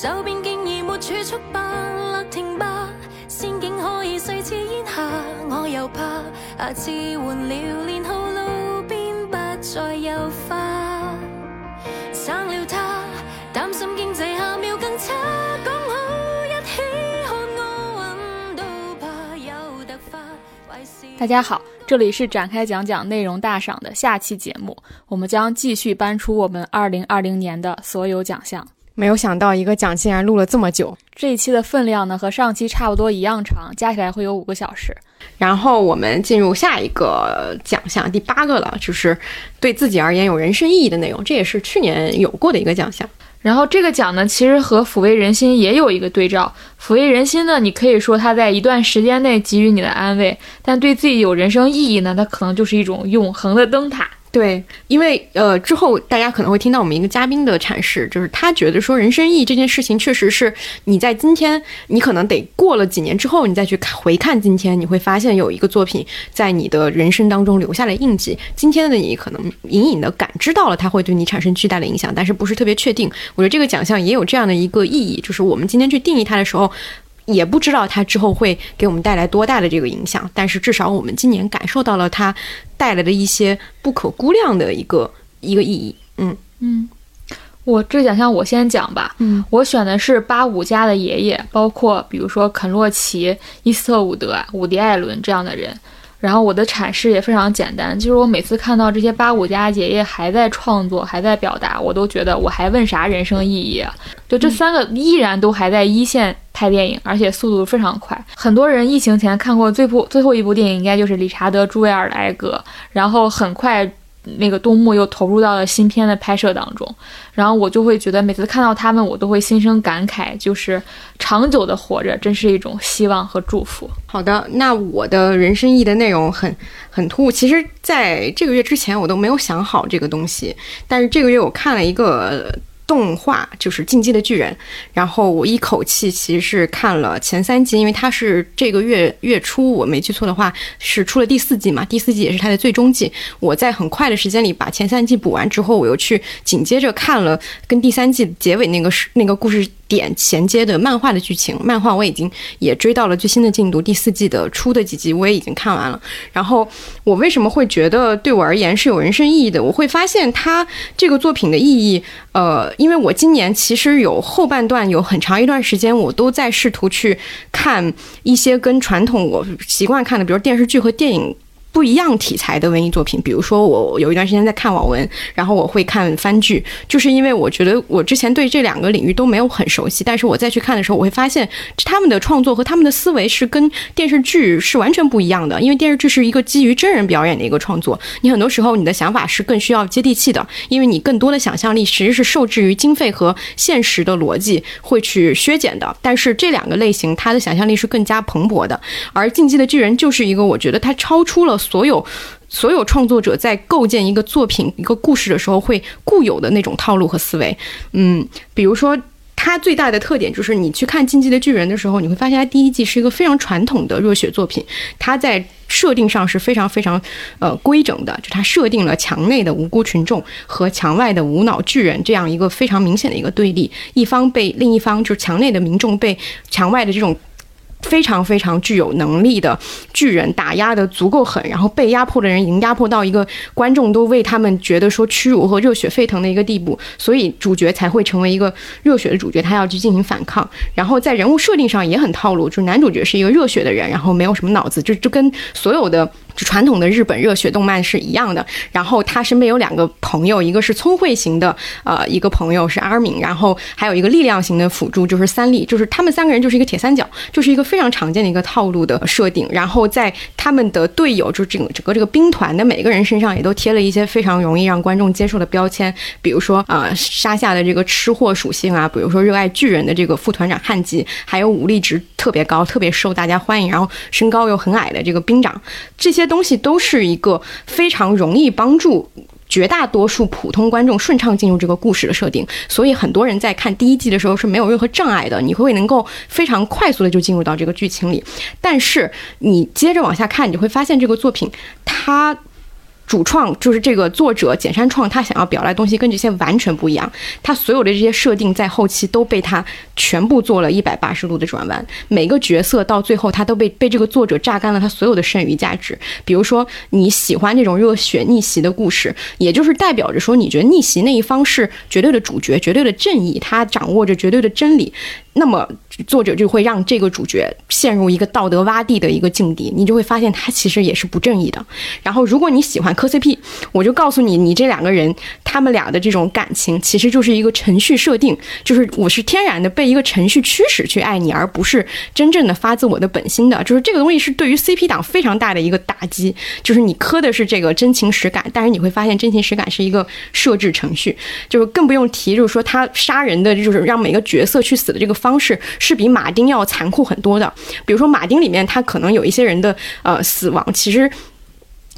就便竟已没储蓄吧，勒停吧，仙境可以碎似烟霞，我又怕下次换了年号路边不再有花，生了他，担心经济下秒更差，讲好一起看奥运都怕有突发坏事。大家好，这里是展开讲讲内容大赏的下期节目，我们将继续搬出我们二零二零年的所有奖项。没有想到一个奖竟然录了这么久，这一期的分量呢和上期差不多一样长，加起来会有五个小时。然后我们进入下一个奖项，第八个了，就是对自己而言有人生意义的内容，这也是去年有过的一个奖项。然后这个奖呢，其实和抚慰人心也有一个对照。抚慰人心呢，你可以说它在一段时间内给予你的安慰，但对自己有人生意义呢，它可能就是一种永恒的灯塔。对，因为呃，之后大家可能会听到我们一个嘉宾的阐释，就是他觉得说人生意义这件事情，确实是你在今天，你可能得过了几年之后，你再去看回看今天，你会发现有一个作品在你的人生当中留下了印记。今天的你可能隐隐的感知到了它会对你产生巨大的影响，但是不是特别确定。我觉得这个奖项也有这样的一个意义，就是我们今天去定义它的时候。也不知道它之后会给我们带来多大的这个影响，但是至少我们今年感受到了它带来的一些不可估量的一个一个意义。嗯嗯，我这奖项我先讲吧。嗯，我选的是八五家的爷爷，包括比如说肯洛奇、伊斯特伍德、伍迪·艾伦这样的人。然后我的阐释也非常简单，就是我每次看到这些八五家爷爷还在创作、还在表达，我都觉得我还问啥人生意义啊？就这三个依然都还在一线拍电影，而且速度非常快。很多人疫情前看过最部最后一部电影，应该就是理查德·朱维尔的《埃格》，然后很快。那个东木又投入到了新片的拍摄当中，然后我就会觉得每次看到他们，我都会心生感慨，就是长久的活着真是一种希望和祝福。好的，那我的人生意义的内容很很突兀，其实在这个月之前我都没有想好这个东西，但是这个月我看了一个。动画就是《进击的巨人》，然后我一口气其实是看了前三季，因为它是这个月月初，我没记错的话是出了第四季嘛，第四季也是它的最终季。我在很快的时间里把前三季补完之后，我又去紧接着看了跟第三季结尾那个是那个故事。点衔接的漫画的剧情，漫画我已经也追到了最新的进度，第四季的出的几集我也已经看完了。然后我为什么会觉得对我而言是有人生意义的？我会发现它这个作品的意义，呃，因为我今年其实有后半段有很长一段时间，我都在试图去看一些跟传统我习惯看的，比如电视剧和电影。不一样题材的文艺作品，比如说我有一段时间在看网文，然后我会看番剧，就是因为我觉得我之前对这两个领域都没有很熟悉，但是我再去看的时候，我会发现他们的创作和他们的思维是跟电视剧是完全不一样的。因为电视剧是一个基于真人表演的一个创作，你很多时候你的想法是更需要接地气的，因为你更多的想象力其实是受制于经费和现实的逻辑会去削减的。但是这两个类型，它的想象力是更加蓬勃的，而《进击的巨人》就是一个我觉得它超出了。所有所有创作者在构建一个作品、一个故事的时候，会固有的那种套路和思维。嗯，比如说，它最大的特点就是，你去看《进击的巨人》的时候，你会发现它第一季是一个非常传统的热血作品。它在设定上是非常非常呃规整的，就它设定了墙内的无辜群众和墙外的无脑巨人这样一个非常明显的一个对立，一方被另一方就是墙内的民众被墙外的这种。非常非常具有能力的巨人打压的足够狠，然后被压迫的人已经压迫到一个观众都为他们觉得说屈辱和热血沸腾的一个地步，所以主角才会成为一个热血的主角，他要去进行反抗。然后在人物设定上也很套路，就是男主角是一个热血的人，然后没有什么脑子，就就跟所有的。就传统的日本热血动漫是一样的，然后他身边有两个朋友，一个是聪慧型的，呃，一个朋友是阿尔敏，然后还有一个力量型的辅助就是三笠，就是他们三个人就是一个铁三角，就是一个非常常见的一个套路的设定。然后在他们的队友，就整整个这个兵团的每个人身上也都贴了一些非常容易让观众接受的标签，比如说啊沙下的这个吃货属性啊，比如说热爱巨人的这个副团长汉吉，还有武力值特别高、特别受大家欢迎，然后身高又很矮的这个兵长，这些。东西都是一个非常容易帮助绝大多数普通观众顺畅进入这个故事的设定，所以很多人在看第一季的时候是没有任何障碍的，你会能够非常快速的就进入到这个剧情里。但是你接着往下看，你会发现这个作品它主创就是这个作者简山创，他想要表达的东西跟这些完全不一样。他所有的这些设定在后期都被他全部做了一百八十度的转弯，每个角色到最后他都被被这个作者榨干了他所有的剩余价值。比如说你喜欢这种热血逆袭的故事，也就是代表着说你觉得逆袭那一方是绝对的主角、绝对的正义，他掌握着绝对的真理。那么作者就会让这个主角陷入一个道德洼地的一个境地，你就会发现他其实也是不正义的。然后，如果你喜欢磕 CP，我就告诉你，你这两个人他们俩的这种感情其实就是一个程序设定，就是我是天然的被一个程序驱使去爱你，而不是真正的发自我的本心的。就是这个东西是对于 CP 党非常大的一个打击，就是你磕的是这个真情实感，但是你会发现真情实感是一个设置程序，就是更不用提，就是说他杀人的，就是让每个角色去死的这个方式是比马丁要残酷很多的。比如说马丁里面，他可能有一些人的呃死亡，其实。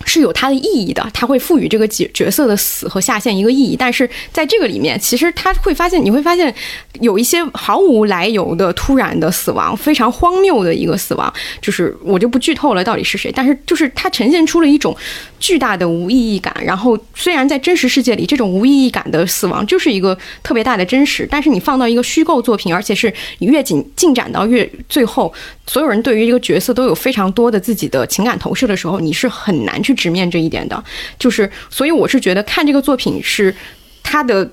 是有它的意义的，它会赋予这个角角色的死和下线一个意义。但是在这个里面，其实他会发现，你会发现有一些毫无来由的突然的死亡，非常荒谬的一个死亡。就是我就不剧透了，到底是谁？但是就是它呈现出了一种巨大的无意义感。然后虽然在真实世界里，这种无意义感的死亡就是一个特别大的真实，但是你放到一个虚构作品，而且是你越进进展到越最后，所有人对于一个角色都有非常多的自己的情感投射的时候，你是很难去。去直面这一点的，就是，所以我是觉得看这个作品是它的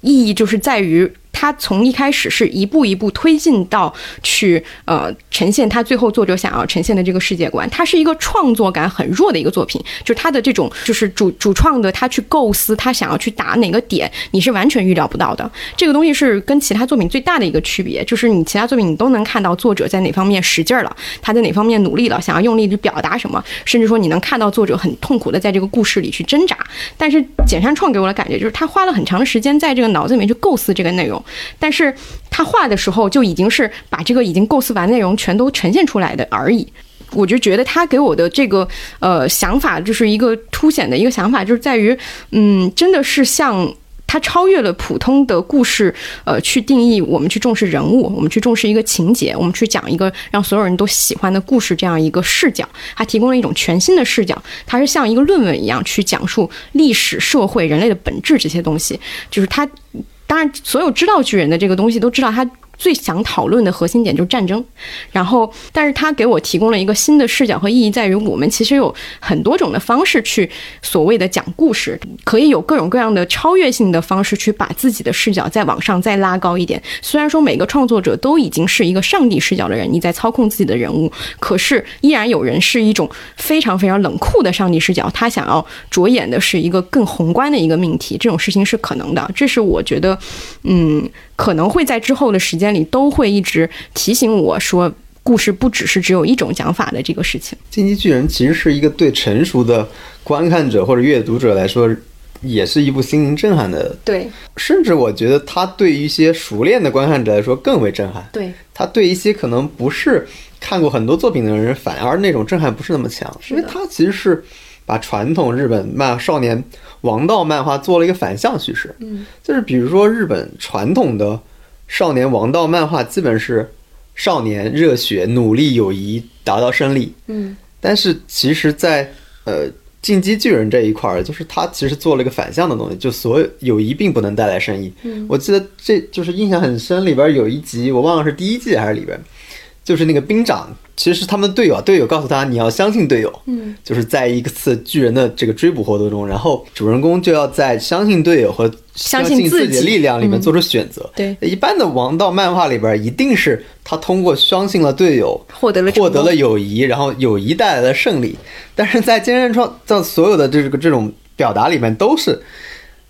意义，就是在于。他从一开始是一步一步推进到去呃呈现他最后作者想要呈现的这个世界观，它是一个创作感很弱的一个作品，就是他的这种就是主主创的他去构思他想要去打哪个点，你是完全预料不到的。这个东西是跟其他作品最大的一个区别，就是你其他作品你都能看到作者在哪方面使劲了，他在哪方面努力了，想要用力去表达什么，甚至说你能看到作者很痛苦的在这个故事里去挣扎。但是简山创给我的感觉就是他花了很长的时间在这个脑子里面去构思这个内容。但是他画的时候就已经是把这个已经构思完内容全都呈现出来的而已。我就觉得他给我的这个呃想法，就是一个凸显的一个想法，就是在于，嗯，真的是像他超越了普通的故事，呃，去定义我们去重视人物，我们去重视一个情节，我们去讲一个让所有人都喜欢的故事这样一个视角。他提供了一种全新的视角，它是像一个论文一样去讲述历史、社会、人类的本质这些东西，就是他。当然，所有知道巨人的这个东西都知道他。最想讨论的核心点就是战争，然后，但是他给我提供了一个新的视角和意义，在于我们其实有很多种的方式去所谓的讲故事，可以有各种各样的超越性的方式去把自己的视角再往上再拉高一点。虽然说每个创作者都已经是一个上帝视角的人，你在操控自己的人物，可是依然有人是一种非常非常冷酷的上帝视角，他想要着眼的是一个更宏观的一个命题，这种事情是可能的。这是我觉得，嗯。可能会在之后的时间里都会一直提醒我说，故事不只是只有一种讲法的这个事情。进击巨人其实是一个对成熟的观看者或者阅读者来说，也是一部心灵震撼的。对，甚至我觉得它对于一些熟练的观看者来说更为震撼。对，它对一些可能不是看过很多作品的人，反而那种震撼不是那么强，因为它其实是把传统日本漫少年。王道漫画做了一个反向叙事，嗯，就是比如说日本传统的少年王道漫画，基本是少年热血、努力、友谊，达到胜利，嗯，但是其实，在呃进击巨人这一块儿，就是他其实做了一个反向的东西，就所有友谊并不能带来胜利。嗯，我记得这就是印象很深，里边有一集我忘了是第一季还是里边，就是那个兵长。其实是他们的队友，队友告诉他你要相信队友。嗯，就是在一次巨人的这个追捕活动中，然后主人公就要在相信队友和相信自己的力量里面做出选择。对，一般的王道漫画里边一定是他通过相信了队友，获得了获得了友谊，然后友谊带来了胜利。但是在坚韧创在所有的这个这种表达里面都是。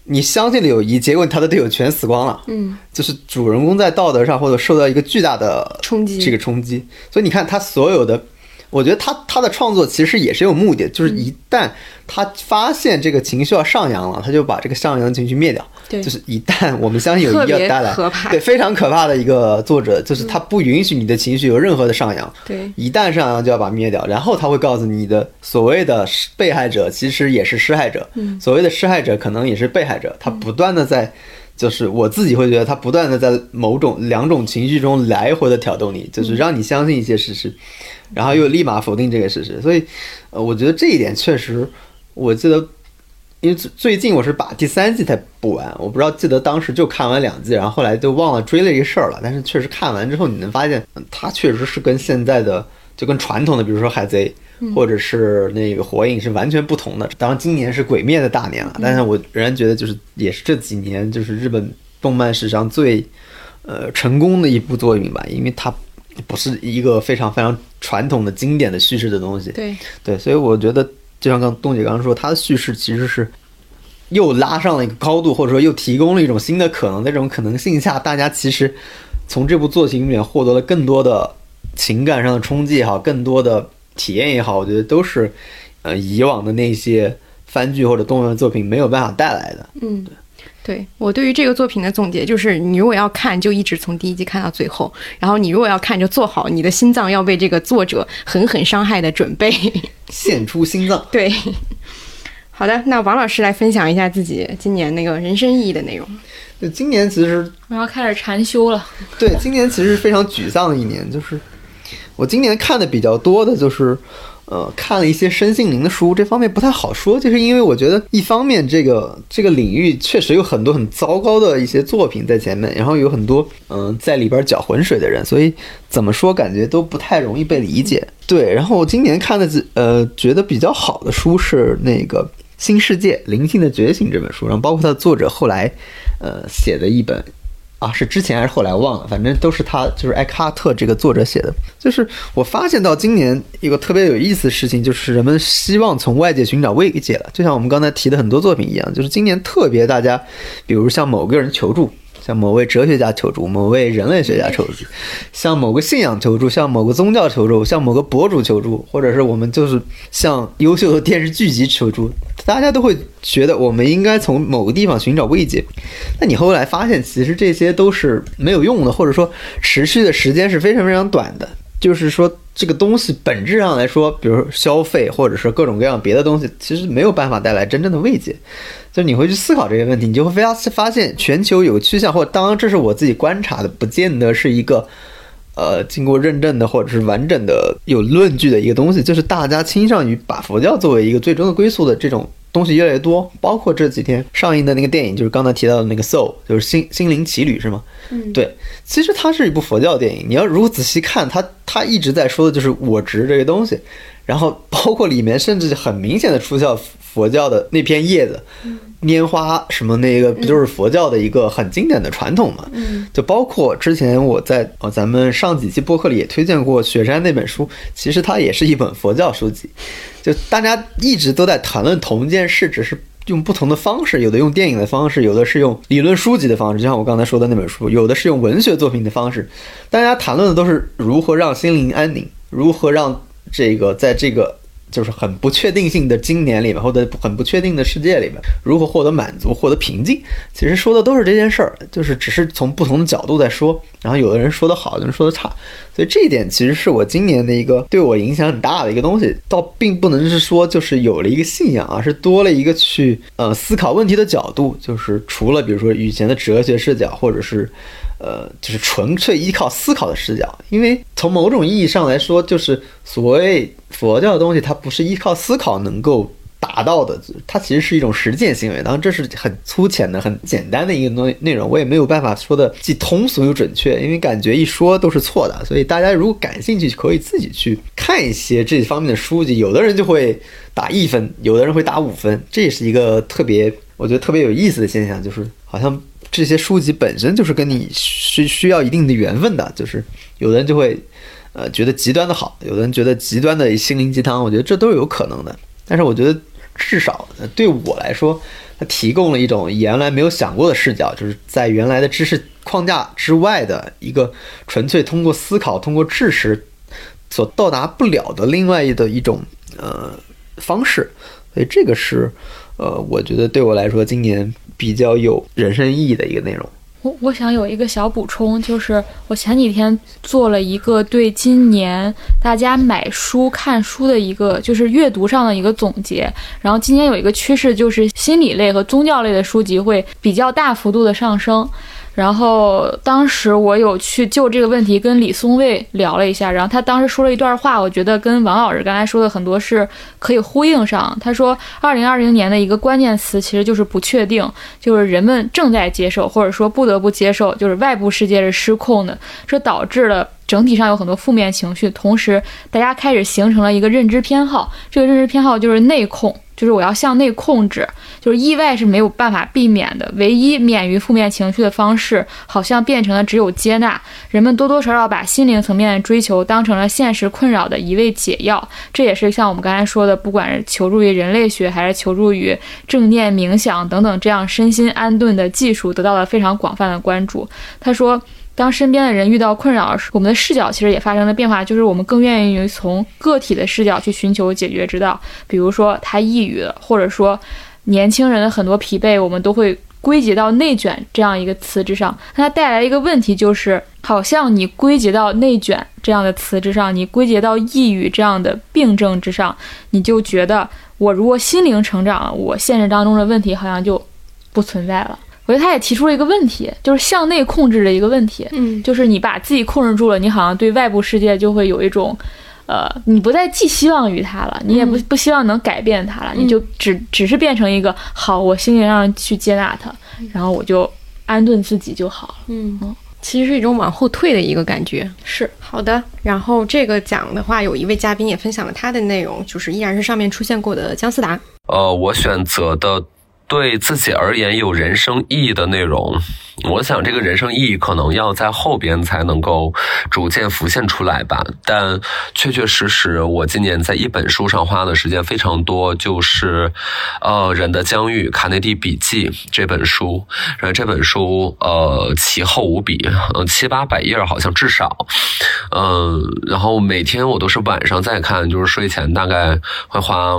你相信了友谊，结果他的队友全死光了。嗯，就是主人公在道德上或者受到一个巨大的冲击，这个冲击。所以你看他所有的。我觉得他他的创作其实也是有目的，就是一旦他发现这个情绪要上扬了，他就把这个上扬的情绪灭掉。对，就是一旦我们相信有一个带来，对非常可怕的一个作者，就是他不允许你的情绪有任何的上扬。对，一旦上扬就要把灭掉，然后他会告诉你的所谓的被害者其实也是施害者，所谓的施害者可能也是被害者，他不断的在。就是我自己会觉得，他不断的在某种两种情绪中来回的挑逗你，就是让你相信一些事实，然后又立马否定这个事实。所以，呃，我觉得这一点确实，我记得，因为最最近我是把第三季才补完，我不知道记得当时就看完两季，然后后来就忘了追了一个事儿了。但是确实看完之后，你能发现，嗯它确实是跟现在的就跟传统的，比如说海贼。或者是那个火影是完全不同的。当然，今年是鬼灭的大年了，但是我仍然觉得就是也是这几年就是日本动漫史上最呃成功的一部作品吧，因为它不是一个非常非常传统的经典的叙事的东西。对，对，所以我觉得就像刚东姐刚刚说，它的叙事其实是又拉上了一个高度，或者说又提供了一种新的可能。在这种可能性下，大家其实从这部作品里面获得了更多的情感上的冲击也好，更多的体验也好，我觉得都是呃以往的那些番剧或者动漫作品没有办法带来的。嗯，对我对于这个作品的总结就是，你如果要看，就一直从第一集看到最后；然后你如果要看，就做好你的心脏要被这个作者狠狠伤害的准备。献出心脏，对，好的，那王老师来分享一下自己今年那个人生意义的内容。就今年其实我要开始禅修了。对，今年其实非常沮丧的一年，就是我今年看的比较多的就是，呃，看了一些身心灵的书，这方面不太好说，就是因为我觉得一方面这个这个领域确实有很多很糟糕的一些作品在前面，然后有很多嗯、在里边搅浑水的人，所以怎么说感觉都不太容易被理解。对，然后我今年看的呃觉得比较好的书是那个。新世界灵性的觉醒这本书，然后包括它的作者后来，呃写的一本啊，是之前还是后来忘了，反正都是他，就是艾克哈特这个作者写的。就是我发现到今年一个特别有意思的事情，就是人们希望从外界寻找慰藉了，就像我们刚才提的很多作品一样，就是今年特别大家，比如向某个人求助。向某位哲学家求助，某位人类学家求助，向某个信仰求助，向某个宗教求助，向某个博主求助，或者是我们就是向优秀的电视剧集求助，大家都会觉得我们应该从某个地方寻找慰藉。那你后来发现，其实这些都是没有用的，或者说持续的时间是非常非常短的。就是说，这个东西本质上来说，比如说消费，或者是各种各样别的东西，其实没有办法带来真正的慰藉。就你会去思考这些问题，你就会发发现全球有个趋向，或当然这是我自己观察的，不见得是一个呃经过认证的或者是完整的有论据的一个东西，就是大家倾向于把佛教作为一个最终的归宿的这种东西越来越多。包括这几天上映的那个电影，就是刚才提到的那个《Soul》，就是心心灵奇旅是吗？嗯，对，其实它是一部佛教电影。你要如果仔细看，它它一直在说的就是我执这个东西，然后包括里面甚至很明显的出现佛教的那片叶子、拈花什么那个，不就是佛教的一个很经典的传统嘛？嗯，就包括之前我在呃咱们上几期播客里也推荐过雪山那本书，其实它也是一本佛教书籍。就大家一直都在谈论同一件事，只是用不同的方式，有的用电影的方式，有的是用理论书籍的方式，就像我刚才说的那本书，有的是用文学作品的方式。大家谈论的都是如何让心灵安宁，如何让这个在这个就是很不确定性的今年里面，或者很不确定的世界里面，如何获得满足、获得平静。其实说的都是这件事儿，就是只是从不同的角度在说。然后有的人说的好，有人说的差，所以这一点其实是我今年的一个对我影响很大的一个东西。倒并不能是说就是有了一个信仰，而是多了一个去呃思考问题的角度。就是除了比如说以前的哲学视角，或者是呃就是纯粹依靠思考的视角，因为从某种意义上来说，就是所谓佛教的东西，它不是依靠思考能够。达到的，它其实是一种实践行为。当然，这是很粗浅的、很简单的一个内内容，我也没有办法说的既通俗又准确，因为感觉一说都是错的。所以大家如果感兴趣，可以自己去看一些这方面的书籍。有的人就会打一分，有的人会打五分，这也是一个特别，我觉得特别有意思的现象，就是好像这些书籍本身就是跟你需需要一定的缘分的，就是有的人就会呃觉得极端的好，有的人觉得极端的心灵鸡汤，我觉得这都是有可能的。但是我觉得。至少对我来说，它提供了一种原来没有想过的视角，就是在原来的知识框架之外的一个纯粹通过思考、通过知识所到达不了的另外的一种呃方式。所以这个是呃，我觉得对我来说今年比较有人生意义的一个内容。我我想有一个小补充，就是我前几天做了一个对今年大家买书、看书的一个，就是阅读上的一个总结。然后今年有一个趋势，就是心理类和宗教类的书籍会比较大幅度的上升。然后当时我有去就这个问题跟李松蔚聊了一下，然后他当时说了一段话，我觉得跟王老师刚才说的很多是可以呼应上。他说，二零二零年的一个关键词其实就是不确定，就是人们正在接受或者说不得不接受，就是外部世界是失控的，这导致了。整体上有很多负面情绪，同时大家开始形成了一个认知偏好，这个认知偏好就是内控，就是我要向内控制，就是意外是没有办法避免的，唯一免于负面情绪的方式，好像变成了只有接纳。人们多多少少把心灵层面的追求当成了现实困扰的一味解药，这也是像我们刚才说的，不管是求助于人类学，还是求助于正念冥想等等这样身心安顿的技术，得到了非常广泛的关注。他说。当身边的人遇到困扰时，我们的视角其实也发生了变化，就是我们更愿意从个体的视角去寻求解决之道。比如说他抑郁了，或者说年轻人的很多疲惫，我们都会归结到“内卷”这样一个词之上。那它带来一个问题就是，好像你归结到“内卷”这样的词之上，你归结到抑郁这样的病症之上，你就觉得我如果心灵成长了，我现实当中的问题好像就不存在了。我觉得他也提出了一个问题，就是向内控制的一个问题。嗯，就是你把自己控制住了，你好像对外部世界就会有一种，呃，你不再寄希望于他了，你也不不希望能改变他了，你就只只是变成一个好，我心灵上去接纳他，然后我就安顿自己就好了。嗯，其实是一种往后退的一个感觉。是好的。然后这个讲的话，有一位嘉宾也分享了他的内容，就是依然是上面出现过的姜思达。呃，我选择的。对自己而言有人生意义的内容，我想这个人生意义可能要在后边才能够逐渐浮现出来吧。但确确实实，我今年在一本书上花的时间非常多，就是呃《人的疆域》卡内蒂笔记这本书。然后这本书呃奇厚无比，呃七八百页好像至少，嗯，然后每天我都是晚上再看，就是睡前大概会花。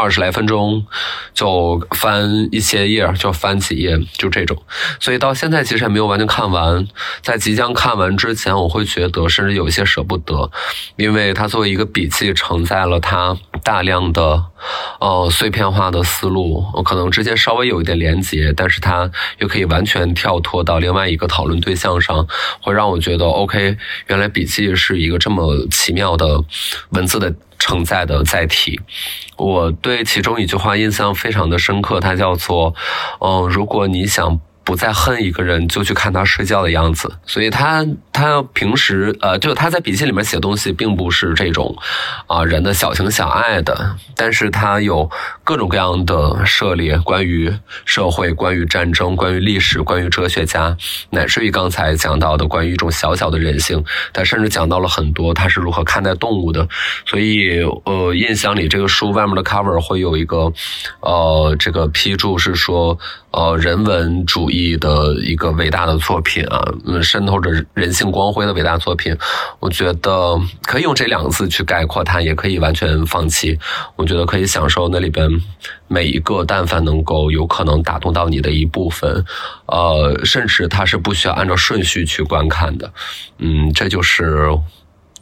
二十来分钟就翻一些页，就翻几页，就这种。所以到现在其实也没有完全看完。在即将看完之前，我会觉得甚至有一些舍不得，因为它作为一个笔记，承载了它大量的呃碎片化的思路，可能之间稍微有一点连接，但是它又可以完全跳脱到另外一个讨论对象上，会让我觉得 OK，原来笔记是一个这么奇妙的文字的。承载的载体，我对其中一句话印象非常的深刻，它叫做：“嗯，如果你想。”不再恨一个人，就去看他睡觉的样子。所以他他平时呃，就他在笔记里面写东西，并不是这种啊人的小情小爱的，但是他有各种各样的涉猎，关于社会、关于战争、关于历史、关于哲学家，乃至于刚才讲到的关于一种小小的人性。他甚至讲到了很多他是如何看待动物的。所以呃，印象里这个书外面的 cover 会有一个呃这个批注是说。呃，人文主义的一个伟大的作品啊，渗透着人性光辉的伟大作品，我觉得可以用这两个字去概括它，也可以完全放弃。我觉得可以享受那里边每一个，但凡能够有可能打动到你的一部分，呃，甚至它是不需要按照顺序去观看的。嗯，这就是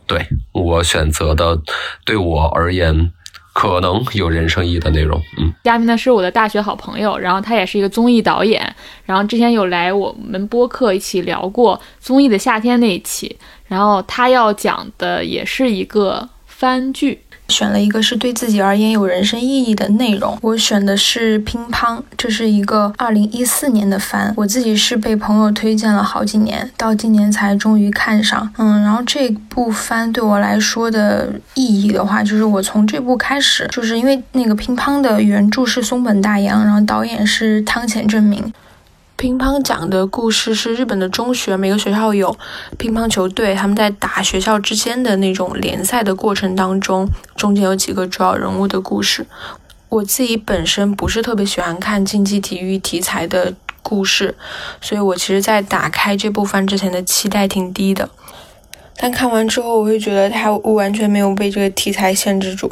对我选择的，对我而言。可能有人生意义的内容。嗯，嘉宾呢是我的大学好朋友，然后他也是一个综艺导演，然后之前有来我们播客一起聊过综艺的夏天那一期，然后他要讲的也是一个番剧。选了一个是对自己而言有人生意义的内容，我选的是乒乓，这是一个二零一四年的番，我自己是被朋友推荐了好几年，到今年才终于看上。嗯，然后这部番对我来说的意义的话，就是我从这部开始，就是因为那个乒乓的原著是松本大洋，然后导演是汤浅正明。乒乓讲的故事是日本的中学，每个学校有乒乓球队，他们在打学校之间的那种联赛的过程当中，中间有几个主要人物的故事。我自己本身不是特别喜欢看竞技体育题材的故事，所以我其实，在打开这部番之前的期待挺低的。但看完之后，我会觉得它完全没有被这个题材限制住。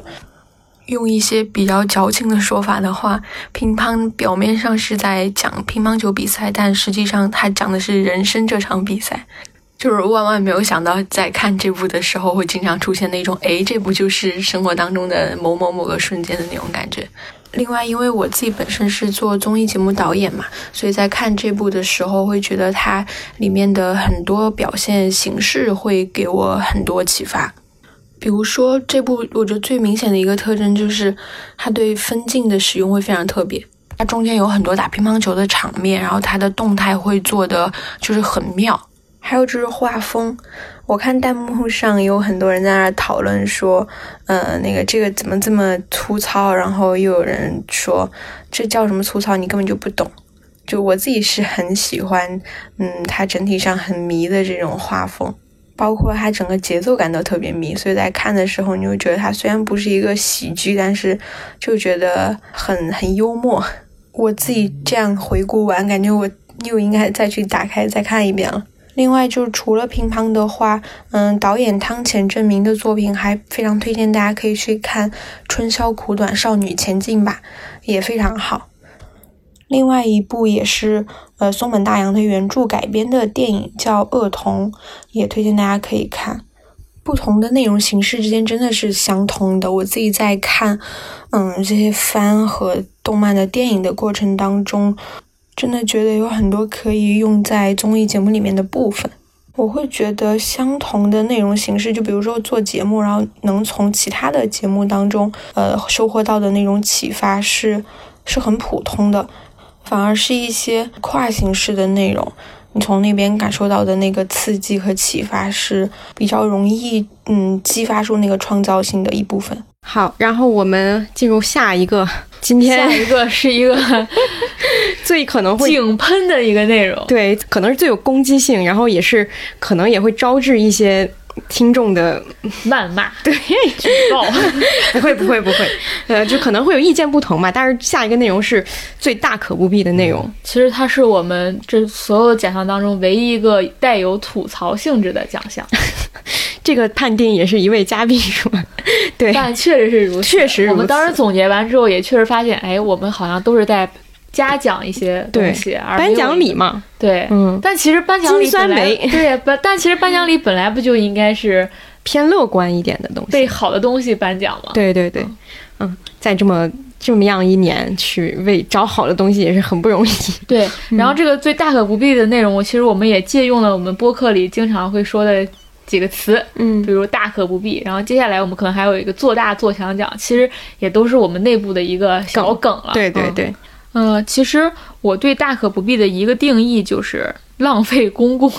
用一些比较矫情的说法的话，乒乓表面上是在讲乒乓球比赛，但实际上它讲的是人生这场比赛。就是万万没有想到，在看这部的时候会经常出现那种，哎，这部就是生活当中的某某某个瞬间的那种感觉。另外，因为我自己本身是做综艺节目导演嘛，所以在看这部的时候，会觉得它里面的很多表现形式会给我很多启发。比如说，这部我觉得最明显的一个特征就是，它对分镜的使用会非常特别。它中间有很多打乒乓球的场面，然后它的动态会做的就是很妙。还有就是画风，我看弹幕上有很多人在那讨论说，呃，那个这个怎么这么粗糙？然后又有人说这叫什么粗糙？你根本就不懂。就我自己是很喜欢，嗯，它整体上很迷的这种画风，包括它整个节奏感都特别迷，所以在看的时候，你会觉得它虽然不是一个喜剧，但是就觉得很很幽默。我自己这样回顾完，感觉我又应该再去打开再看一遍了。另外，就是除了乒乓的话，嗯，导演汤浅证明的作品还非常推荐大家可以去看《春宵苦短，少女前进吧》，也非常好。另外一部也是呃松本大洋的原著改编的电影叫《恶童》，也推荐大家可以看。不同的内容形式之间真的是相通的。我自己在看，嗯，这些番和动漫的电影的过程当中，真的觉得有很多可以用在综艺节目里面的部分。我会觉得相同的内容形式，就比如说做节目，然后能从其他的节目当中，呃，收获到的那种启发是是很普通的，反而是一些跨形式的内容。你从那边感受到的那个刺激和启发是比较容易，嗯，激发出那个创造性的一部分。好，然后我们进入下一个，今天下一个是一个 最可能会井喷的一个内容，对，可能是最有攻击性，然后也是可能也会招致一些听众的谩骂、对举报。不会不会不会，呃，就可能会有意见不同嘛。但是下一个内容是最大可不必的内容，其实它是我们这所有的奖项当中唯一一个带有吐槽性质的奖项，这个判定也是一位嘉宾说，对，但确实是如此。确实如此我们当时总结完之后，也确实发现，哎，我们好像都是在嘉奖一些东西，而颁。奖礼嘛，对，嗯，但其实颁奖礼本来梅对，不，但其实颁奖礼本来不就应该是偏乐观一点的东西。对好的东西颁奖嘛？对对对，嗯，在这么这么样一年去为找好的东西也是很不容易。对，然后这个最大可不必的内容，我其实我们也借用了我们播客里经常会说的几个词，嗯比如大可不必。然后接下来我们可能还有一个做大做强奖，其实也都是我们内部的一个小梗了。嗯对对对，呃，其实我对大可不必的一个定义就是浪费公共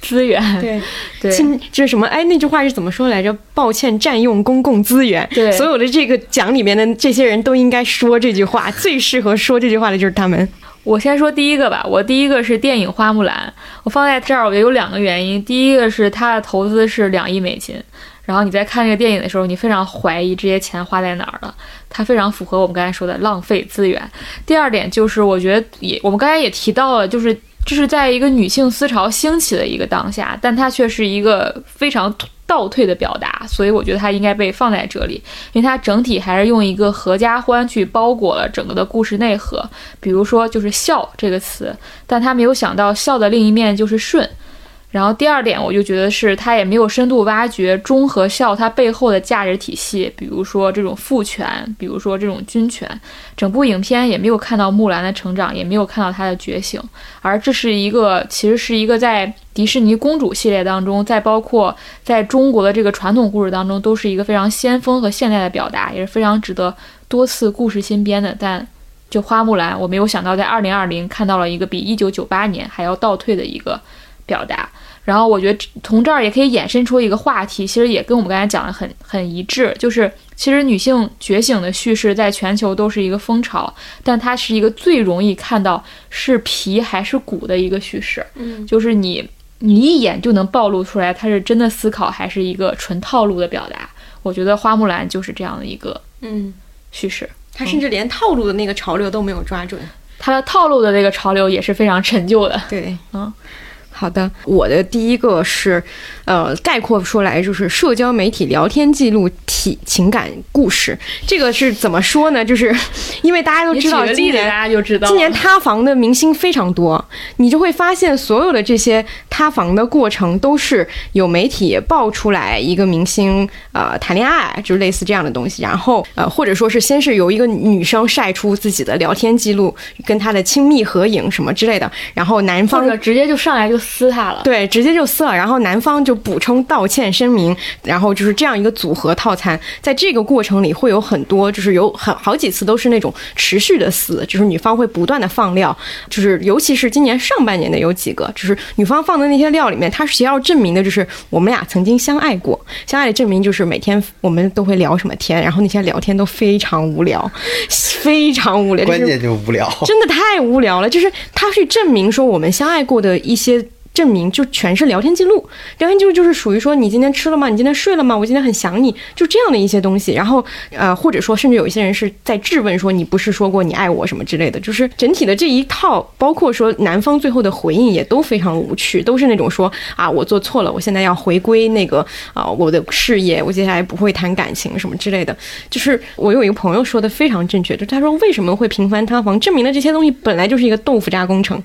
资源。对对今这是什么？哎，那句话是怎么说来着？抱歉，占用公共资源。对所有的这个奖里面的这些人都应该说这句话，最适合说这句话的就是他们。我先说第一个吧，我第一个是电影《花木兰》，我放在这儿，我觉得有两个原因。第一个是它的投资是两亿美金，然后你在看这个电影的时候，你非常怀疑这些钱花在哪儿了，它非常符合我们刚才说的浪费资源。第二点就是，我觉得也我们刚才也提到了，就是这是在一个女性思潮兴起的一个当下，但它却是一个非常倒退的表达，所以我觉得它应该被放在这里，因为它整体还是用一个合家欢去包裹了整个的故事内核。比如说就是笑这个词，但他没有想到笑的另一面就是顺。然后第二点，我就觉得是他也没有深度挖掘中和笑它背后的价值体系，比如说这种父权，比如说这种军权。整部影片也没有看到木兰的成长，也没有看到她的觉醒，而这是一个其实是一个在迪士尼公主系列当中，再包括在中国的这个传统故事当中，都是一个非常先锋和现代的表达，也是非常值得多次故事新编的。但就花木兰，我没有想到在二零二零看到了一个比一九九八年还要倒退的一个表达。然后我觉得从这儿也可以衍生出一个话题，其实也跟我们刚才讲的很很一致，就是其实女性觉醒的叙事在全球都是一个风潮，但它是一个最容易看到是皮还是骨的一个叙事，嗯，就是你你一眼就能暴露出来它是真的思考还是一个纯套路的表达。我觉得花木兰就是这样的一个嗯，叙事，他甚至连套路的那个潮流都没有抓准。它的套路的那个潮流也是非常陈旧的。对，嗯，好的，我的第一个是，呃，概括出来就是社交媒体聊天记录体情感故事。这个是怎么说呢？就是因为大家都知道今举个例子，大年家就知道。今年塌房的明星非常多，你就会发现所有的这些塌房的过程都是有媒体爆出来一个明星呃谈恋爱，就是类似这样的东西，然后呃或者说是先是由一个女生晒出自己的聊天记录，跟她的亲密合影什么之类的，然后男或方者直接就上来就撕他了。对，直接就撕了，然后男方就补充道歉声明，然后就是这样一个组合套餐。在这个过程里，会有很多，就是有很好几次都是那种持续的撕，就是女方会不断的放料，就是尤其是今年上半年的有几个，就是女方放的那些料里面，她是要证明的就是我们俩曾经相爱过，相爱的证明就是每天我们都会聊什么天，然后那些聊天都非常无聊，非常无聊，关键就无聊。真的太无聊了。就是他去证明说我们相爱过的一些。证明就全是聊天记录，聊天记录就是属于说你今天吃了吗？你今天睡了吗？我今天很想你，就这样的一些东西。然后呃，或者说甚至有一些人是在质问说你不是说过你爱我什么之类的，就是整体的这一套，包括说男方最后的回应也都非常无趣，都是那种说啊我做错了，我现在要回归那个啊、我的事业，我接下来不会谈感情什么之类的。就是我有一个朋友说的非常正确，就他说为什么会频繁塌房，证明了这些东西本来就是一个豆腐渣工程。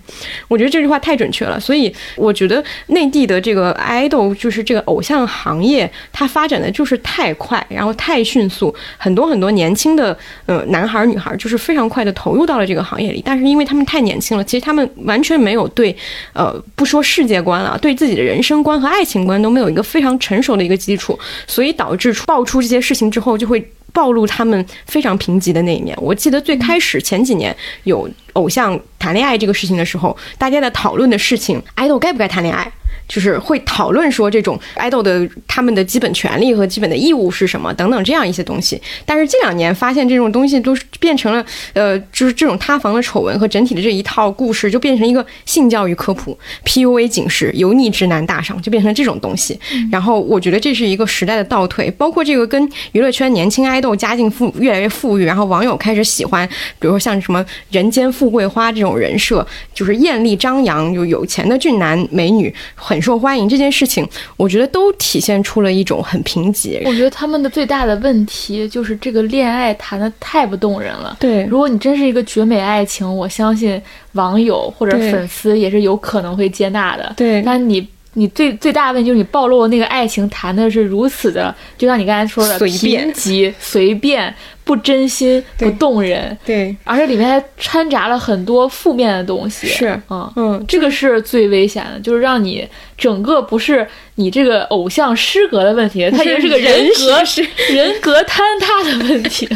我觉得这句话太准确了，所以我觉得内地的这个 idol 就是这个偶像行业，它发展的就是太快，然后太迅速，很多很多年轻的呃男孩儿女孩儿就是非常快的投入到了这个行业里，但是因为他们太年轻了，其实他们完全没有对呃不说世界观了，对自己的人生观和爱情观都没有一个非常成熟的一个基础，所以导致爆出这些事情之后就会。暴露他们非常贫瘠的那一面。我记得最开始前几年有偶像谈恋爱这个事情的时候，大家在讨论的事情爱豆该不该谈恋爱？就是会讨论说这种 idol 的他们的基本权利和基本的义务是什么等等这样一些东西。但是近两年发现这种东西都是变成了呃，就是这种塌房的丑闻和整体的这一套故事就变成一个性教育科普、PUA 警示、油腻直男大赏，就变成这种东西。然后我觉得这是一个时代的倒退，包括这个跟娱乐圈年轻爱豆家境富越来越富裕，然后网友开始喜欢，比如说像什么人间富贵花这种人设，就是艳丽张扬、有有钱的俊男美女很受欢迎这件事情，我觉得都体现出了一种很贫瘠。我觉得他们的最大的问题就是这个恋爱谈的太不动人了。对如果你真是一个绝美爱情，我相信网友或者粉丝也是有可能会接纳的。对但你你最最大的问题就是你暴露的那个爱情谈的是如此的，就像你刚才说的随便贫瘠、随便、不真心、不动人，对，而且里面还掺杂了很多负面的东西。是嗯。嗯，这个是最危险的，就是让你整个不是你这个偶像失格的问题，它也是个人格是人格坍塌的问题。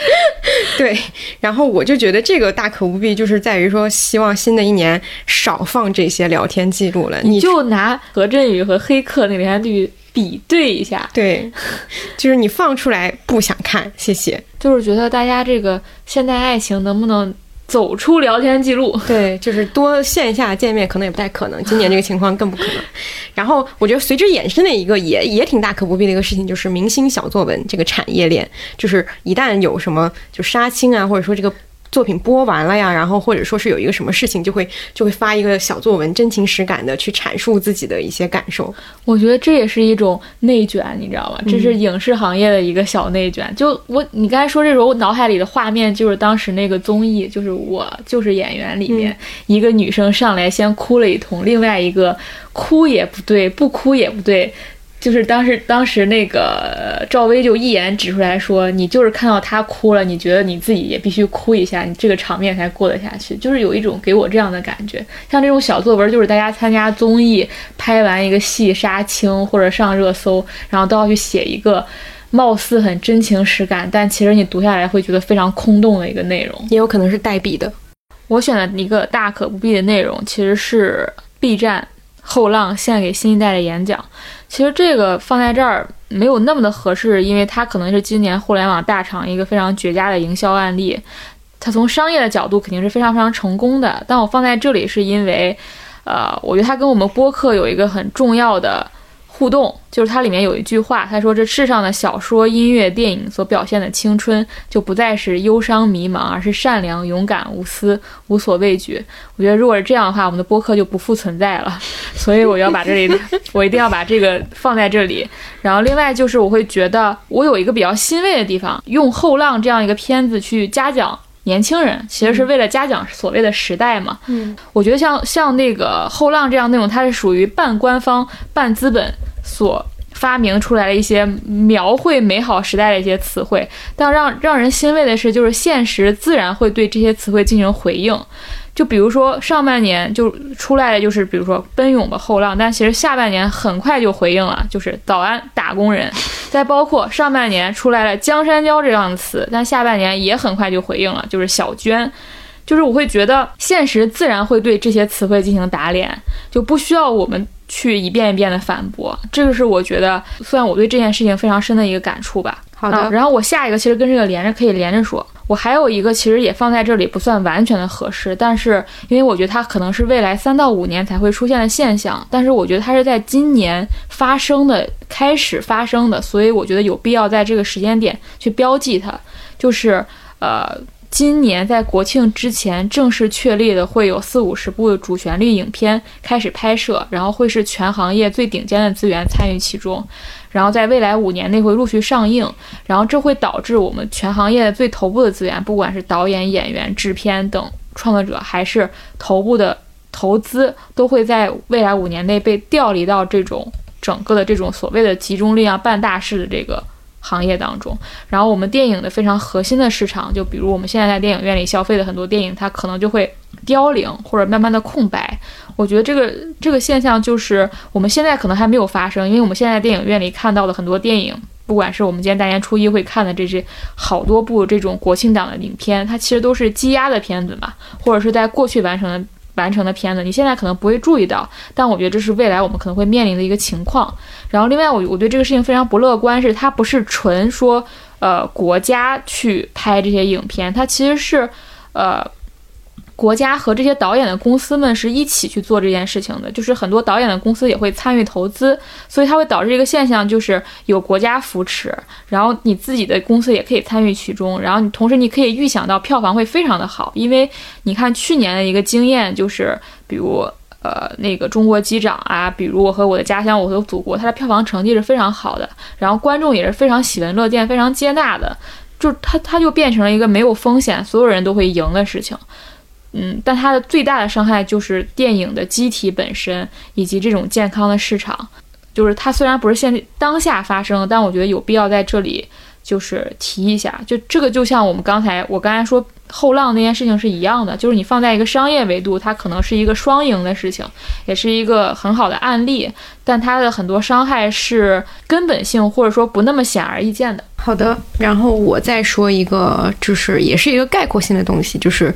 对，然后我就觉得这个大可不必，就是在于说，希望新的一年少放这些聊天记录了。你你就拿何振宇和黑客那个连续剧比对一下，对，就是你放出来不想看，谢谢。就是觉得大家这个现代爱情能不能走出聊天记录？对，就是多线下见面可能也不太可能，今年这个情况更不可能。然后我觉得随之衍生的一个也也挺大可不必的一个事情，就是明星小作文这个产业链，就是一旦有什么就杀青啊，或者说这个。作品播完了呀，然后或者说是有一个什么事情，就会就会发一个小作文，真情实感的去阐述自己的一些感受。我觉得这也是一种内卷，你知道吗？这是嗯影视行业的一个小内卷。就我你刚才说这种，我脑海里的画面就是当时那个综艺，就是我就是演员里面、一个女生上来先哭了一通，另外一个哭也不对，不哭也不对。就是当时，当时那个呃赵薇就一眼指出来说：“你就是看到他哭了，你觉得你自己也必须哭一下，你这个场面才过得下去。”就是有一种给我这样的感觉。像这种小作文，就是大家参加综艺拍完一个戏杀青或者上热搜，然后都要去写一个貌似很真情实感，但其实你读下来会觉得非常空洞的一个内容。也有可能是代笔的。我选的一个大可不必的内容，其实是 B 站后浪献给新一代的演讲。其实这个放在这儿没有那么的合适，因为它可能是今年互联网大厂一个非常绝佳的营销案例。它从商业的角度肯定是非常非常成功的，但我放在这里是因为，呃，我觉得它跟我们播客有一个很重要的互动，就是它里面有一句话，他说：“这世上的小说、音乐、电影所表现的青春，就不再是忧伤迷茫，而是善良、勇敢、无私、无所畏惧。”我觉得如果是这样的话，我们的播客就不复存在了。所以我要把这里，我一定要把这个放在这里。然后另外就是，我会觉得我有一个比较欣慰的地方，用《后浪》这样一个片子去嘉奖。年轻人其实是为了嘉奖所谓的时代嘛。嗯，我觉得像像那个后浪这样内容，它是属于半官方半资本所发明出来的一些描绘美好时代的一些词汇。但让让人欣慰的是，就是现实自然会对这些词汇进行回应。就比如说上半年就出来的就是比如说奔涌的后浪，但其实下半年很快就回应了，就是早安打工人。再包括上半年出来了江山娇这样的词，但下半年也很快就回应了，就是小娟。就是我会觉得现实自然会对这些词汇进行打脸，就不需要我们去一遍一遍的反驳。这个是我觉得算我对这件事情非常深的一个感触吧。好的啊然后我下一个其实跟这个连着可以连着说，我还有一个其实也放在这里不算完全的合适，但是因为我觉得它可能是未来三到五年才会出现的现象，但是我觉得它是在今年发生的开始发生的，所以我觉得有必要在这个时间点去标记它，就是呃。今年在国庆之前正式确立的会有四五十部的主旋律影片开始拍摄，然后会是全行业最顶尖的资源参与其中，然后在未来五年内会陆续上映，然后这会导致我们全行业最头部的资源，不管是导演、演员、制片等创作者，还是头部的投资，都会在未来五年内被调离到这种整个的这种所谓的集中力量办大事的这个行业当中。然后我们电影的非常核心的市场，就比如我们现在在电影院里消费的很多电影，它可能就会凋零或者慢慢的空白。我觉得这个这个现象就是我们现在可能还没有发生，因为我们现在电影院里看到的很多电影，不管是我们今天大年初一会看的这些好多部这种国庆档的影片，它其实都是积压的片子嘛，或者是在过去完成的。完成的片子，你现在可能不会注意到，但我觉得这是未来我们可能会面临的一个情况。然后，另外我我对这个事情非常不乐观，是它不是纯说呃国家去拍这些影片，它其实是呃国家和这些导演的公司们是一起去做这件事情的，就是很多导演的公司也会参与投资，所以它会导致一个现象，就是有国家扶持，然后你自己的公司也可以参与其中，然后你同时你可以预想到票房会非常的好，因为你看去年的一个经验就是，比如。呃，那个中国机长啊，比如我和我的家乡，我和祖国，它的票房成绩是非常好的，然后观众也是非常喜闻乐见、非常接纳的，就它它就变成了一个没有风险，所有人都会赢的事情。嗯，但它的最大的伤害就是电影的机体本身以及这种健康的市场。就是它虽然不是现当下发生，但我觉得有必要在这里就是提一下。就这个就像我们刚才我刚才说后浪那件事情是一样的，就是你放在一个商业维度，它可能是一个双赢的事情，也是一个很好的案例，但它的很多伤害是根本性或者说不那么显而易见的。好的，然后我再说一个，就是也是一个概括性的东西，就是。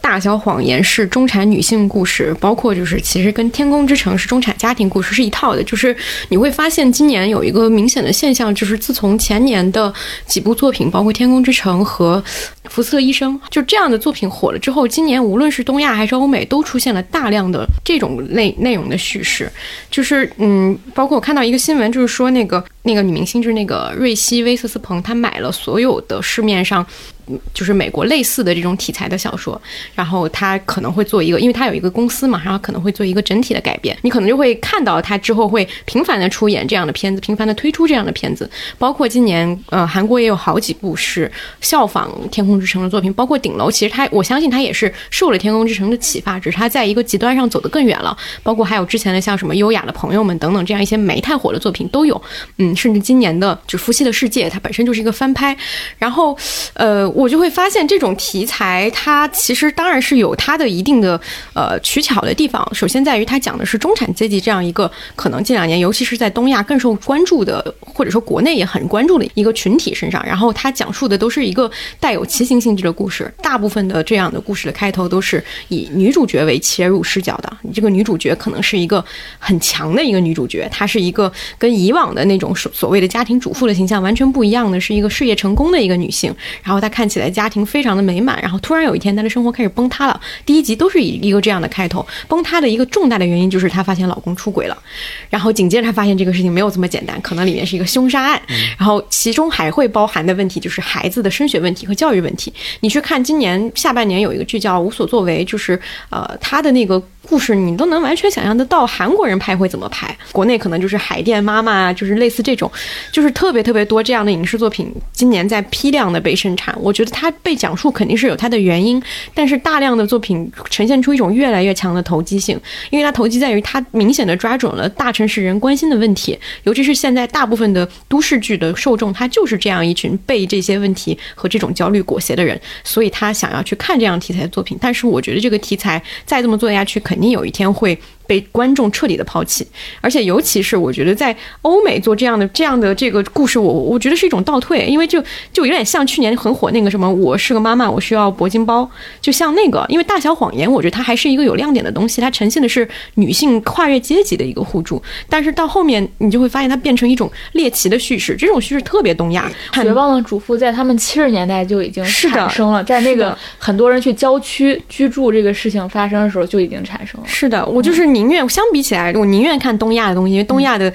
大小谎言是中产女性故事，包括就是其实跟《天空之城》是中产家庭故事是一套的。就是你会发现今年有一个明显的现象，就是自从前年的几部作品，包括《天空之城》和《福斯特医生》，就这样的作品火了之后，今年无论是东亚还是欧美，都出现了大量的这种类内容的叙事。就是嗯，包括我看到一个新闻，就是说那个那个女明星，就是那个瑞希·威瑟斯彭，她买了所有的市面上。就是美国类似的这种题材的小说，然后她可能会做一个，因为她有一个公司嘛，然后可能会做一个整体的改编。你可能就会看到她之后会频繁的出演这样的片子，频繁的推出这样的片子。包括今年，呃，韩国也有好几部是效仿《天空之城》的作品，包括《顶楼》，其实他我相信他也是受了《天空之城》的启发，只是他在一个极端上走得更远了。包括还有之前的像什么《优雅的朋友们》等等这样一些没太火的作品都有。嗯，甚至今年的就《夫妻的世界》，它本身就是一个翻拍。然后，呃。我就会发现，这种题材它其实当然是有它的一定的呃取巧的地方。首先在于它讲的是中产阶级这样一个可能近两年，尤其是在东亚更受关注的，或者说国内也很关注的一个群体身上。然后它讲述的都是一个带有骑行性质的故事，大部分的这样的故事的开头都是以女主角为切入视角的。你这个女主角可能是一个很强的一个女主角，她是一个跟以往的那种所所谓的家庭主妇的形象完全不一样的，是一个事业成功的一个女性。然后她看起来家庭非常的美满，然后突然有一天她的生活开始崩塌了。第一集都是以一个这样的开头，崩塌的一个重大的原因就是她发现老公出轨了，然后紧接着她发现这个事情没有这么简单，可能里面是一个凶杀案，然后其中还会包含的问题就是孩子的升学问题和教育问题。你去看今年下半年有一个剧叫《无所作为》，就是呃她的那个。故事你都能完全想象得到，韩国人拍会怎么拍？国内可能就是海淀妈妈啊，就是类似这种，就是特别特别多这样的影视作品，今年在批量的被生产。我觉得它被讲述肯定是有它的原因，但是大量的作品呈现出一种越来越强的投机性，因为它投机在于它明显的抓准了大城市人关心的问题，尤其是现在大部分的都市剧的受众，他就是这样一群被这些问题和这种焦虑裹挟的人，所以他想要去看这样题材的作品。但是我觉得这个题材再这么做下去，肯。你有一天会。被观众彻底的抛弃，而且尤其是我觉得在欧美做这样的这样的这个故事，我我觉得是一种倒退，因为就就有点像去年很火那个什么，我是个妈妈，我需要铂金包，就像那个，因为大小谎言，我觉得它还是一个有亮点的东西，它呈现的是女性跨越阶级的一个互助，但是到后面你就会发现它变成一种猎奇的叙事，这种叙事特别东亚。绝望的主妇在他们七十年代就已经产生了，在那个很多人去郊区居住这个事情发生的时候就已经产生了。是的，我就是你。宁愿相比起来，我宁愿看东亚的东西，因为东亚的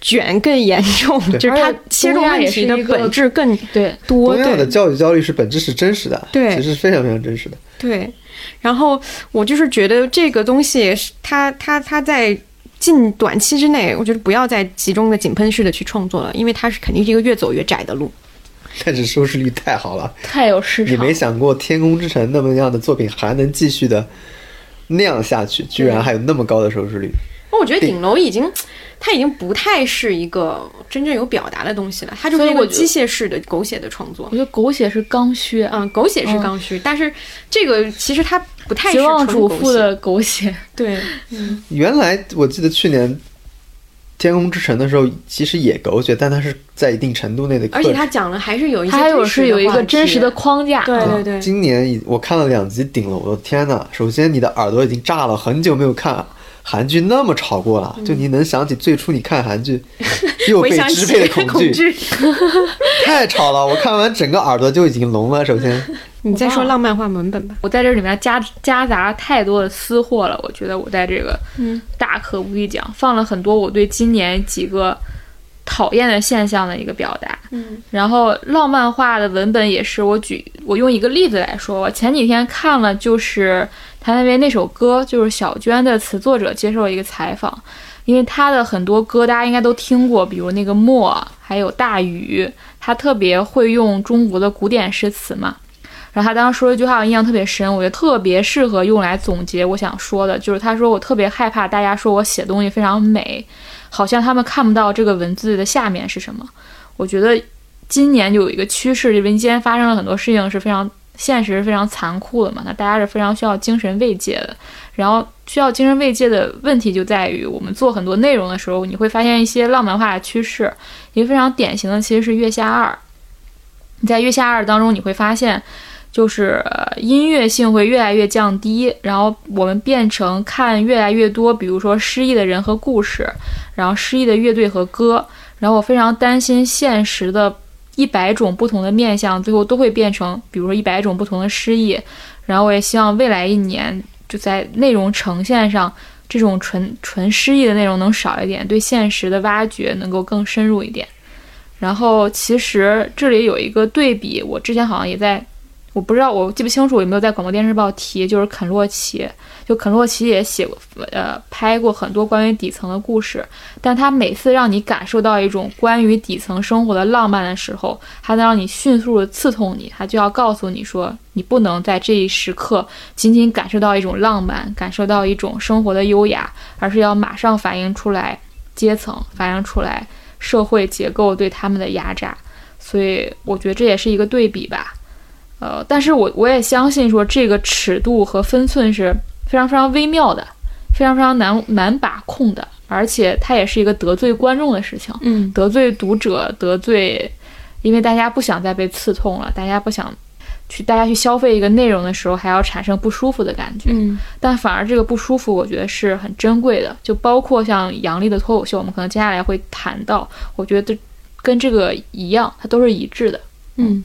卷更严重，就是它切入问题的本质更对多。东亚的教育焦虑是本质是真实的，对，其实非常非常真实的。对，然后我就是觉得这个东西，它它它在近短期之内，我觉得不要再集中的井喷式的去创作了，因为它是肯定是一个越走越窄的路。但是收视率太好了，太有市场。你没想过《天空之城》那么样的作品还能继续的？那样下去，居然还有那么高的收视率。那我觉得顶楼已经，它已经不太是一个真正有表达的东西了，它就是一个机械式的狗血的创作。我觉得狗血是刚需，嗯，狗血是刚需，但是这个其实它不太是绝望主妇的狗血。对，嗯，原来我记得去年。天空之城的时候，其实也狗血，但它是在一定程度内的。而且它讲了还是有一些，还有是有一个真实的框架。对对对。今年我看了两集顶了，我的天呐！首先你的耳朵已经炸了，很久没有看韩剧那么吵过了。就你能想起最初你看韩剧 又被支配的恐惧，太吵了！我看完整个耳朵就已经聋了。首先。你再说浪漫化文本吧。我在这里面夹夹杂太多的私货了，我觉得我在这个大可不必讲，放了很多我对今年几个讨厌的现象的一个表达。嗯，然后浪漫化的文本也是我举，我用一个例子来说，我前几天看了就是谭维维那首歌，就是小娟的词作者接受了一个采访，因为他的很多歌大家应该都听过，比如那个墨，还有大雨，他特别会用中国的古典诗词嘛。然后他当时说了一句话，我印象特别深，我觉得特别适合用来总结我想说的，就是他说我特别害怕大家说我写东西非常美，好像他们看不到这个文字的下面是什么。我觉得今年就有一个趋势，因为今天发生了很多事情是非常现实、非常残酷的嘛，那大家是非常需要精神慰藉的。然后需要精神慰藉的问题就在于，我们做很多内容的时候，你会发现一些浪漫化的趋势，一个非常典型的其实是《月下二》。你在《月下二》当中，你会发现。就是音乐性会越来越降低，然后我们变成看越来越多，比如说失忆的人和故事，然后失忆的乐队和歌，然后我非常担心现实的一百种不同的面相，最后都会变成，比如说一百种不同的失忆，然后我也希望未来一年就在内容呈现上，这种纯纯失忆的内容能少一点，对现实的挖掘能够更深入一点。然后其实这里有一个对比，我之前好像也在。我不知道，我记不清楚有没有在广播电视报提，就是肯洛奇，就肯洛奇也写过，呃，拍过很多关于底层的故事，但他每次让你感受到一种关于底层生活的浪漫的时候，他能让你迅速的刺痛你，他就要告诉你说，你不能在这一时刻仅仅感受到一种浪漫，感受到一种生活的优雅，而是要马上反映出来阶层，反映出来社会结构对他们的压榨，所以我觉得这也是一个对比吧。呃，但是我我也相信说这个尺度和分寸是非常非常微妙的，非常非常难难把控的，而且它也是一个得罪观众的事情，嗯，得罪读者，得罪，因为大家不想再被刺痛了，大家不想去大家去消费一个内容的时候，还要产生不舒服的感觉。嗯但反而这个不舒服，我觉得是很珍贵的。就包括像杨笠的脱口秀，我们可能接下来会谈到，我觉得跟这个一样，它都是一致的。嗯。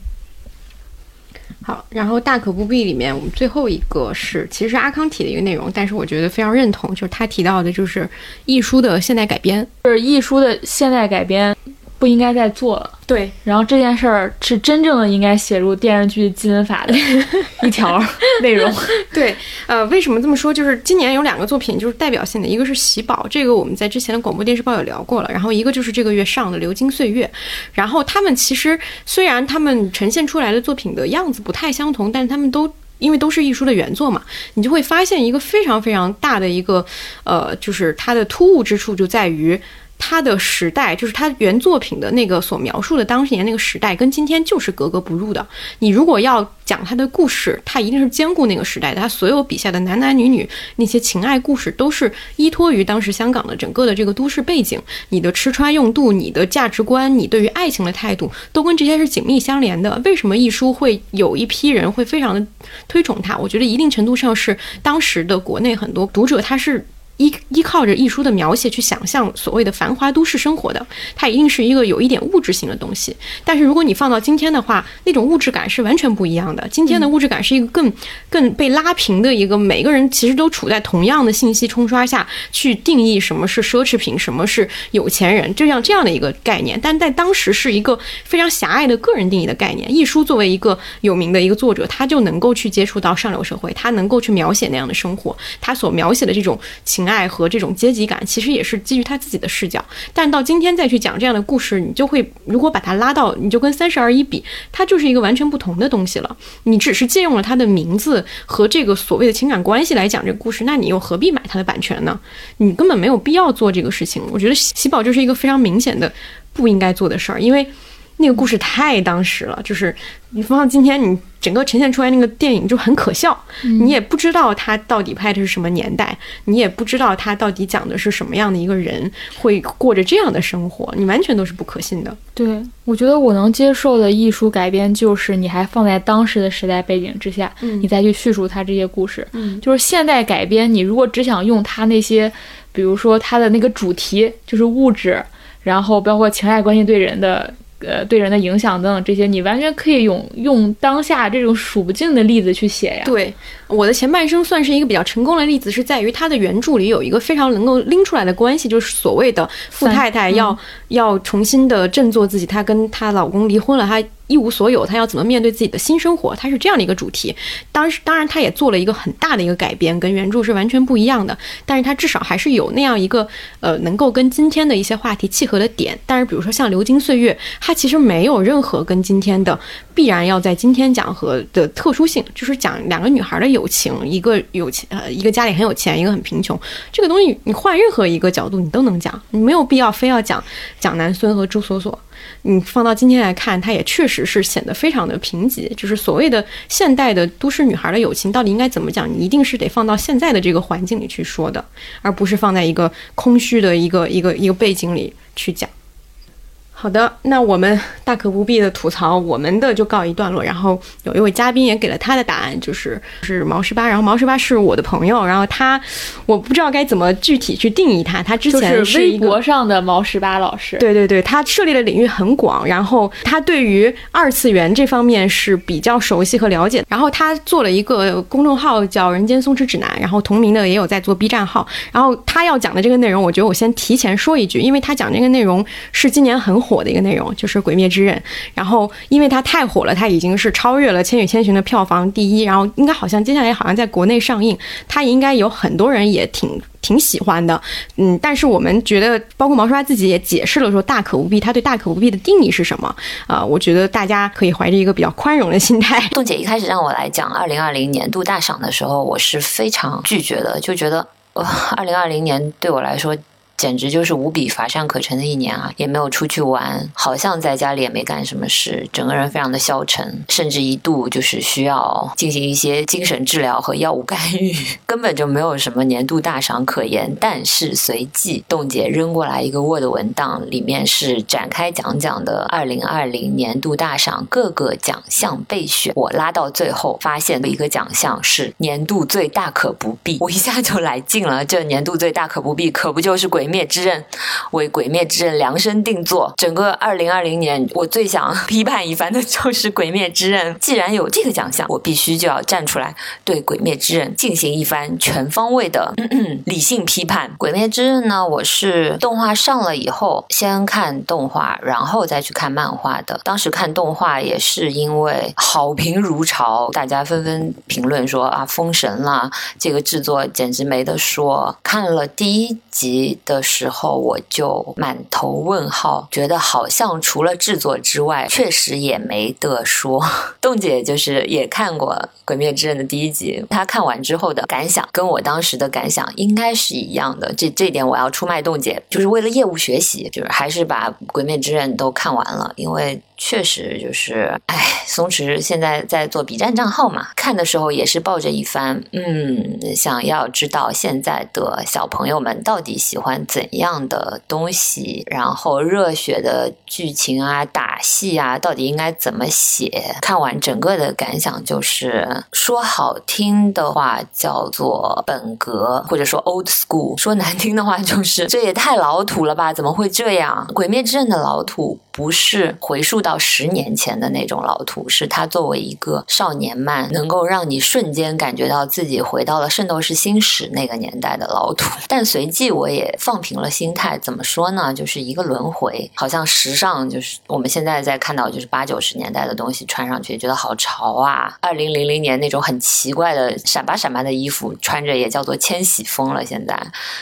好，然后大可不必里面，我们最后一个是其实是阿康提的一个内容，但是我觉得非常认同，就是他提到的就是艺术的现代改编。就是艺术的现代改编不应该再做了。对，然后这件事儿是真正的应该写入电视剧基本法的 一条内容。对，呃，为什么这么说？就是今年有两个作品就是代表性的，一个是《喜宝》，这个我们在之前的广播电视报有聊过了，然后一个就是这个月上的《流金岁月》。然后他们其实虽然他们呈现出来的作品的样子不太相同，但是他们都。因为都是艺术的原作嘛，你就会发现一个非常非常大的一个，呃，就是它的突兀之处就在于。他的时代，就是他原作品的那个所描述的当年那个时代，跟今天就是格格不入的。你如果要讲他的故事，他一定是兼顾那个时代的。他所有笔下的男男女女那些情爱故事，都是依托于当时香港的整个的这个都市背景。你的吃穿用度，你的价值观，你对于爱情的态度，都跟这些是紧密相连的。为什么一书会有一批人会非常的推崇它？我觉得一定程度上是当时的国内很多读者他是。依依靠着一书的描写去想象所谓的繁华都市生活的，它一定是一个有一点物质性的东西。但是如果你放到今天的话，那种物质感是完全不一样的。今天的物质感是一个更更被拉平的一个，每个人其实都处在同样的信息冲刷下去定义什么是奢侈品，什么是有钱人，这样这样的一个概念。但在当时是一个非常狭隘的个人定义的概念。一书作为一个有名的一个作者，他就能够去接触到上流社会，他能够去描写那样的生活，他所描写的这种情。爱和这种阶级感，其实也是基于他自己的视角。但到今天再去讲这样的故事，你就会如果把它拉到，你就跟三十而已比，它就是一个完全不同的东西了。你只是借用了它的名字和这个所谓的情感关系来讲这个故事，那你又何必买它的版权呢？你根本没有必要做这个事情。我觉得喜宝就是一个非常明显的不应该做的事儿，因为那个故事太当时了，就是你放到今天你。整个呈现出来那个电影就很可笑，你也不知道他到底拍的是什么年代，你也不知道他到底讲的是什么样的一个人会过着这样的生活，你完全都是不可信的。对，我觉得我能接受的艺术改编就是你还放在当时的时代背景之下，你再去叙述他这些故事。嗯，就是现代改编，你如果只想用他那些，比如说他的那个主题就是物质，然后包括情爱关系对人的。呃，对人的影响等等这些，你完全可以用用当下这种数不尽的例子去写呀。对，我的前半生算是一个比较成功的例子，是在于它的原著里有一个非常能够拎出来的关系，就是所谓的富太太要要重新的振作自己，她跟她老公离婚了，她。一无所有，他要怎么面对自己的新生活？他是这样的一个主题。当时当然，他也做了一个很大的一个改编，跟原著是完全不一样的。但是他至少还是有那样一个呃，能够跟今天的一些话题契合的点。但是，比如说像《流金岁月》，它其实没有任何跟今天的必然要在今天讲和的特殊性，就是讲两个女孩的友情，一个有钱呃，一个家里很有钱，一个很贫穷。这个东西你换任何一个角度你都能讲，你没有必要非要讲讲南孙和朱锁锁。你放到今天来看，它也确实是显得非常的贫瘠。就是所谓的现代的都市女孩的友情，到底应该怎么讲？你一定是得放到现在的这个环境里去说的，而不是放在一个空虚的一个一个一个背景里去讲。好的，那我们大可不必的吐槽，我们的就告一段落。然后有一位嘉宾也给了他的答案，就是是毛十八。然后毛十八是我的朋友，然后他我不知道该怎么具体去定义他。他之前是微博上的毛十八老师。对对对，他涉猎的领域很广，然后他对于二次元这方面是比较熟悉和了解。然后他做了一个公众号叫《人间松弛指南》，然后同名的也有在做 B 站号。然后他要讲的这个内容，我觉得我先提前说一句，因为他讲这个内容是今年很。火火的一个内容就是《鬼灭之刃》，然后因为它太火了，它已经是超越了《千与千寻》的票房第一，然后应该好像接下来好像在国内上映，它应该有很多人也挺挺喜欢的，嗯，但是我们觉得，包括毛叔他自己也解释了说，大可不必，他对大可不必的定义是什么啊？我觉得大家可以怀着一个比较宽容的心态。冻姐一开始让我来讲二零二零年度大赏的时候，我是非常拒绝的，就觉得呃，二零二零年对我来说。简直就是无比乏善可陈的一年啊！也没有出去玩，好像在家里也没干什么事，整个人非常的消沉，甚至一度就是需要进行一些精神治疗和药物干预，根本就没有什么年度大赏可言。但是随即冻姐扔过来一个 Word 文档，里面是展开讲讲的二零二零年度大赏各个奖项备选。我拉到最后，发现一个奖项是年度最大可不必，我一下就来劲了。这年度最大可不必，可不就是《鬼灭之刃》为《鬼灭之刃》量身定做？整个二零二零年，我最想批判一番的就是《鬼灭之刃》。既然有这个奖项，我必须就要站出来，对《鬼灭之刃》进行一番全方位的嗯 嗯理性批判。《鬼灭之刃》呢，我是动画上了以后先看动画，然后再去看漫画的。当时看动画也是因为好评如潮，大家纷纷评论说啊，封神了，这个制作简直没得说。看了第一集的时候，我就满头问号，觉得好像除了制作之外，确实也没得说。冻姐就是也看过《鬼灭之刃》的第一集，她看完之后的感想跟我当时的感想应该是一样的。这这点我要出卖冻姐，就是为了业务学习，就是还是把《鬼灭之刃》都看完了，因为。确实就是，哎，松弛现在在做 B 站账号嘛，看的时候也是抱着一番，嗯，想要知道现在的小朋友们到底喜欢怎样的东西，然后热血的剧情啊、打戏啊，到底应该怎么写？看完整个的感想就是，说好听的话叫做本格，或者说 old school；说难听的话就是这也太老土了吧？怎么会这样？《鬼灭之刃》的老土。不是回溯到到十年前的那种老图，是它作为一个少年漫，能够让你瞬间感觉到自己回到了《圣斗士星矢》那个年代的老图。但随即我也放平了心态，怎么说呢？就是一个轮回，好像时尚就是我们现在在看到就是八九十年代的东西穿上去觉得好潮啊，二零零零年那种很奇怪的闪吧闪吧的衣服穿着也叫做千禧风了。现在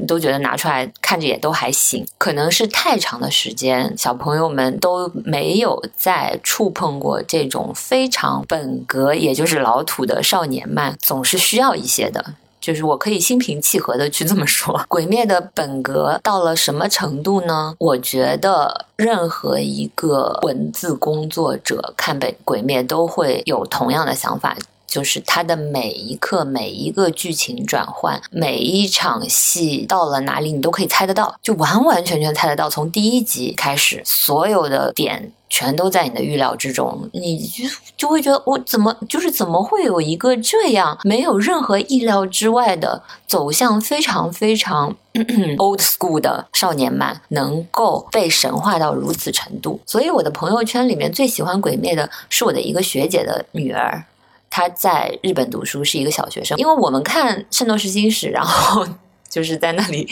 都觉得拿出来看着也都还行，可能是太长的时间，小朋友们。都没有在触碰过这种非常本格，也就是老土的少年漫，总是需要一些的。就是我可以心平气和的去这么说，《鬼灭》的本格到了什么程度呢？我觉得任何一个文字工作者看本《鬼灭》都会有同样的想法。就是它的每一刻、每一个剧情转换、每一场戏到了哪里，你都可以猜得到，就完完全全猜得到。从第一集开始，所有的点全都在你的预料之中，你就就会觉得我怎么就是怎么会有一个这样没有任何意料之外的走向，非常非 常 old school 的少年漫能够被神化到如此程度。所以我的朋友圈里面最喜欢《鬼灭》的是我的一个学姐的女儿。他在日本读书，是一个小学生。因为我们看《圣斗士星矢》，然后 就是在那里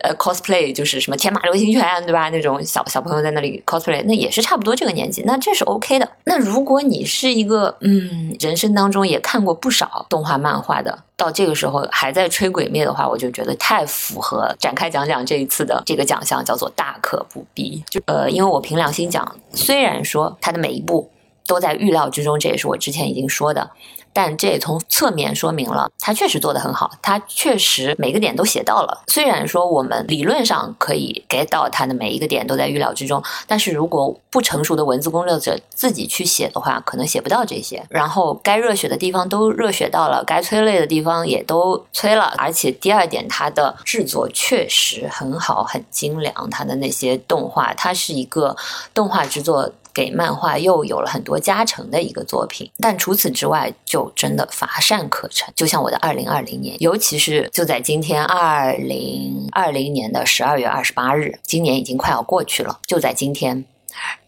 呃 cosplay，就是什么天马流星拳，对吧？那种小小朋友在那里 cosplay，那也是差不多这个年纪，那这是 OK 的。那如果你是一个嗯，人生当中也看过不少动画漫画的，到这个时候还在吹鬼灭的话，我就觉得太符合展开讲讲这一次的这个奖项，叫做大可不必。就呃，因为我凭良心讲，虽然说他的每一部。都在预料之中，这也是我之前已经说的，但这也从侧面说明了他确实做得很好，他确实每个点都写到了。虽然说我们理论上可以 get 到他的每一个点都在预料之中，但是如果不成熟的文字工作者自己去写的话，可能写不到这些。然后该热血的地方都热血到了，该催泪的地方也都催了。而且第二点，它的制作确实很好，很精良。它的那些动画，它是一个动画制作。给漫画又有了很多加成的一个作品，但除此之外就真的乏善可陈。就像我的二零二零年，尤其是就在今天二零二零年的十二月二十八日，今年已经快要过去了。就在今天，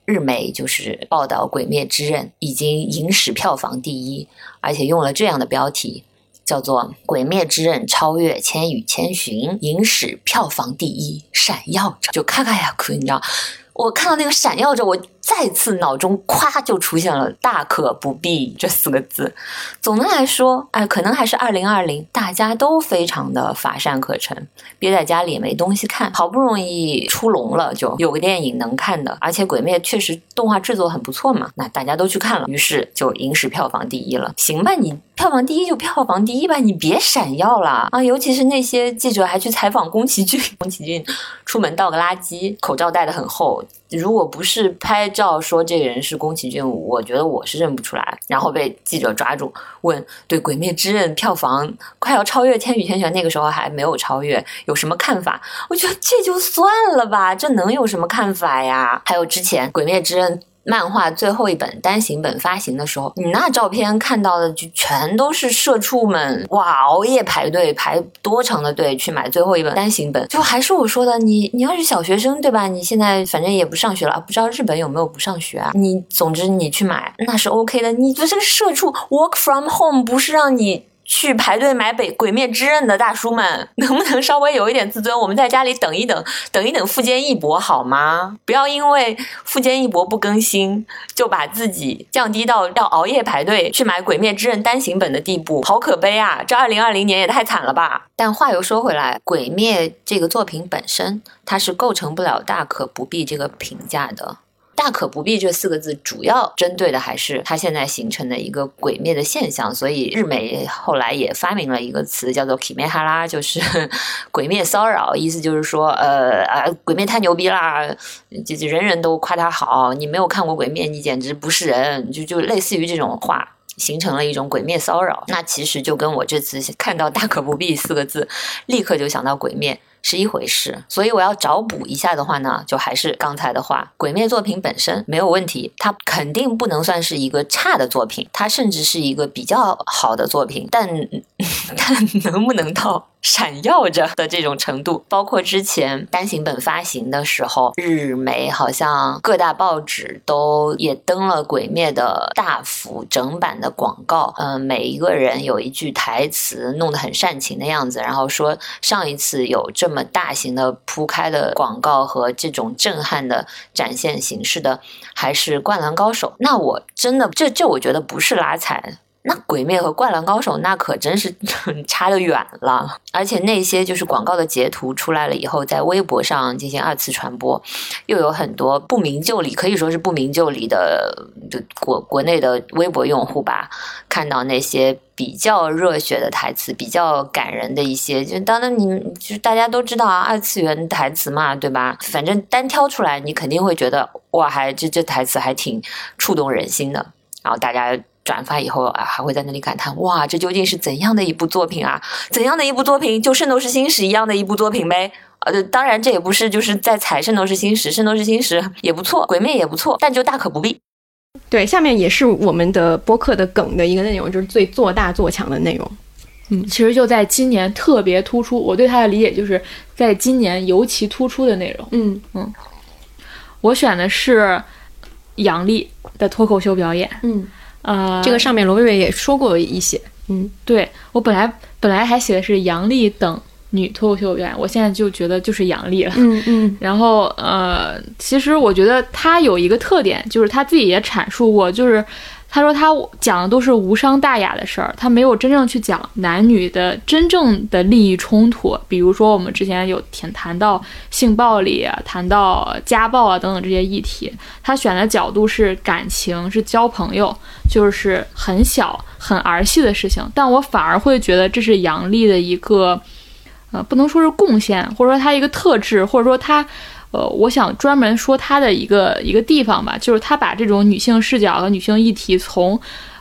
日媒就是报道《鬼灭之刃》已经影史票房第一，而且用了这样的标题，叫做《鬼灭之刃超越《千与千寻》，影史票房第一，闪耀着》，就咔咔呀哭，你知道。我看到那个闪耀着，我再次脑中咵就出现了“大可不必”这四个字。总的来说，哎，可能还是二零二零，大家都非常的乏善可陈，憋在家里也没东西看，好不容易出笼了，就有个电影能看的。而且《鬼灭》确实动画制作很不错嘛，那大家都去看了，于是就影史票房第一了。行吧，你票房第一就票房第一吧，你别闪耀了啊！尤其是那些记者还去采访宫崎骏，宫崎骏出门倒个垃圾，口罩戴得很厚。如果不是拍照说这个人是宫崎骏，我觉得我是认不出来。然后被记者抓住问，对《鬼灭之刃》票房快要超越《千与千寻》，那个时候还没有超越，有什么看法？我觉得这就算了吧，这能有什么看法呀？还有之前《鬼灭之刃》。漫画最后一本单行本发行的时候，你那照片看到的就全都是社畜们哇，熬夜排队排多长的队去买最后一本单行本。就还是我说的，你 你要是小学生对吧？你现在反正也不上学了，不知道日本有没有不上学啊？你总之你去买那是 OK 的。你这个社畜 work from home 不是让你。去排队买《北鬼灭之刃》的大叔们，能不能稍微有一点自尊？我们在家里等一等，等一等富坚义博好吗？不要因为富坚义博不更新，就把自己降低到要熬夜排队去买《鬼灭之刃》单行本的地步，好可悲啊！这二零二零年也太惨了吧！但话又说回来，《鬼灭》这个作品本身，它是构成不了大可不必这个评价的。大可不必这四个字，主要针对的还是它现在形成的一个鬼灭的现象。所以日美后来也发明了一个词，叫做 “kimi 哈拉”，就是 鬼灭骚扰，意思就是说，呃啊，鬼灭太牛逼啦，就就人人都夸他好，你没有看过鬼灭，你简直不是人，就就类似于这种话，形成了一种鬼灭骚扰。那其实就跟我这次看到“大可不必”四个字，立刻就想到鬼灭。是一回事，所以我要找补一下的话呢，就还是刚才的话，鬼灭作品本身没有问题，它肯定不能算是一个差的作品，它甚至是一个比较好的作品，但 但能不能到？闪耀着的这种程度，包括之前单行本发行的时候，日媒好像各大报纸都也登了《鬼灭》的大幅整版的广告。嗯，每一个人有一句台词，弄得很煽情的样子，然后说上一次有这么大型的铺开的广告和这种震撼的展现形式的，还是《灌篮高手》。那我真的这这，我觉得不是拉踩。那鬼灭和灌篮高手那可真是 差得远了，而且那些就是广告的截图出来了以后，在微博上进行二次传播，又有很多不明就里，可以说是不明就里的就国国内的微博用户吧，看到那些比较热血的台词，比较感人的一些，就当然你就是大家都知道啊，二次元台词嘛，对吧？反正单挑出来，你肯定会觉得哇，还这这台词还挺触动人心的，然后大家。转发以后啊，还会在那里感叹：哇，这究竟是怎样的一部作品啊？怎样的一部作品？就《圣斗士星矢》一样的一部作品呗？呃，当然这也不是就是在踩《圣斗士星矢》，《圣斗士星矢》也不错，《鬼灭》也不错，但就大可不必。对，下面也是我们的播客的梗的一个内容，就是最做大做强的内容。嗯，其实就在今年特别突出，我对它的理解就是在今年尤其突出的内容。嗯嗯，我选的是杨笠的脱口秀表演。嗯。呃，这个上面罗薇薇也说过一些，嗯，对我本来本来还写的是杨笠等女脱口秀演员，我现在就觉得就是杨笠了，嗯嗯，然后呃，其实我觉得她有一个特点，就是她自己也阐述过，就是。他说他讲的都是无伤大雅的事儿，他没有真正去讲男女的真正的利益冲突。比如说我们之前有谈谈到性暴力，谈到家暴啊等等这些议题，他选的角度是感情，是交朋友，就是很小很儿戏的事情。但我反而会觉得这是杨笠的一个，呃，不能说是贡献，或者说他一个特质，或者说他。呃，我想专门说他的一个一个地方吧，就是他把这种女性视角和女性议题，从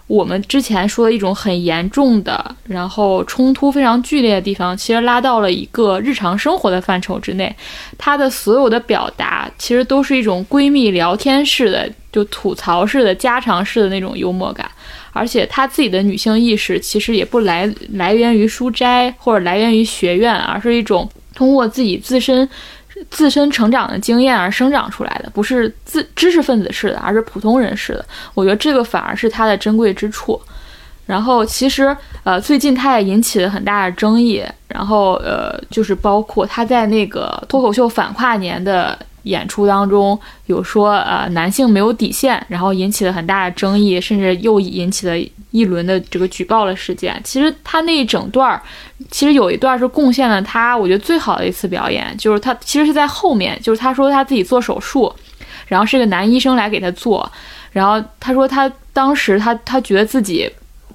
我们之前说的一种很严重的，然后冲突非常剧烈的地方，其实拉到了一个日常生活的范畴之内。她的所有的表达，其实都是一种闺蜜聊天式的，就吐槽式的、家常式的那种幽默感。而且她自己的女性意识，其实也不来来源于书斋或者来源于学院，而是一种通过自己自身。自身成长的经验而生长出来的，不是自知识分子式的，而是普通人式的。我觉得这个反而是它的珍贵之处。然后其实呃，最近他也引起了很大的争议。然后呃，就是包括他在那个脱口秀反跨年的演出当中，有说呃男性没有底线，然后引起了很大的争议，甚至又引起了。一轮的这个举报的事件，其实他那一整段儿，其实有一段是贡献了他，我觉得最好的一次表演，就是他其实是在后面，就是他说他自己做手术，然后是个男医生来给他做，然后他说他当时他他觉得自己。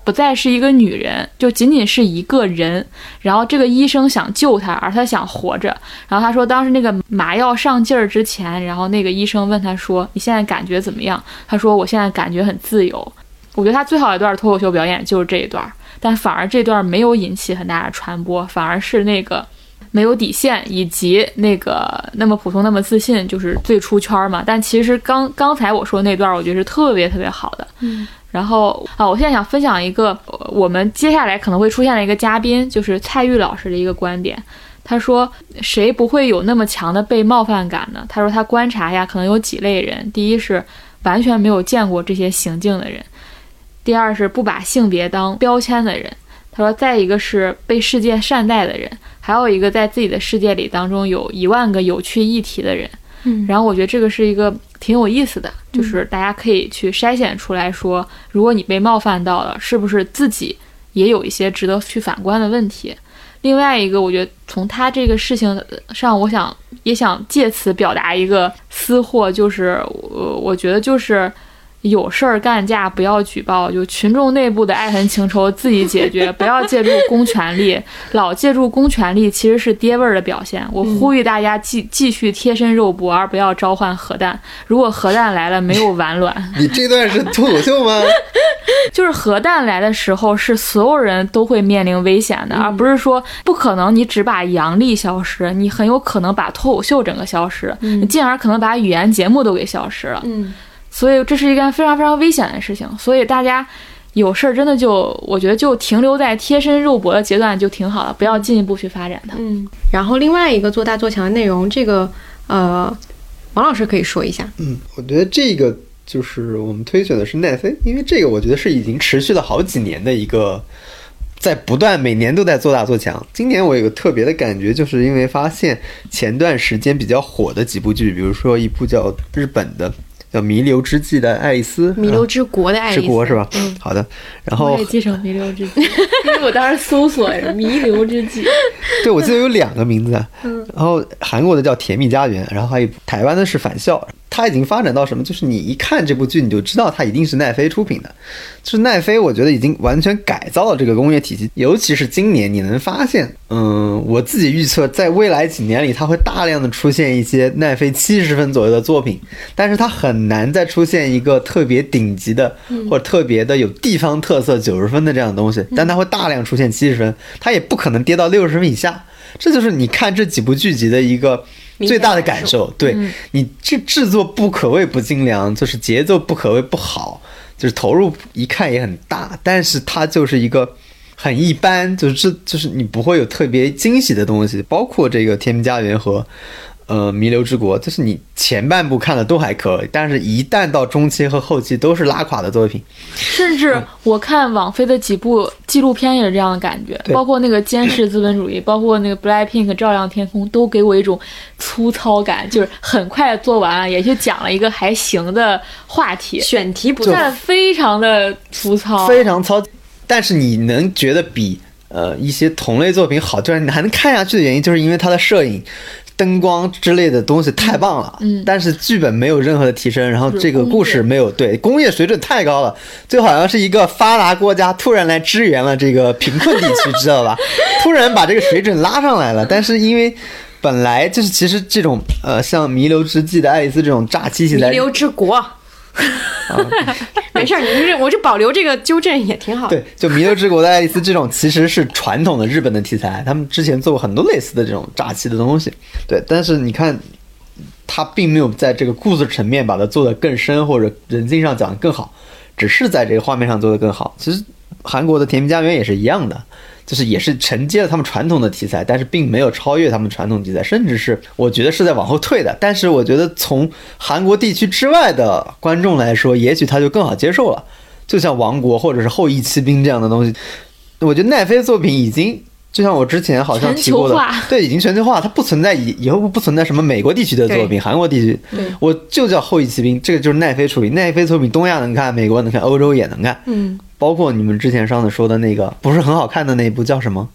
不再是一个女人，就仅仅是一个人。然后这个医生想救她，而她想活着。然后他说，当时那个麻药上劲儿之前，然后那个医生问他说：“你现在感觉怎么样？”他说：“我现在感觉很自由。”我觉得他最好一段脱口秀表演就是这一段，但反而这段没有引起很大的传播，反而是那个没有底线以及那个那么普通那么自信，就是最出圈嘛。但其实刚刚才我说那段，我觉得是特别特别好的。嗯。然后啊，我现在想分享一个我们接下来可能会出现的一个嘉宾，就是蔡玉老师的一个观点。他说：“谁不会有那么强的被冒犯感呢？”他说他观察呀，可能有几类人：第一是完全没有见过这些行径的人；第二是不把性别当标签的人。他说再一个是被世界善待的人，还有一个在自己的世界里当中有一万个有趣议题的人。嗯，然后我觉得这个是一个挺有意思的，就是大家可以去筛选出来说，如果你被冒犯到了，是不是自己也有一些值得去反观的问题？另外一个，我觉得从他这个事情上，我想也想借此表达一个私货，就是我我觉得就是。有事儿干架不要举报，就群众内部的爱恨情仇自己解决，不要借助公权力。老借助公权力其实是爹味儿的表现。我呼吁大家继继续贴身肉搏，而不要召唤核弹。如果核弹来了，没有完卵。你这段是脱口秀吗？就是核弹来的时候，是所有人都会面临危险的，而不是说不可能你只把阳历消失，你很有可能把脱口秀整个消失，你进而可能把语言节目都给消失了。嗯。所以这是一件非常非常危险的事情，所以大家有事儿真的就我觉得就停留在贴身肉搏的阶段就挺好了，不要进一步去发展它。嗯，然后另外一个做大做强的内容，这个呃，王老师可以说一下。嗯，我觉得这个就是我们推选的是奈飞，因为这个我觉得是已经持续了好几年的一个，在不断每年都在做大做强。今年我有个特别的感觉，就是因为发现前段时间比较火的几部剧，比如说一部叫日本的。叫《弥留之际》的爱丽丝，弥留之国的爱丽丝，之国是吧？嗯，好的。然后我也记成弥留之际，因为我当时搜索，弥留之际。对，我记得有两个名字。嗯。然后韩国的叫《甜蜜家园》，然后还有台湾的是《返校》。它已经发展到什么？就是你一看这部剧，你就知道它一定是奈飞出品的。就是奈飞，我觉得已经完全改造了这个工业体系。尤其是今年，你能发现，嗯，我自己预测，在未来几年里，它会大量的出现一些奈飞七十分左右的作品，但是它很难再出现一个特别顶级的或者特别的有地方特色九十分的这样的东西。但它会大量出现七十分，它也不可能跌到六十分以下。这就是你看这几部剧集的一个。最大的感受，对你这制作不可谓不精良，就是节奏不可谓不好，就是投入一看也很大，但是它就是一个很一般，就是这就是你不会有特别惊喜的东西，包括这个《天命家园》和。呃，弥留之国，就是你前半部看的都还可以，但是一旦到中期和后期都是拉垮的作品。甚至我看网飞的几部纪录片也是这样的感觉，包括那个《监视资本主义》，包括那个《Blackpink》照亮天空，都给我一种粗糙感，就是很快做完了，也就讲了一个还行的话题，选题不但非常的粗糙，非常糙。但是你能觉得比呃一些同类作品好，就是你还能看下去的原因，就是因为它的摄影。灯光之类的东西太棒了，嗯，但是剧本没有任何的提升，然后这个故事没有对工业水准太高了，就好像是一个发达国家突然来支援了这个贫困地区，知道吧？突然把这个水准拉上来了，但是因为本来就是其实这种呃像《弥留之际》的爱丽丝这种炸机器弥留之国。没事儿，你这我就保留这个纠正也挺好。对，就《弥留之国的爱丽丝》这种其实是传统的日本的题材，他们之前做过很多类似的这种炸气的东西。对，但是你看，他并没有在这个故事层面把它做得更深，或者人性上讲得更好，只是在这个画面上做得更好。其实韩国的《甜蜜家园》也是一样的。就是也是承接了他们传统的题材，但是并没有超越他们传统题材，甚至是我觉得是在往后退的。但是我觉得从韩国地区之外的观众来说，也许他就更好接受了。就像《王国》或者是《后羿骑兵》这样的东西，我觉得奈飞作品已经就像我之前好像提过的，对，已经全球化，它不存在以以后不存在什么美国地区的作品，韩国地区，我就叫《后裔骑兵》，这个就是奈飞出品，奈飞出品东亚能看，美国能看，欧洲也能看，嗯。包括你们之前上次说的那个不是很好看的那一部叫什么？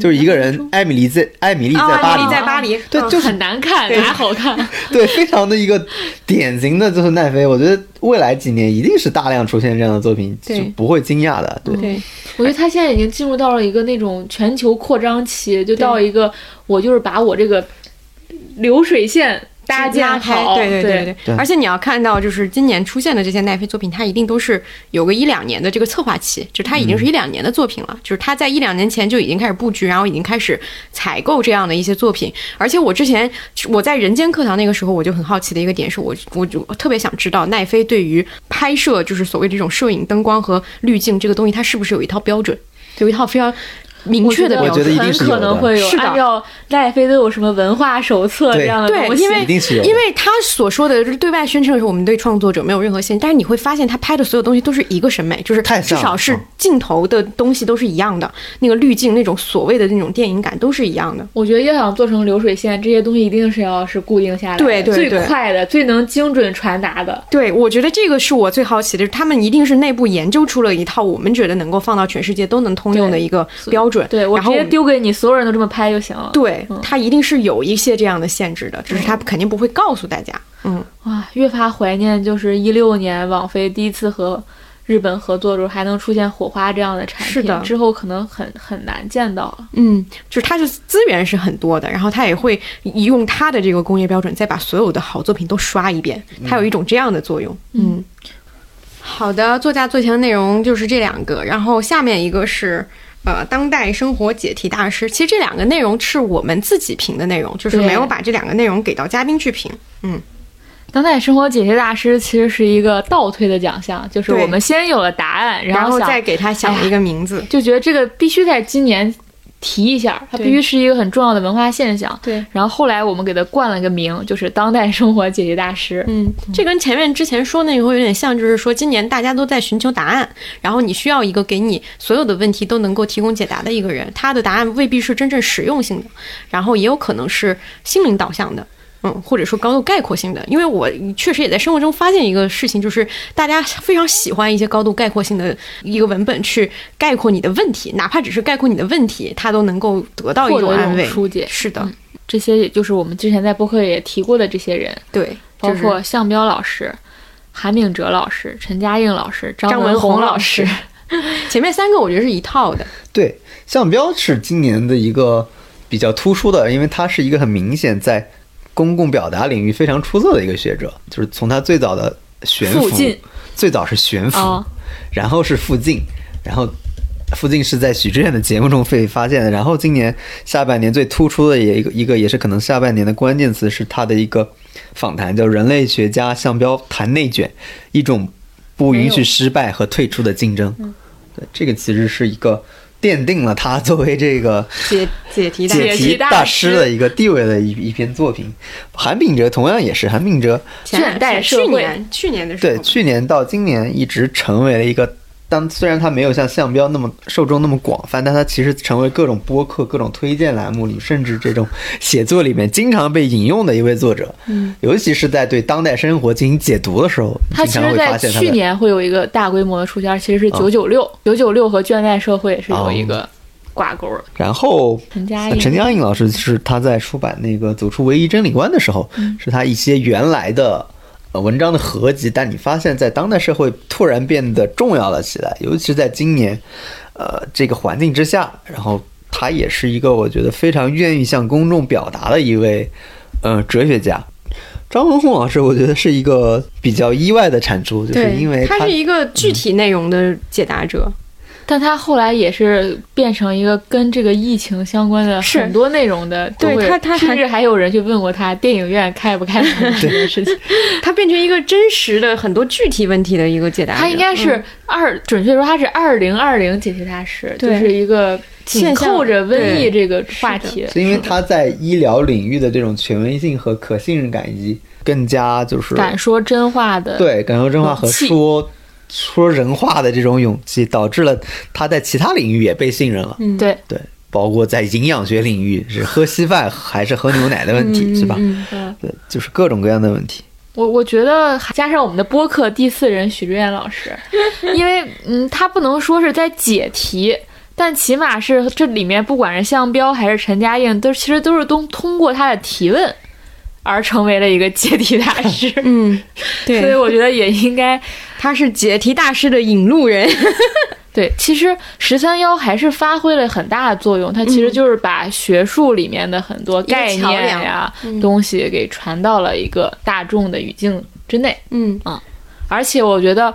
就是一个人，艾米丽在艾米丽在啊，巴黎在巴黎，对，嗯就是很难看，还好看？对，非常的一个典型的就是奈飞。我觉得未来几年一定是大量出现这样的作品，就不会惊讶的。对，对我觉得他现在已经进入到了一个那种全球扩张期，就到一个我就是把我这个流水线搭建拉开，好，对对对对对。而且你要看到，就是今年出现的这些奈飞作品，它一定都是有个一两年的这个策划期，就是它已经是一两年的作品了，就是它在一两年前就已经开始布局，然后已经开始采购这样的一些作品。而且我之前我在人间课堂那个时候，我就很好奇的一个点是我我就特别想知道奈飞对于拍摄就是所谓这种摄影、灯光和滤镜这个东西，它是不是有一套标准，有一套非常明确的我标准我觉得一。定很是有的可能会有是的按照奈飞都有什么文化手册这样的对，东西，因为一定是有因为他所说的就是对外宣称的是我们对创作者没有任何限制，但是你会发现他拍的所有东西都是一个审美，就是至少是嗯镜头的东西都是一样的，那个滤镜那种所谓的那种电影感都是一样的。我觉得要想做成流水线，这些东西一定是要是固定下来的，对对对最快的、最能精准传达的。对，我觉得这个是我最好奇的，他们一定是内部研究出了一套我们觉得能够放到全世界都能通用的一个标准。对我直接丢给你，所有人都这么拍就行了。对嗯，它一定是有一些这样的限制的，只是他肯定不会告诉大家。嗯，哇，越发怀念就是一六年网飞第一次和日本合作的时候，还能出现火花这样的产品，是的之后可能很很难见到了。嗯，就是它的资源是很多的，然后它也会用它的这个工业标准，再把所有的好作品都刷一遍，它有一种这样的作用。嗯，好的，作家最强的内容就是这两个，然后下面一个是。呃，当代生活解题大师，其实这两个内容是我们自己评的内容，就是没有把这两个内容给到嘉宾去评。嗯当代生活解题大师其实是一个倒推的奖项，就是我们先有了答案，然后想再给他想一个名字。就觉得这个必须在今年提一下，它必须是一个很重要的文化现象。对，然后后来我们给它冠了个名，就是当代生活解决大师。嗯，这跟前面之前说那个会有点像，就是说今年大家都在寻求答案，然后你需要一个给你所有的问题都能够提供解答的一个人，他的答案未必是真正实用性的，然后也有可能是心灵导向的。嗯，或者说高度概括性的，因为我确实也在生活中发现一个事情，就是大家非常喜欢一些高度概括性的一个文本去概括你的问题，哪怕只是概括你的问题，他都能够得到一种安慰。疏解是的，嗯这些也就是我们之前在播客也提过的这些人，对，包就是括向彪老师、韩炳哲老师、陈嘉映老师、张张文宏宏老师师。前面三个我觉得是一套的。对，向彪是今年的一个比较突出的，因为他是一个很明显在公共表达领域非常出色的一个学者，就是从他最早的悬浮，最早是悬浮，哦然后是附近，然后。附近是在许志远的节目中被发现的，然后今年下半年最突出的也一个一个也是可能下半年的关键词是他的一个访谈，叫《人类学家向标谈内卷：一种不允许失败和退出的竞争》。对，这个其实是一个奠定了他作为这个解解题大解题大师师的一个地位的一一篇作品。韩炳哲同样也是，韩炳哲去年去年的时候，对去年到今年一直成为了一个。当虽然他没有像向标那么受众那么广泛，但他其实成为各种播客、各种推荐栏目里，甚至这种写作里面经常被引用的一位作者。嗯，尤其是在对当代生活进行解读的时候，他其实在去年会有一个大规模的出圈，其实是哦九九六，九九六和倦怠社会是有一个挂钩的。然后陈嘉映陈嘉映老师是他在出版那个《走出唯一真理观》的时候，嗯是他一些原来的呃文章的合集，但你发现在当代社会突然变得重要了起来，尤其是在今年，呃这个环境之下，然后他也是一个我觉得非常愿意向公众表达的一位呃哲学家。张文宏老师，我觉得是一个比较意外的产出，就是，因为他是一个具体内容的解答者。但他后来也是变成一个跟这个疫情相关的很多内容的，对都会他他还甚至还有人去问过他电影院开不开门 这件事情。他变成一个真实的很多具体问题的一个解答。他应该是嗯二，准确说他是二零二零解题大师，就是一个紧扣着瘟疫这个话题。是因为他在医疗领域的这种权威性和可信任感，以及更加就是敢说真话的，对敢说真话和说说人话的这种勇气，导致了他在其他领域也被信任了。嗯对，对，包括在营养学领域，是喝稀饭还是喝牛奶的问题，是吧？嗯嗯，对，就是各种各样的问题。我我觉得加上我们的播客第四人许志远老师，因为嗯，他不能说是在解题，但起码是这里面不管是向彪还是陈嘉映，都其实都是通通过他的提问而成为了一个解题大师。嗯，所以，我觉得也应该他是解题大师的引路人。对，其实十三幺还是发挥了很大的作用，它其实就是把学术里面的很多概念呀、东西给传到了一个大众的语境之内。嗯啊而且我觉得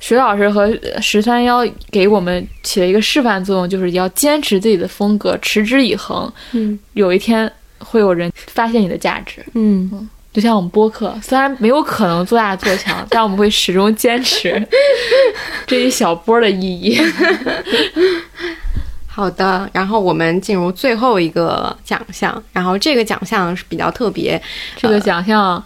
徐老师和十三幺给我们起了一个示范作用，就是要坚持自己的风格，持之以恒。嗯有一天会有人发现你的价值。嗯，就像我们播客，虽然没有可能做大做强，但我们会始终坚持这一小波的意义。好的。然后我们进入最后一个奖项，然后这个奖项是比较特别，这个奖项，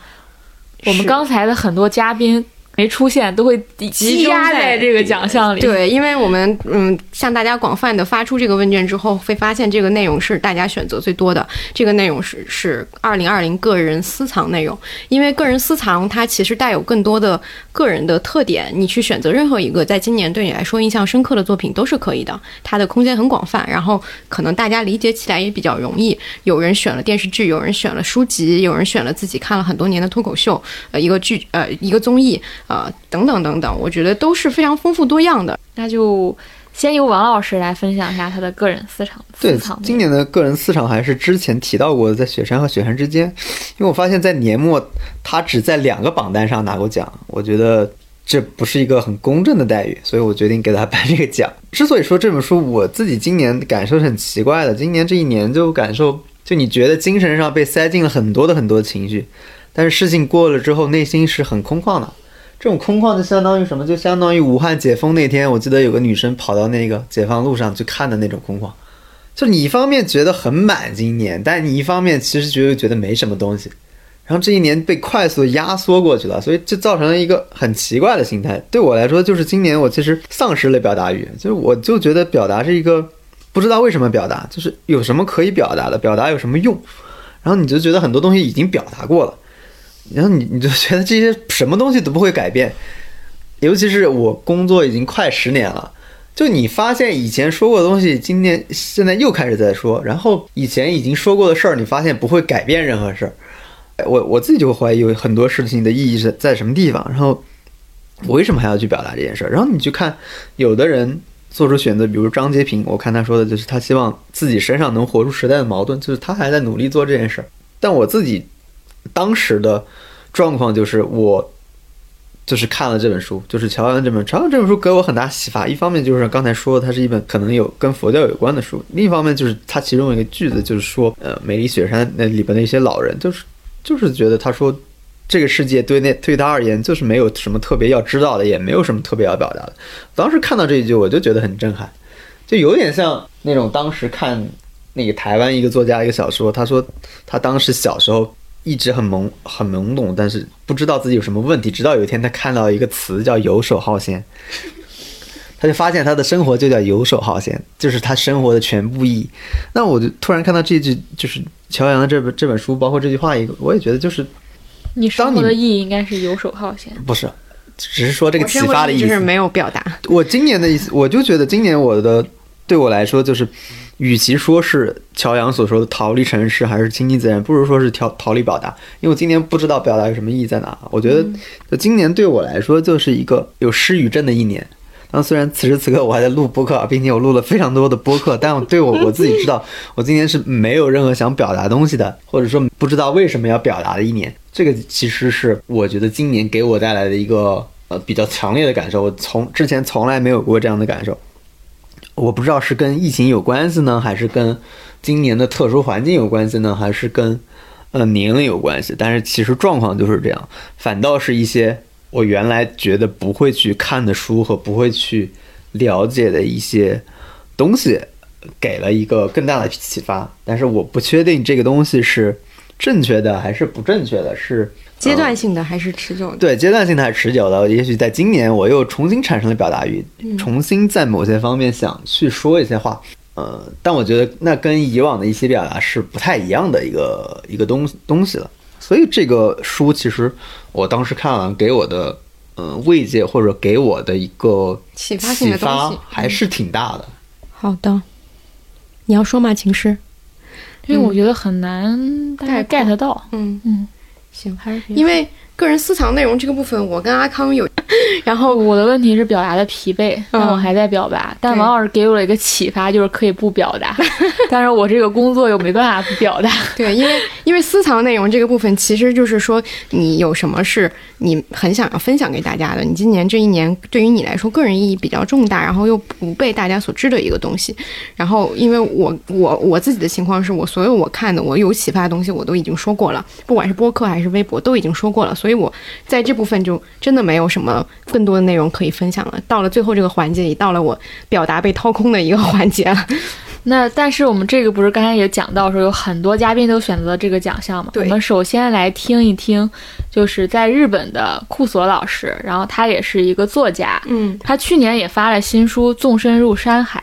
我们刚才的很多嘉宾没出现，都会积压在在这个奖项里。对，因为我们嗯向大家广泛的发出这个问卷之后，会发现这个内容是大家选择最多的。这个内容是是二零二零个人私藏内容，因为个人私藏它其实带有更多的个人的特点，你去选择任何一个在今年对你来说印象深刻的作品都是可以的，它的空间很广泛，然后可能大家理解起来也比较容易。有人选了电视剧，有人选了书籍，有人选了自己看了很多年的脱口秀，呃，一个剧呃一个综艺，呃等等等等，我觉得都是非常丰富多样的。那就先由王老师来分享一下他的个人私藏。对今年的个人私藏还是之前提到过的，在雪山和雪山之间，因为我发现，在年末他只在两个榜单上拿过奖，我觉得这不是一个很公正的待遇，所以我决定给他颁这个奖。之所以说这本书，我自己今年感受是很奇怪的，今年这一年就感受，就你觉得精神上被塞进了很多的很多的情绪，但是事情过了之后，内心是很空旷的。这种空旷就相当于什么？就相当于武汉解封那天，我记得有个女生跑到那个解放路上去看的那种空旷。就你一方面觉得很满今年，但你一方面其实觉得觉得没什么东西，然后这一年被快速压缩过去了，所以就造成了一个很奇怪的心态。对我来说，就是今年我其实丧失了表达欲，就是我就觉得表达是一个不知道为什么表达，就是有什么可以表达的，表达有什么用，然后你就觉得很多东西已经表达过了，然后你你就觉得这些什么东西都不会改变，尤其是我工作已经快十年了。就你发现以前说过的东西，今年现在又开始在说，然后以前已经说过的事儿，你发现不会改变任何事儿。我我自己就会怀疑有很多事情的意义是在什么地方，然后我为什么还要去表达这件事儿？然后你去看，有的人做出选择，比如张洁平，我看他说的就是他希望自己身上能活出时代的矛盾，就是他还在努力做这件事儿。但我自己当时的状况就是我就是看了这本书，就是乔安这本乔安这本书给我很大启发。一方面就是刚才说的，它是一本可能有跟佛教有关的书；另一方面就是它其中一个句子，就是说，呃，美丽雪山那里边的一些老人，就是就是觉得他说。这个世界对那对他而言就是没有什么特别要知道的，也没有什么特别要表达的。当时看到这一句，我就觉得很震撼，就有点像那种当时看那个台湾一个作家一个小说，他说他当时小时候一直很懵很懵懂，但是不知道自己有什么问题，直到有一天他看到一个词叫游手好闲，他就发现他的生活就叫游手好闲，就是他生活的全部意义。那我就突然看到这句，就是乔阳的这本这本书，包括这句话，一个我也觉得就是你生活的意义应该是游手好闲。不是，只是说这个启发的意思。就是没有表达。我今年的意思，我就觉得今年我的对我来说，就是与其说是乔阳所说的逃离城市，还是亲近自然，不如说是逃逃离表达。因为我今年不知道表达有什么意义在哪。我觉得，就今年对我来说，就是一个有失语症的一年。当虽然此时此刻我还在录播客，并且我录了非常多的播客，但我对我我自己知道，我今年是没有任何想表达东西的，或者说不知道为什么要表达的一年。这个其实是我觉得今年给我带来的一个呃比较强烈的感受，我从之前从来没有过这样的感受。我不知道是跟疫情有关系呢，还是跟今年的特殊环境有关系呢，还是跟呃年龄有关系？但是其实状况就是这样，反倒是一些我原来觉得不会去看的书和不会去了解的一些东西，给了一个更大的启发。但是我不确定这个东西是正确的还是不正确的，是阶段性的还是持久的？对阶段性的还是持久的。也许在今年我又重新产生了表达欲，重新在某些方面想去说一些话。呃，但我觉得那跟以往的一些表达是不太一样的一个一个东东西了。所以这个书其实我当时看完给我的呃慰藉或者给我的一个启发性的启发东西还是挺大的。好的，你要说吗，情诗？因为我觉得很难 get 到，嗯，嗯，行，还是别因为个人私藏内容这个部分，我跟阿康有，然后我的问题是表达的疲惫，但我还在表达。但王老师给我了一个启发，就是可以不表达，但是我这个工作又没办法不表达。对，因为因为私藏内容这个部分，其实就是说你有什么是你很想要分享给大家的，你今年这一年对于你来说个人意义比较重大，然后又不被大家所知的一个东西。然后，因为我我我自己的情况是我所有我看的我有启发的东西我都已经说过了，不管是播客还是微博都已经说过了，所以我在这部分就真的没有什么更多的内容可以分享了。到了最后这个环节也，到了我表达被掏空的一个环节了。那但是我们这个不是刚才也讲到说有很多嘉宾都选择了这个奖项嘛？对我们首先来听一听，就是在日本的库索老师，然后他也是一个作家，嗯，他去年也发了新书《纵身入山海》，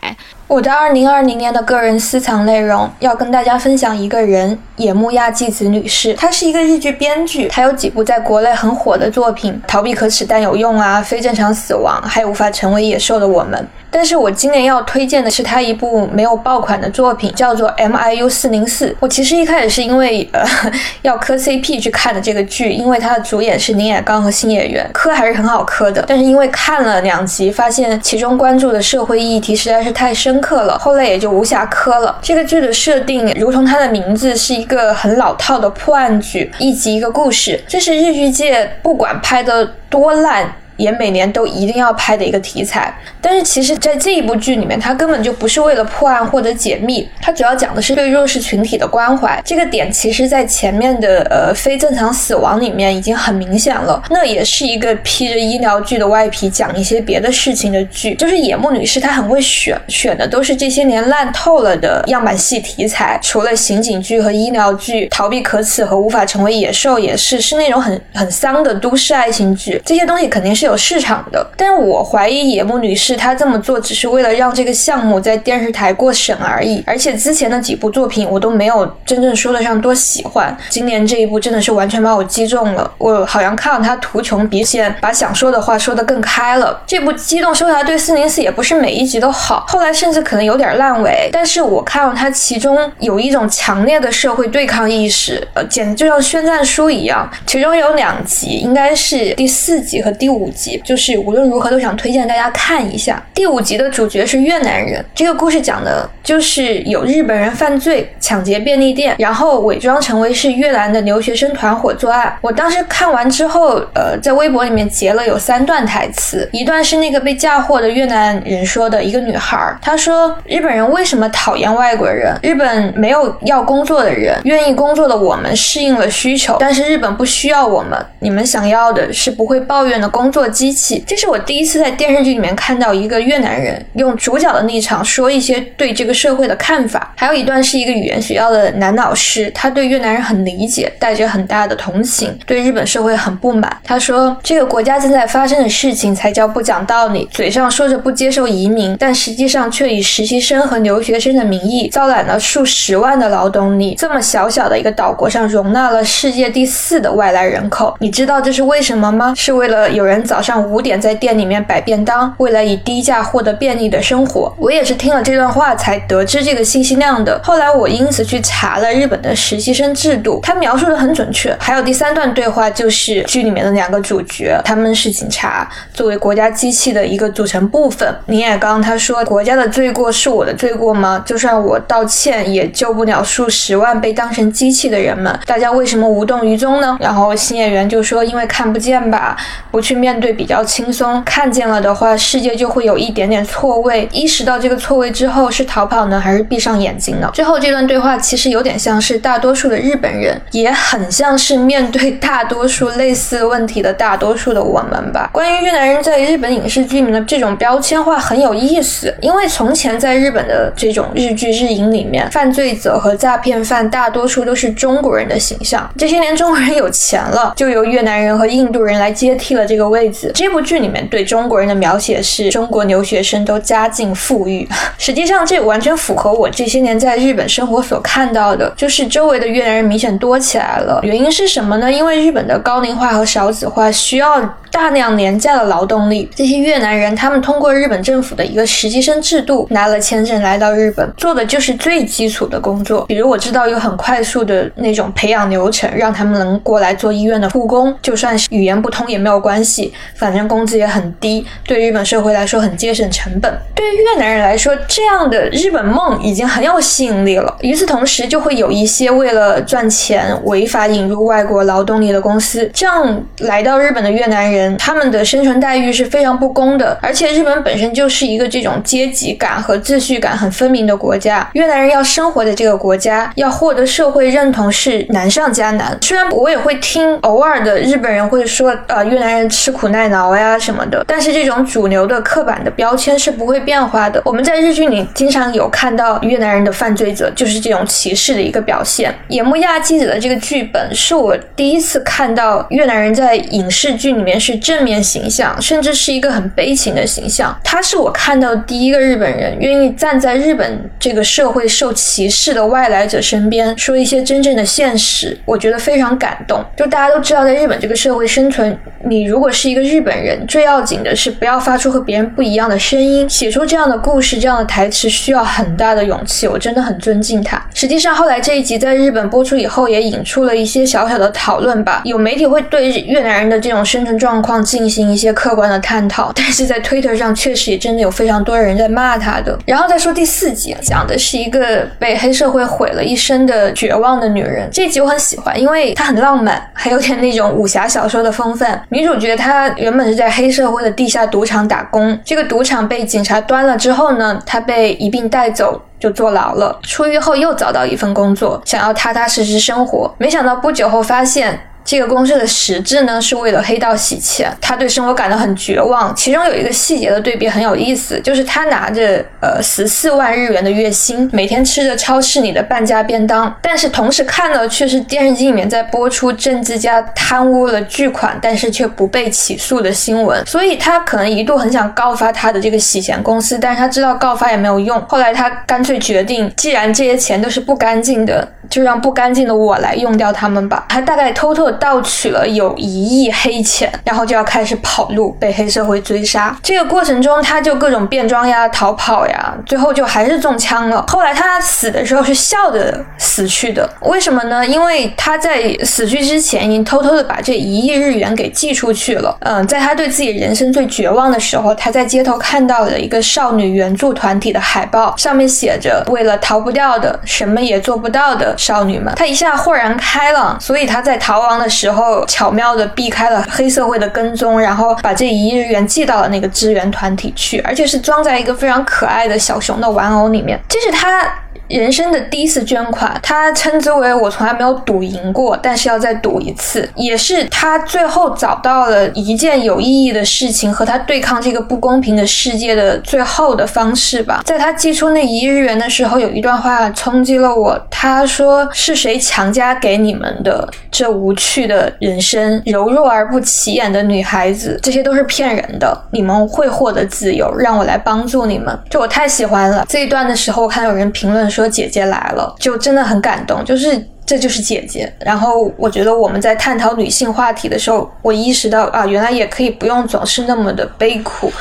我的二零二零年的个人私藏内容要跟大家分享一个人，野木亚纪子女士。她是一个日剧编剧，她有几部在国内很火的作品，《逃避可耻但有用》啊，《非正常死亡》，还有《无法成为野兽的我们》。但是我今年要推荐的是她一部没有爆款的作品，叫做《MIU 四零四》。我其实一开始是因为呃 要磕 CP 去看的这个剧，因为它的主演是宁野刚和新演员，磕还是很好磕的。但是因为看了两集，发现其中关注的社会议题实在是太深刻了，后来也就无暇磕了。这个剧的设定，如同它的名字，是一个很老套的破案剧，一集一个故事。这是日剧界不管拍的多烂。也每年都一定要拍的一个题材，但是其实，在这一部剧里面，它根本就不是为了破案或者解密，它主要讲的是对弱势群体的关怀。这个点其实，在前面的呃非正常死亡里面已经很明显了。那也是一个披着医疗剧的外皮讲一些别的事情的剧，就是野木女士她很会选，选的都是这些年烂透了的样板戏题材。除了刑警剧和医疗剧，逃避可耻和无法成为野兽也是，是那种很很丧的都市爱情剧。这些东西肯定是有市场的，但是我怀疑野木女士她这么做只是为了让这个项目在电视台过审而已。而且之前的几部作品我都没有真正说得上多喜欢，今年这一部真的是完全把我击中了。我好像看到她图穷匕见，把想说的话说得更开了。这部《机动搜查队四零四》也不是每一集都好，后来甚至可能有点烂尾。但是我看到它其中有一种强烈的社会对抗意识，呃，简直就像宣战书一样。其中有两集，应该是第四集和第五，就是无论如何都想推荐大家看一下。第五集的主角是越南人，这个故事讲的就是有日本人犯罪抢劫便利店，然后伪装成为是越南的留学生团伙作案。我当时看完之后，呃，在微博里面截了有三段台词，一段是那个被嫁祸的越南人说的，一个女孩，她说日本人为什么讨厌外国人？日本没有要工作的人，愿意工作的我们适应了需求，但是日本不需要我们，你们想要的是不会抱怨的工作机器。这是我第一次在电视剧里面看到一个越南人用主角的立场说一些对这个社会的看法。还有一段是一个语言学校的男老师，他对越南人很理解，带着很大的同情，对日本社会很不满。他说：“这个国家正在发生的事情才叫不讲道理，嘴上说着不接受移民，但实际上却以实习生和留学生的名义招揽了数十万的劳动力。这么小小的一个岛国上容纳了世界第四的外来人口，你知道这是为什么吗？是为了有人早上五点在店里面摆便当，为了以低价获得便利的生活。我也是听了这段话才得知这个信息量的。后来我因此去查了日本的实习生制度，他描述的很准确。还有第三段对话就是剧里面的两个主角，他们是警察，作为国家机器的一个组成部分。宁野刚他说：“国家的罪过是我的罪过吗？就算我道歉，也救不了数十万被当成机器的人们。大家为什么无动于衷呢？”然后新演员就说：“因为看不见吧，不去面对比较轻松；看见了的话，世界就会有一点点错位。意识到这个错位之后，是逃跑呢，还是闭上眼睛呢？”最后这段对话其实有点像是大多数的日本人，也很像是面对大多数类似问题的大多数的我们吧。关于越南人在日本影视剧里面的这种标签化很有意思，因为从前在日本的这种日剧日影里面，犯罪者和诈骗犯大多数都是中国人的形象。这些年中国人有钱了，就由越南人和印度人来接替了这个位。这部剧里面对中国人的描写是中国留学生都家境富裕，实际上这完全符合我这些年在日本生活所看到的，就是周围的越南人明显多起来了。原因是什么呢？因为日本的高龄化和少子化需要大量廉价的劳动力。这些越南人，他们通过日本政府的一个实习生制度拿了签证来到日本，做的就是最基础的工作。比如我知道有很快速的那种培养流程，让他们能过来做医院的护工，就算是语言不通也没有关系，反正工资也很低，对日本社会来说很节省成本。对于越南人来说，这样的日本梦已经很有吸引力了。与此同时，就会有一些为了赚钱违法引入外国劳动力的公司，这样来到日本的越南人，他们的生存待遇是非常不公的。而且日本本身就是一个这种阶级感和秩序感很分明的国家，越南人要生活在这个国家，要获得社会认同是难上加难。虽然我也会听偶尔的日本人会说，呃，越南人吃苦耐劳呀什么的，但是这种主流的刻板的标签是不会变化的。我们在日剧里经常有看到越南人的犯罪者，就是这种歧视的一个表现。野木亚纪子的这个剧本是我第一次看到越南人在影视剧里面是正面形象，甚至是一个很悲情的形象。他是我看到第一个日本人愿意站在日本这个社会受歧视的外来者身边，说一些真正的现实，我觉得非常感动。就大家都知道，在日本这个社会生存，你如果是一个日本人，最要紧的是不要发出和别人不一样的声音。写出这样的故事、这样的台词需要很大的勇气，我真的很尊敬他。实际上，后来这一集在日本播出以后，也引出了一些小小的讨论吧。有媒体会对越南人的这种生存状况进行一些客观的探讨，但是在推特上确实也真的有非常多人在骂他的。然后再说第四集，讲的是一个被黑社会毁了一生的绝望的女人。这集我很喜欢，因为它很浪漫，还有点那种武侠小说的风范。女主角她原本是在黑社会的地下赌场打工，这个赌场被警察端了之后呢，她被一并带走。就坐牢了。出狱后又找到一份工作，想要踏踏实实生活。没想到不久后发现。这个公司的实质呢，是为了黑道洗钱。他对生活感到很绝望。其中有一个细节的对比很有意思，就是他拿着呃十四万日元的月薪，每天吃着超市里的半价便当，但是同时看的却是电视机里面在播出政治家贪污了巨款，但是却不被起诉的新闻。所以他可能一度很想告发他的这个洗钱公司，但是他知道告发也没有用。后来他干脆决定，既然这些钱都是不干净的，就让不干净的我来用掉他们吧。他大概偷偷。盗取了有一亿黑钱，然后就要开始跑路，被黑社会追杀。这个过程中，他就各种变装呀、逃跑呀，最后就还是中枪了。后来他死的时候是笑着死去的，为什么呢？因为他在死去之前已经偷偷的把这一亿日元给寄出去了。嗯，在他对自己人生最绝望的时候，他在街头看到了一个少女援助团体的海报，上面写着“为了逃不掉的，什么也做不到的少女们”。他一下豁然开朗，所以他在逃亡。的时候，巧妙的避开了黑社会的跟踪，然后把这一亿日元寄到了那个支援团体去，而且是装在一个非常可爱的小熊的玩偶里面。这是他。人生的第一次捐款，他称之为我从来没有赌赢过，但是要再赌一次，也是他最后找到了一件有意义的事情和他对抗这个不公平的世界的最后的方式吧。在他寄出那一日元的时候，有一段话冲击了我。他说：“是谁强加给你们的这无趣的人生？柔弱而不起眼的女孩子，这些都是骗人的。你们会获得自由，让我来帮助你们。”就我太喜欢了这一段的时候，我看有人评论说。说姐姐来了，就真的很感动，就是这就是姐姐。然后我觉得我们在探讨女性话题的时候，我意识到啊，原来也可以不用总是那么的悲苦。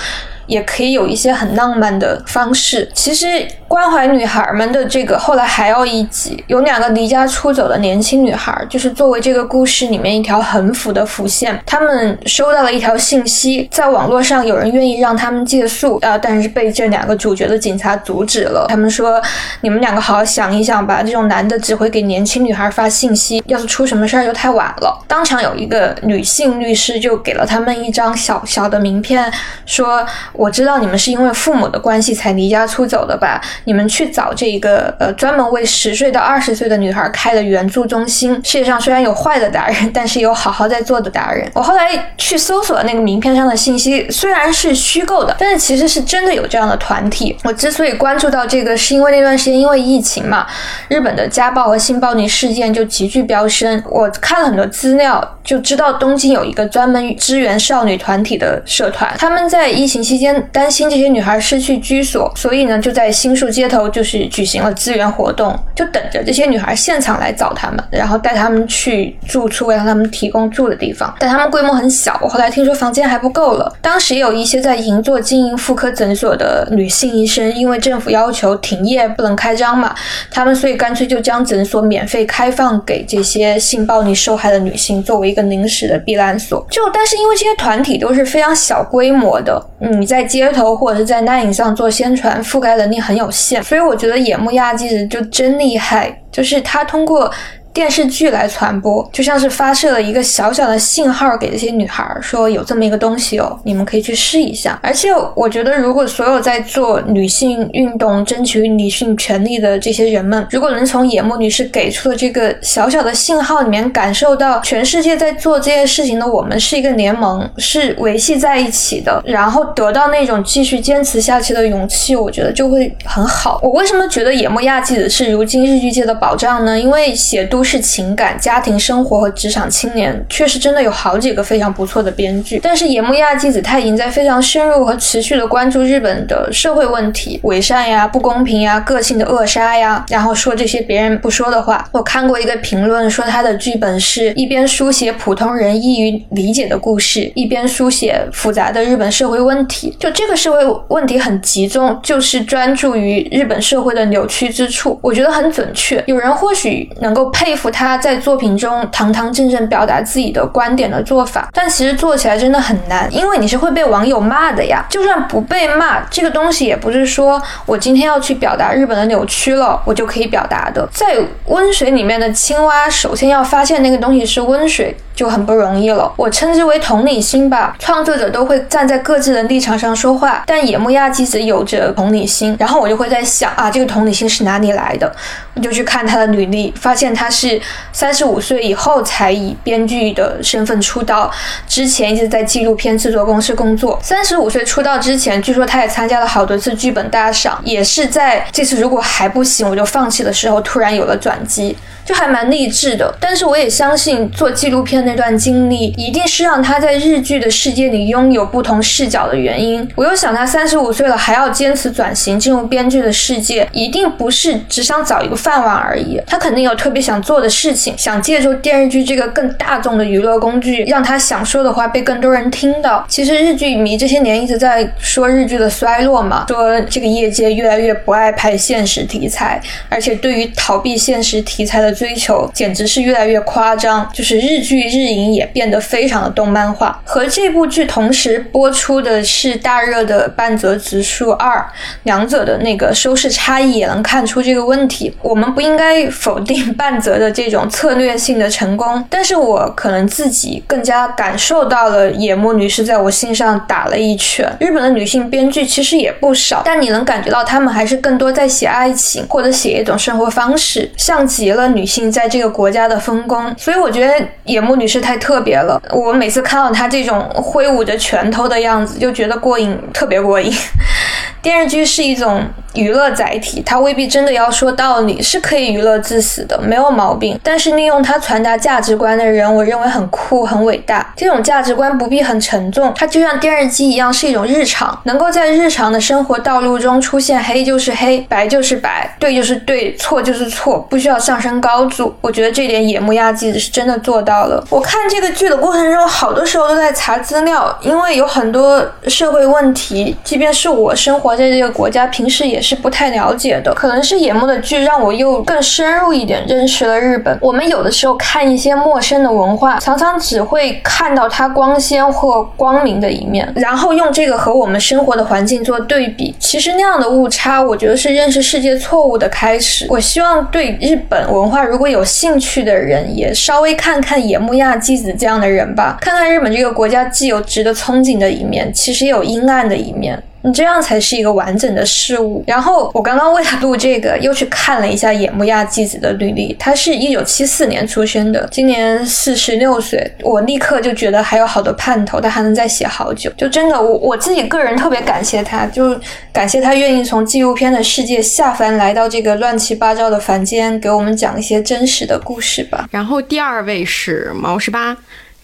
也可以有一些很浪漫的方式。其实关怀女孩们的这个后来还有一集，有两个离家出走的年轻女孩，就是作为这个故事里面一条横幅的浮现。他们收到了一条信息，在网络上有人愿意让他们借宿，啊，但是被这两个主角的警察阻止了。他们说：“你们两个好好想一想吧，这种男的只会给年轻女孩发信息，要是出什么事儿就太晚了。”当场有一个女性律师就给了他们一张小小的名片，说。我知道你们是因为父母的关系才离家出走的吧？你们去找这一个呃专门为十岁到二十岁的女孩开的援助中心。世界上虽然有坏的达人，但是有好好在做的达人。我后来去搜索那个名片上的信息，虽然是虚构的，但是其实是真的有这样的团体。我之所以关注到这个，是因为那段时间因为疫情嘛，日本的家暴和性暴力事件就急剧飙升。我看了很多资料，就知道东京有一个专门支援少女团体的社团，他们在疫情期间。担心这些女孩失去居所，所以呢就在新宿街头就是举行了支援活动，就等着这些女孩现场来找他们，然后带他们去住处，让他们提供住的地方。但他们规模很小，我后来听说房间还不够了。当时也有一些在银座经营妇科诊所的女性医生，因为政府要求停业不能开张嘛，他们所以干脆就将诊所免费开放给这些性暴力受害的女性，作为一个临时的避难所。就但是因为这些团体都是非常小规模的，你在在街头或者是在那影上做宣传，覆盖能力很有限，所以我觉得野木亚纪子就真厉害，就是他通过。电视剧来传播，就像是发射了一个小小的信号给这些女孩，说有这么一个东西哦，你们可以去试一下。而且我觉得，如果所有在做女性运动、争取女性权利的这些人们，如果能从野木女士给出的这个小小的信号里面感受到，全世界在做这些事情的我们是一个联盟，是维系在一起的，然后得到那种继续坚持下去的勇气，我觉得就会很好。我为什么觉得野木亚纪子是如今日剧界的保障呢？因为写都。是情感、家庭生活和职场青年，确实真的有好几个非常不错的编剧。但是野木亚纪子他已经在非常深入和持续的关注日本的社会问题，伪善呀、不公平呀、个性的扼杀呀，然后说这些别人不说的话。我看过一个评论说，他的剧本是一边书写普通人易于理解的故事，一边书写复杂的日本社会问题。就这个社会问题很集中，就是专注于日本社会的扭曲之处。我觉得很准确。有人或许能够佩他在作品中堂堂正正表达自己的观点的做法，但其实做起来真的很难，因为你是会被网友骂的呀。就算不被骂，这个东西也不是说我今天要去表达日本的扭曲了，我就可以表达的。在温水里面的青蛙，首先要发现那个东西是温水。就很不容易了，我称之为同理心吧。创作者都会站在各自的立场上说话，但野木亚纪子有着同理心。然后我就会在想啊，这个同理心是哪里来的？我就去看他的履历，发现他是三十五岁以后才以编剧的身份出道，之前一直在纪录片制作公司工作。三十五岁出道之前，据说他也参加了好多次剧本大赏，也是在这次如果还不行我就放弃的时候，突然有了转机。就还蛮励志的，但是我也相信做纪录片那段经历一定是让他在日剧的世界里拥有不同视角的原因。我又想他三十五岁了还要坚持转型进入编剧的世界，一定不是只想找一个饭碗而已。他肯定有特别想做的事情，想借助电视剧这个更大众的娱乐工具，让他想说的话被更多人听到。其实日剧迷这些年一直在说日剧的衰落嘛，说这个业界越来越不爱拍现实题材，而且对于逃避现实题材的。追求简直是越来越夸张，就是日剧日影也变得非常的动漫化。和这部剧同时播出的是大热的半泽直树二，两者的那个收视差异也能看出这个问题。我们不应该否定半泽的这种策略性的成功，但是我可能自己更加感受到了野木女士在我心上打了一拳。日本的女性编剧其实也不少，但你能感觉到她们还是更多在写爱情或者写一种生活方式，像极了女。性在这个国家的分工，所以我觉得野木女士太特别了。我每次看到她这种挥舞着拳头的样子，就觉得过瘾，特别过瘾。电视剧是一种娱乐载体，它未必真的要说道理，是可以娱乐致死的，没有毛病。但是利用它传达价值观的人，我认为很酷、很伟大。这种价值观不必很沉重，它就像电视机一样，是一种日常，能够在日常的生活道路中出现。黑就是黑，白就是白，对就是对，错就是错，不需要上升高度。我觉得这点野木亚纪子是真的做到了。我看这个剧的过程中，好多时候都在查资料，因为有很多社会问题，即便是我生活。在这个国家平时也也是不太了解的，可能是野木的剧让我又更深入一点认识了日本。我们有的时候看一些陌生的文化，常常只会看到它光鲜或光明的一面，然后用这个和我们生活的环境做对比。其实那样的误差，我觉得是认识世界错误的开始。我希望对日本文化如果有兴趣的人，也稍微看看野木亚纪子这样的人吧，看看日本这个国家既有值得憧憬的一面，其实也有阴暗的一面。你这样才是一个完整的事物。然后我刚刚为了录这个，又去看了一下野木亚纪子的履历。他是一九七四年出生的，今年四十六岁。我立刻就觉得还有好多盼头，他还能再写好久。就真的，我我自己个人特别感谢他，就感谢他愿意从纪录片的世界下凡来到这个乱七八糟的凡间，给我们讲一些真实的故事吧。然后第二位是毛十八。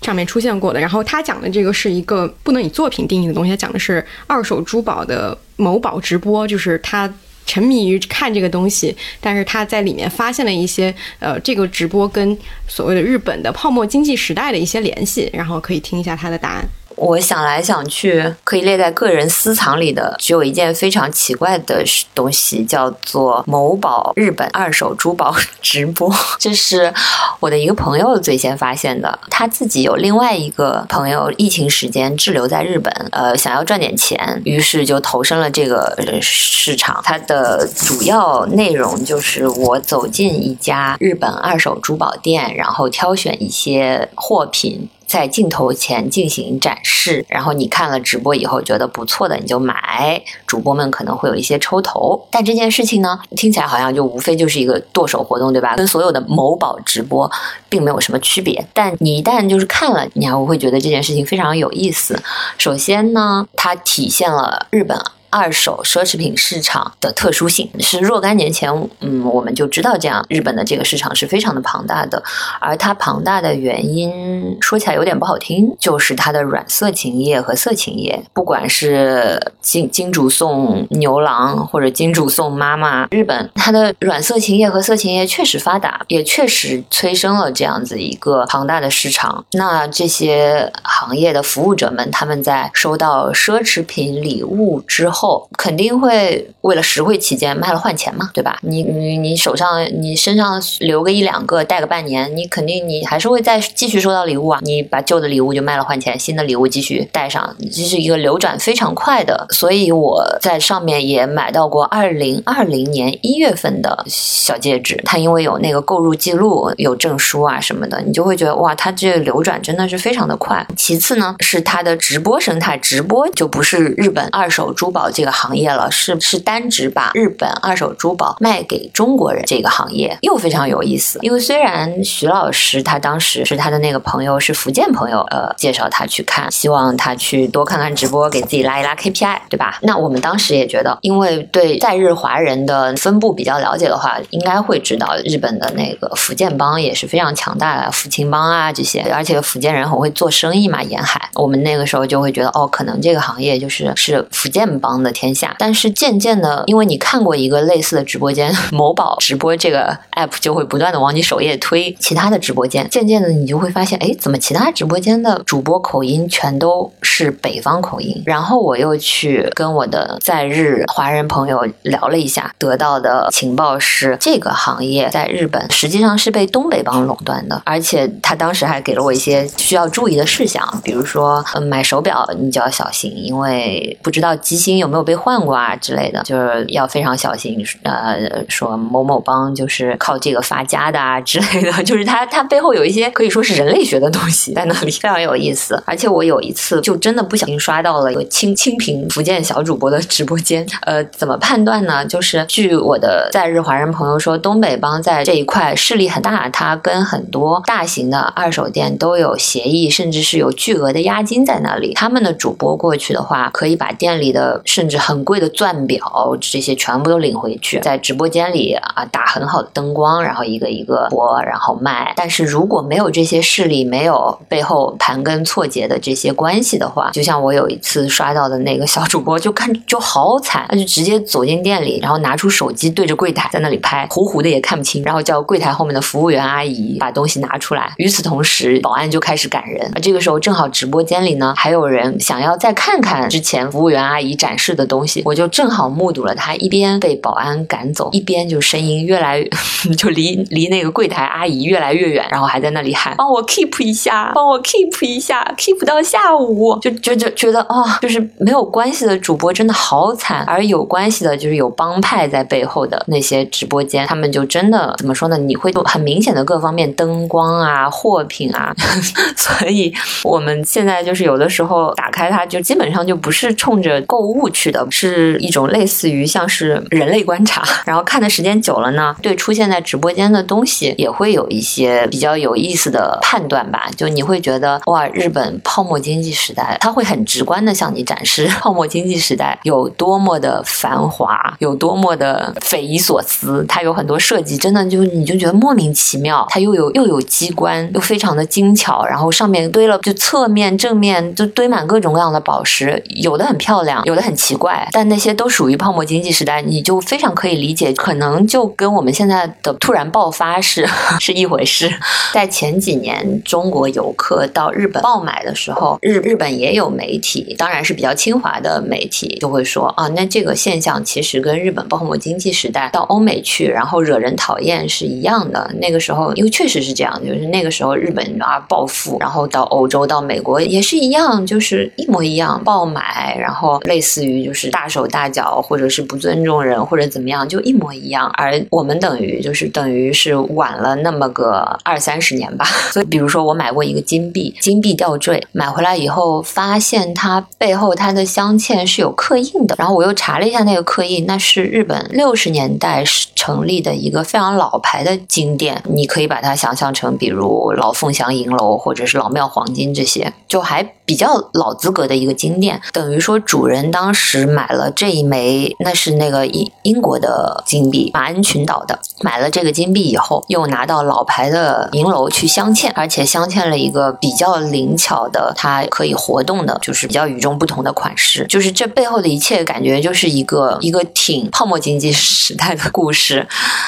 上面出现过的。然后他讲的这个是一个不能以作品定义的东西，他讲的是二手珠宝的某宝直播，就是他。沉迷于看这个东西，但是他在里面发现了一些呃，这个直播跟所谓的日本的泡沫经济时代的一些联系，然后可以听一下他的答案。我想来想去，可以列在个人私藏里的，只有一件非常奇怪的东西，叫做某宝日本二手珠宝 直播。这是我的一个朋友最先发现的，他自己有另外一个朋友，疫情时间滞留在日本，呃，想要赚点钱，于是就投身了这个市场。它的主要内容就是我走进一家日本二手珠宝店，然后挑选一些货品。在镜头前进行展示，然后你看了直播以后觉得不错的，你就买。主播们可能会有一些抽头，但这件事情呢，听起来好像就无非就是一个剁手活动，对吧？跟所有的某宝直播并没有什么区别。但你一旦就是看了，你还会觉得这件事情非常有意思。首先呢，它体现了日本。二手奢侈品市场的特殊性是若干年前，嗯，我们就知道这样，日本的这个市场是非常的庞大的，而它庞大的原因说起来有点不好听，就是它的软色情业和色情业，不管是金金主送牛郎或者金主送妈妈，日本它的软色情业和色情业确实发达，也确实催生了这样子一个庞大的市场。那这些行业的服务者们，他们在收到奢侈品礼物之后。后肯定会为了实惠起见卖了换钱嘛，对吧？你你你手上你身上留个一两个带个半年，你肯定你还是会再继续收到礼物啊。你把旧的礼物就卖了换钱，新的礼物继续带上，这是一个流转非常快的。所以我在上面也买到过二零二零年一月份的小戒指，它因为有那个购入记录、有证书啊什么的，你就会觉得哇，它这个流转真的是非常的快。其次呢，是它的直播生态，直播就不是日本二手珠宝。这个行业了，是是单指把日本二手珠宝卖给中国人这个行业，又非常有意思。因为虽然徐老师他当时是他的那个朋友是福建朋友，呃，介绍他去看，希望他去多看看直播，给自己拉一拉 KPI，对吧？那我们当时也觉得，因为对在日华人的分布比较了解的话，应该会知道日本的那个福建帮也是非常强大的，福清帮啊这些，而且福建人很会做生意嘛，沿海。我们那个时候就会觉得，哦，可能这个行业就是是福建帮。的天下，但是渐渐的，因为你看过一个类似的直播间，某宝直播这个 app 就会不断的往你首页推其他的直播间，渐渐的你就会发现，哎，怎么其他直播间的主播口音全都是北方口音？然后我又去跟我的在日华人朋友聊了一下，得到的情报是，这个行业在日本实际上是被东北帮垄断的，而且他当时还给了我一些需要注意的事项，比如说，嗯，买手表你就要小心，因为不知道机芯有有没有。被换过啊之类的，就是要非常小心。呃，说某某帮就是靠这个发家的啊之类的，就是他他背后有一些可以说是人类学的东西在那里，非常有意思。而且我有一次就真的不小心刷到了一个清清平福建小主播的直播间。呃，怎么判断呢？就是据我的在日华人朋友说，东北帮在这一块势力很大，他跟很多大型的二手店都有协议，甚至是有巨额的押金在那里。他们的主播过去的话，可以把店里的甚至很贵的钻表，这些全部都领回去，在直播间里啊打很好的灯光，然后一个一个播，然后卖。但是如果没有这些势力，没有背后盘根错节的这些关系的话，就像我有一次刷到的那个小主播，就看就好惨，他就直接走进店里，然后拿出手机对着柜台在那里拍，糊糊的也看不清，然后叫柜台后面的服务员阿姨把东西拿出来。与此同时，保安就开始赶人。这个时候正好直播间里呢，还有人想要再看看之前服务员阿姨展示。的东西，我就正好目睹了他一边被保安赶走，一边就声音越来越 就离离那个柜台阿姨越来越远，然后还在那里喊：“帮我 keep 一下，帮我 keep 一下，keep 到下午。”就就就觉得哦，就是没有关系的主播真的好惨，而有关系的，就是有帮派在背后的那些直播间，他们就真的怎么说呢？你会很明显的各方面灯光啊、货品啊，所以我们现在就是有的时候打开它，就基本上就不是冲着购物。趣的，是一种类似于像是人类观察。然后看的时间久了呢，对出现在直播间的东西也会有一些比较有意思的判断吧。就你会觉得哇，日本泡沫经济时代，它会很直观的向你展示 泡沫经济时代有多么的繁华，有多么的匪夷所思。它有很多设计，真的就你就觉得莫名其妙。它又有又有机关，又非常的精巧，然后上面堆了就侧面、正面就堆满各种各样的宝石，有的很漂亮，有的很奇怪，但那些都属于泡沫经济时代，你就非常可以理解，可能就跟我们现在的突然爆发是 是一回事。在前几年，中国游客到日本爆买的时候，日日本也有媒体，当然是比较清华的媒体，就会说啊，那这个现象其实跟日本泡沫经济时代到欧美去，然后惹人讨厌是一样的。那个时候，因为确实是这样，就是那个时候日本啊暴富，然后到欧洲、到美国也是一样，就是一模一样爆买，然后类似于就是大手大脚，或者是不尊重人，或者怎么样，就一模一样。而我们等于就是等于是晚了那么个二三十年吧。所以，比如说我买过一个金币，金币吊坠，买回来以后发现它背后它的镶嵌是有刻印的，然后我又查了一下那个刻印，那是日本六十年代成立的一个非常老牌的金店，你可以把它想象成比如老凤祥银楼或者是老庙黄金这些，就还比较老资格的一个金店。等于说主人当时买了这一枚，那是那个英英国的金币，马恩群岛的，买了这个金币以后，又拿到老牌的银楼去镶嵌，而且镶嵌了一个比较灵巧的，它可以活动的，就是比较与众不同的款式。就是这背后的一切，感觉就是一个一个挺泡沫经济时代的故事。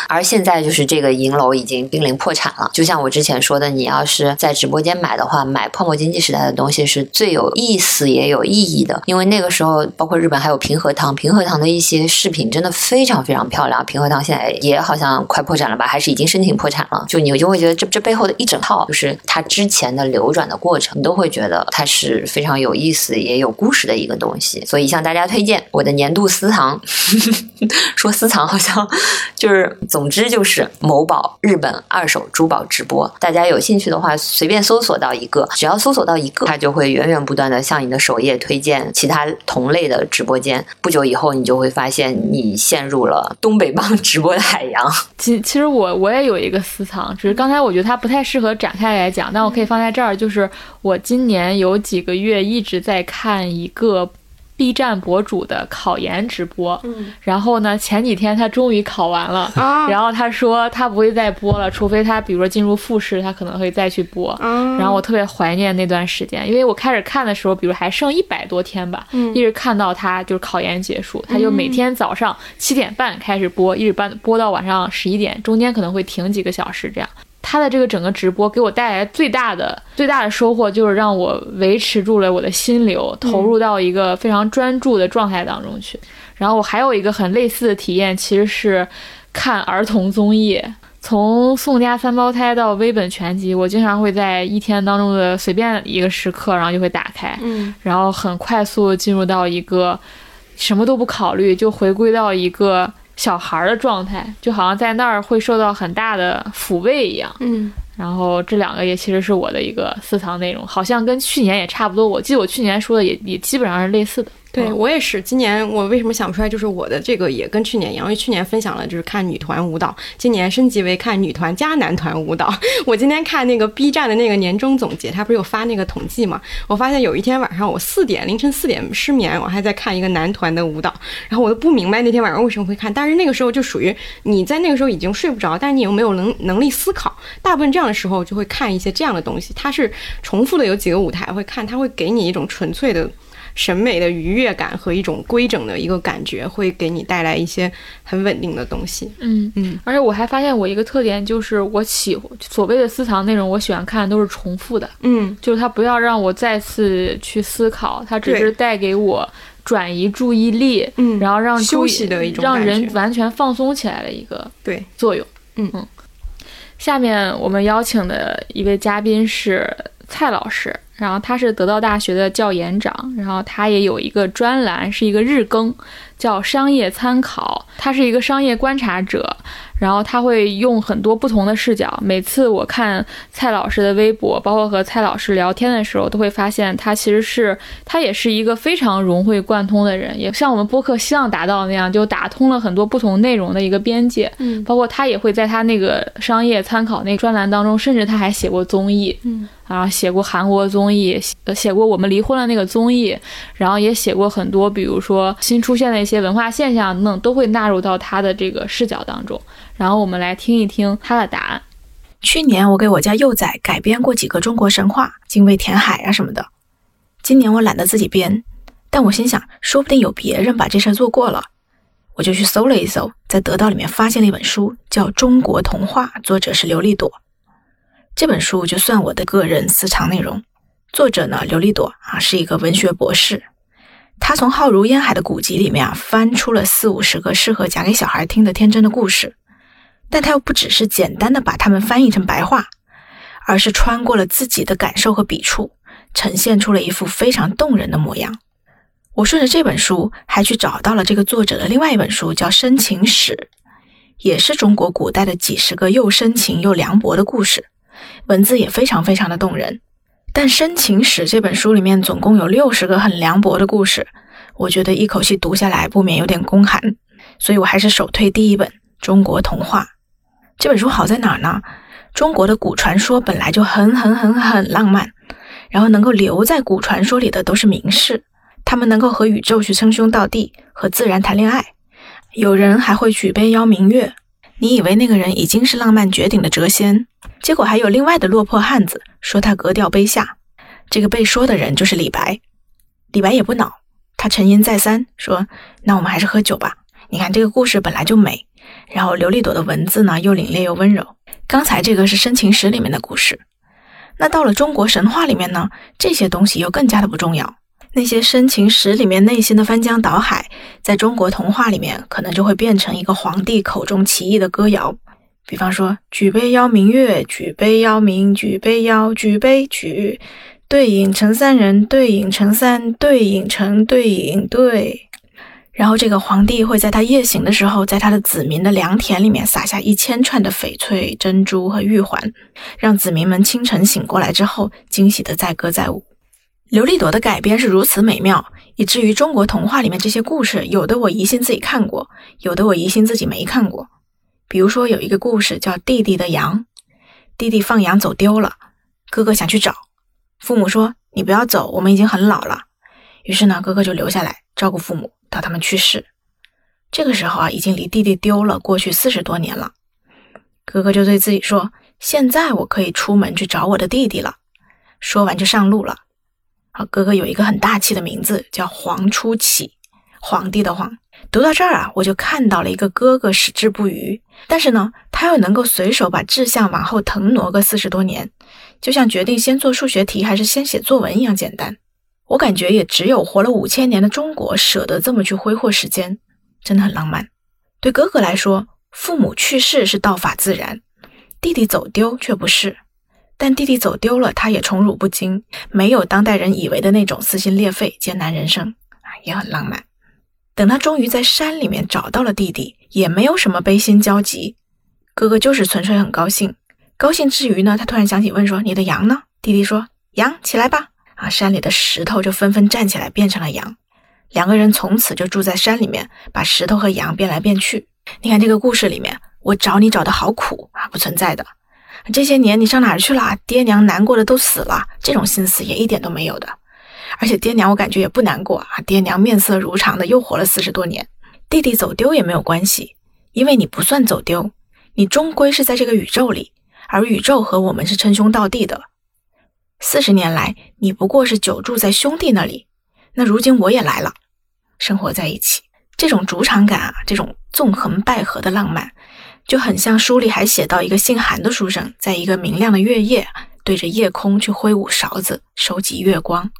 而现在就是这个银楼已经濒临破产了。就像我之前说的，你要是在直播间买的话，买泡沫经济时代的东西是最有意思也有意义的，因为那个时候包括日本还有平和堂，平和堂的一些饰品真的非常非常漂亮。平和堂现在也好像快破产了吧，还是已经申请破产了？就你就会觉得这这背后的一整套，就是它之前的流转的过程，你都会觉得它是非常有意思也有故事的一个东西。所以向大家推荐我的年度私藏，说私藏好像就是，总之就是某宝日本二手珠宝直播，大家有兴趣的话，随便搜索到一个，只要搜索到一个，它就会源源不断的向你的首页推荐其他同类的直播间。不久以后，你就会发现你陷入了东北帮直播的海洋。其其实我我也有一个私藏，只是刚才我觉得它不太适合展开来讲，但我可以放在这儿。就是我今年有几个月一直在看一个 B 站博主的考研直播，嗯然后呢，前几天他终于考完了，啊然后他说他不会再播了，除非他比如说进入复试，他可能会再去播。啊然后我特别怀念那段时间，因为我开始看的时候，比如还剩一百多天吧，嗯一直看到他就是考研结束，他就每天早上七点半开始播，一直播播到晚上十一点，中间可能会停几个小时这样。他的这个整个直播给我带来最大的最大的收获，就是让我维持住了我的心流，投入到一个非常专注的状态当中去。然后我还有一个很类似的体验，其实是看儿童综艺。从宋家三胞胎到微本全集，我经常会在一天当中的随便一个时刻，然后就会打开，嗯然后很快速地进入到一个什么都不考虑，就回归到一个小孩儿的状态，就好像在那儿会受到很大的抚慰一样。嗯然后这两个也其实是我的一个私藏内容，好像跟去年也差不多。我记得我去年说的也也基本上是类似的。对嗯我也是，今年我为什么想不出来？就是我的这个也跟去年一样，因为去年分享了就是看女团舞蹈，今年升级为看女团加男团舞蹈。我今天看那个 B 站的那个年终总结，他不是有发那个统计嘛？我发现有一天晚上我四点凌晨四点失眠，我还在看一个男团的舞蹈，然后我都不明白那天晚上为什么会看，但是那个时候就属于你在那个时候已经睡不着，但是你又没有能能力思考，大部分这样的时候就会看一些这样的东西，它是重复的有几个舞台会看，它会给你一种纯粹的。审美的愉悦感和一种规整的一个感觉，会给你带来一些很稳定的东西。嗯嗯，而且我还发现我一个特点就是我喜所谓的私藏内容，我喜欢看都是重复的，嗯。就是它不要让我再次去思考，它只是带给我转移注意力，嗯。然后让休息的一种让人完全放松起来的一个对，作用。嗯。嗯，下面我们邀请的一位嘉宾是蔡老师，然后他是得到大学的教研长，然后他也有一个专栏是一个日更，叫《商业参考》，他是一个商业观察者。然后他会用很多不同的视角。每次我看蔡老师的微博，包括和蔡老师聊天的时候，都会发现他其实是他也是一个非常融会贯通的人，也像我们播客希望达到那样，就打通了很多不同内容的一个边界。嗯，包括他也会在他那个商业参考那专栏当中，甚至他还写过综艺。嗯。啊，写过韩国综艺，写过我们离婚了那个综艺，然后也写过很多，比如说新出现的一些文化现象等等，都会纳入到他的这个视角当中。然后我们来听一听他的答案。去年我给我家幼崽改编过几个中国神话，精卫填海啊什么的。今年我懒得自己编，但我心想，说不定有别人把这事儿做过了，我就去搜了一搜，在得到里面发现了一本书，叫《中国童话》，作者是刘立朵。这本书就算我的个人私藏内容。作者呢，刘立朵啊，是一个文学博士。他从浩如烟海的古籍里面啊，翻出了四五十个适合讲给小孩听的天真的故事。但他又不只是简单的把它们翻译成白话，而是穿过了自己的感受和笔触，呈现出了一副非常动人的模样。我顺着这本书，还去找到了这个作者的另外一本书，叫《深情史》，也是中国古代的几十个又深情又凉薄的故事。文字也非常非常的动人，但《深情史》这本书里面总共有六十个很凉薄的故事，我觉得一口气读下来不免有点宫寒，所以我还是首推第一本《中国童话》这本书好在哪儿呢？中国的古传说本来就很很很很浪漫，然后能够留在古传说里的都是名士，他们能够和宇宙去称兄道弟，和自然谈恋爱，有人还会举杯邀明月。你以为那个人已经是浪漫绝顶的谪仙，结果还有另外的落魄汉子说他格调卑下。这个被说的人就是李白。李白也不恼，他沉吟再三，说：“那我们还是喝酒吧。你看这个故事本来就美，然后刘丽朵的文字呢又凛冽又温柔。刚才这个是深情史里面的故事，那到了中国神话里面呢，这些东西又更加的不重要。”那些深情史里面内心的翻江倒海，在中国童话里面可能就会变成一个皇帝口中奇异的歌谣，比方说“举杯邀明月，举杯邀明，举杯邀，举杯举，对影成三人，对影成三，对影成对影对”。然后这个皇帝会在他夜醒的时候，在他的子民的良田里面撒下一千串的翡翠、珍珠和玉环，让子民们清晨醒过来之后，惊喜的载歌载舞。刘立朵的改编是如此美妙，以至于中国童话里面这些故事，有的我疑心自己看过，有的我疑心自己没看过。比如说有一个故事叫《弟弟的羊》，弟弟放羊走丢了，哥哥想去找，父母说：“你不要走，我们已经很老了。”于是呢，哥哥就留下来照顾父母到他们去世。这个时候啊，已经离弟弟丢了过去四十多年了，哥哥就对自己说：“现在我可以出门去找我的弟弟了。”说完就上路了。啊，哥哥有一个很大气的名字，叫黄初起，皇帝的皇。读到这儿啊，我就看到了一个哥哥矢志不渝，但是呢，他又能够随手把志向往后腾挪个四十多年，就像决定先做数学题还是先写作文一样简单。我感觉也只有活了五千年的中国舍得这么去挥霍时间，真的很浪漫。对哥哥来说，父母去世是道法自然，弟弟走丢却不是。但弟弟走丢了，他也宠辱不惊，没有当代人以为的那种撕心裂肺、艰难人生啊，也很浪漫。等他终于在山里面找到了弟弟，也没有什么悲心交集，哥哥就是纯粹很高兴。高兴之余呢，他突然想起问说：“你的羊呢？”弟弟说：“羊起来吧！”啊，山里的石头就纷纷站起来，变成了羊。两个人从此就住在山里面，把石头和羊变来变去。你看这个故事里面，我找你找的好苦啊，不存在的。这些年你上哪儿去了？爹娘难过的都死了，这种心思也一点都没有的。而且爹娘我感觉也不难过啊，爹娘面色如常的又活了四十多年。弟弟走丢也没有关系，因为你不算走丢，你终归是在这个宇宙里，而宇宙和我们是称兄道弟的。四十年来你不过是久住在兄弟那里，那如今我也来了，生活在一起，这种主场感啊，这种纵横捭阖的浪漫。就很像书里还写到一个姓韩的书生，在一个明亮的月夜，对着夜空去挥舞勺子收集月光，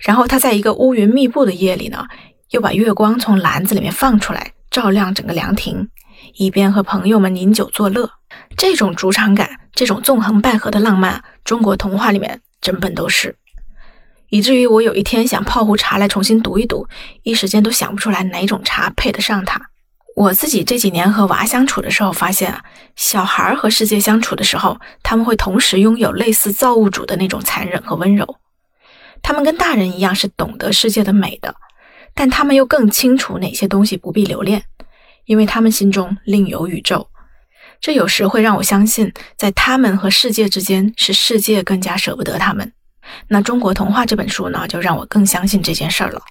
然后他在一个乌云密布的夜里呢，又把月光从篮子里面放出来，照亮整个凉亭，一边和朋友们饮酒作乐。这种主场感，这种纵横捭阖的浪漫，中国童话里面整本都是。以至于我有一天想泡壶茶来重新读一读，一时间都想不出来哪种茶配得上它。我自己这几年和娃相处的时候，发现啊，小孩和世界相处的时候，他们会同时拥有类似造物主的那种残忍和温柔。他们跟大人一样是懂得世界的美的，但他们又更清楚哪些东西不必留恋，因为他们心中另有宇宙。这有时会让我相信，在他们和世界之间，是世界更加舍不得他们。那《中国童话》这本书呢，就让我更相信这件事儿了。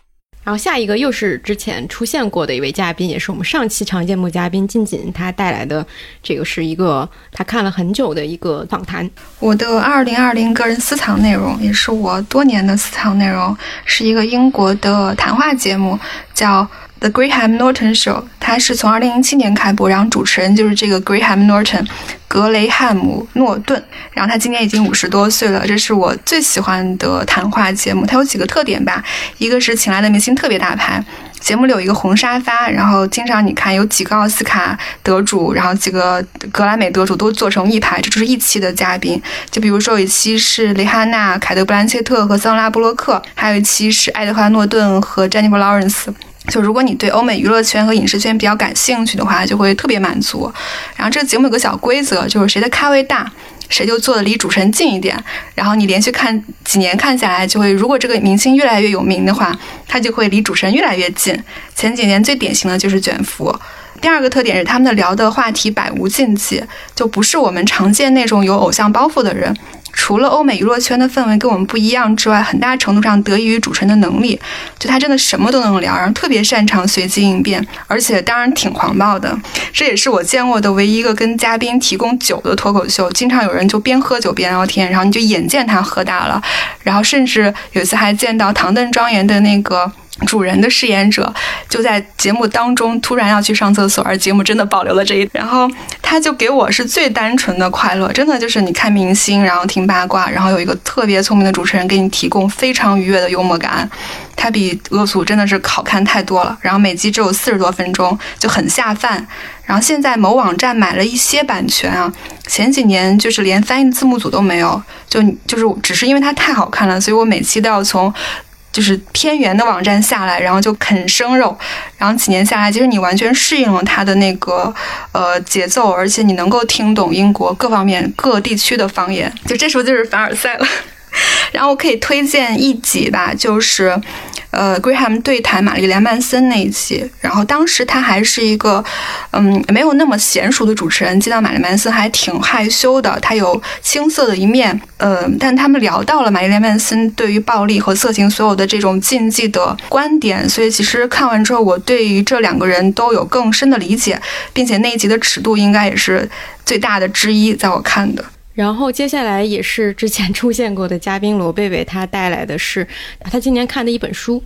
然后下一个又是之前出现过的一位嘉宾，也是我们上期常见目嘉宾静静，他带来的这个是一个他看了很久的一个访谈。我的二零二零个人私藏内容，也是我多年的私藏内容，是一个英国的谈话节目，叫。The Graham Norton Show，它是从二零零七年开播，然后主持人就是这个 Graham Norton，格雷汉姆诺顿，然后他今年已经五十多岁了，这是我最喜欢的谈话节目。它有几个特点吧，一个是请来的明星特别大牌，节目里有一个红沙发，然后经常你看有几个奥斯卡得主，然后几个格莱美得主都坐成一排，这就是一期的嘉宾。就比如说有一期是蕾哈娜、凯特·布兰切特和桑拉·布洛克，还有一期是爱德华·诺顿和詹妮弗·劳伦斯。就如果你对欧美娱乐圈和影视圈比较感兴趣的话，就会特别满足。然后这个节目有个小规则，就是谁的咖位大，谁就坐的离主持人近一点。然后你连续看几年看下来，就会如果这个明星越来越有名的话，他就会离主持人越来越近。前几年最典型的就是卷福。第二个特点是他们的聊的话题百无禁忌，就不是我们常见那种有偶像包袱的人。除了欧美娱乐圈的氛围跟我们不一样之外，很大程度上得益于主持人的能力。就他真的什么都能聊，然后特别擅长随机应变，而且当然挺狂暴的。这也是我见过的唯一一个跟嘉宾提供酒的脱口秀。经常有人就边喝酒边聊天，然后你就眼见他喝大了，然后甚至有一次还见到唐顿庄园的那个。主人的饰演者就在节目当中突然要去上厕所，而节目真的保留了这一。然后他就给我是最单纯的快乐，真的就是你看明星，然后听八卦，然后有一个特别聪明的主持人给你提供非常愉悦的幽默感。他比恶俗真的是好看太多了。然后每集只有四十多分钟，就很下饭。然后现在某网站买了一些版权啊，前几年就是连翻译字幕组都没有，就就是只是因为它太好看了，所以我每期都要从。就是偏远的网站下来，然后就啃生肉，然后几年下来，其实你完全适应了它的那个呃节奏，而且你能够听懂英国各方面各地区的方言。就这时候就是凡尔赛了。然后我可以推荐一集吧，就是。呃，Graham 对谈玛丽莲曼森那一期，然后当时他还是一个，嗯，没有那么娴熟的主持人，见到玛丽莲曼森还挺害羞的，他有青涩的一面，呃，但他们聊到了玛丽莲曼森对于暴力和色情所有的这种禁忌的观点，所以其实看完之后，我对于这两个人都有更深的理解，并且那一集的尺度应该也是最大的之一，在我看的。然后接下来也是之前出现过的嘉宾罗贝贝，他带来的是 他今年看的一本书。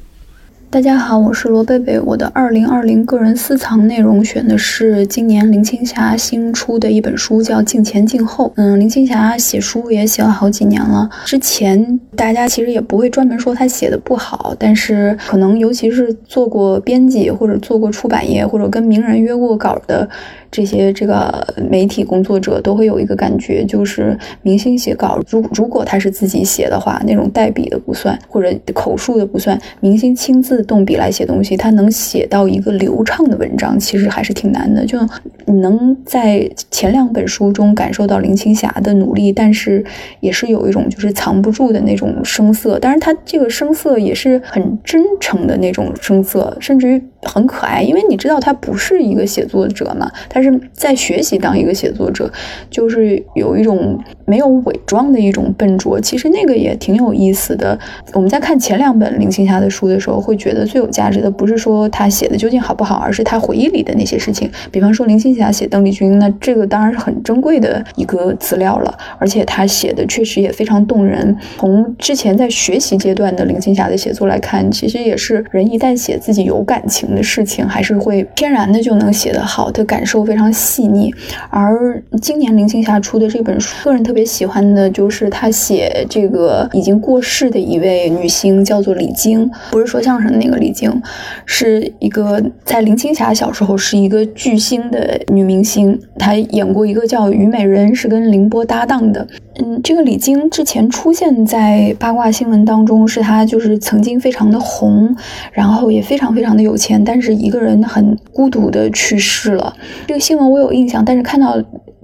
大家好，我是罗贝贝。我的二零二零个人私藏内容选的是今年林青霞新出的一本书，叫《镜前镜后》。嗯，林青霞写书也写了好几年了，之前大家其实也不会专门说她写的不好，但是可能尤其是做过编辑或者做过出版业或者跟名人约过稿的。这些这个媒体工作者都会有一个感觉，就是明星写稿，如如果他是自己写的话，那种代笔的不算，或者口述的不算，明星亲自动笔来写东西，他能写到一个流畅的文章，其实还是挺难的。就你能在前两本书中感受到林青霞的努力，但是也是有一种就是藏不住的那种声色，当然他这个声色也是很真诚的那种声色，甚至于很可爱，因为你知道他不是一个写作者嘛，他是。是在学习当一个写作者，就是有一种没有伪装的一种笨拙。其实那个也挺有意思的。我们在看前两本林青霞的书的时候，会觉得最有价值的不是说她写的究竟好不好，而是她回忆里的那些事情。比方说林青霞写邓丽君，那这个当然是很珍贵的一个资料了，而且她写的确实也非常动人。从之前在学习阶段的林青霞的写作来看，其实也是人一旦写自己有感情的事情，还是会天然的就能写得好，的感受非。非常细腻，而今年林青霞出的这本书，个人特别喜欢的就是她写这个已经过世的一位女星，叫做李菁，不是说相声的那个李菁，是一个在林青霞小时候是一个巨星的女明星，她演过一个叫《虞美人》，是跟凌波搭档的。嗯，这个李菁之前出现在八卦新闻当中，是他就是曾经非常的红，然后也非常非常的有钱，但是一个人很孤独的去世了。这个新闻我有印象，但是看到。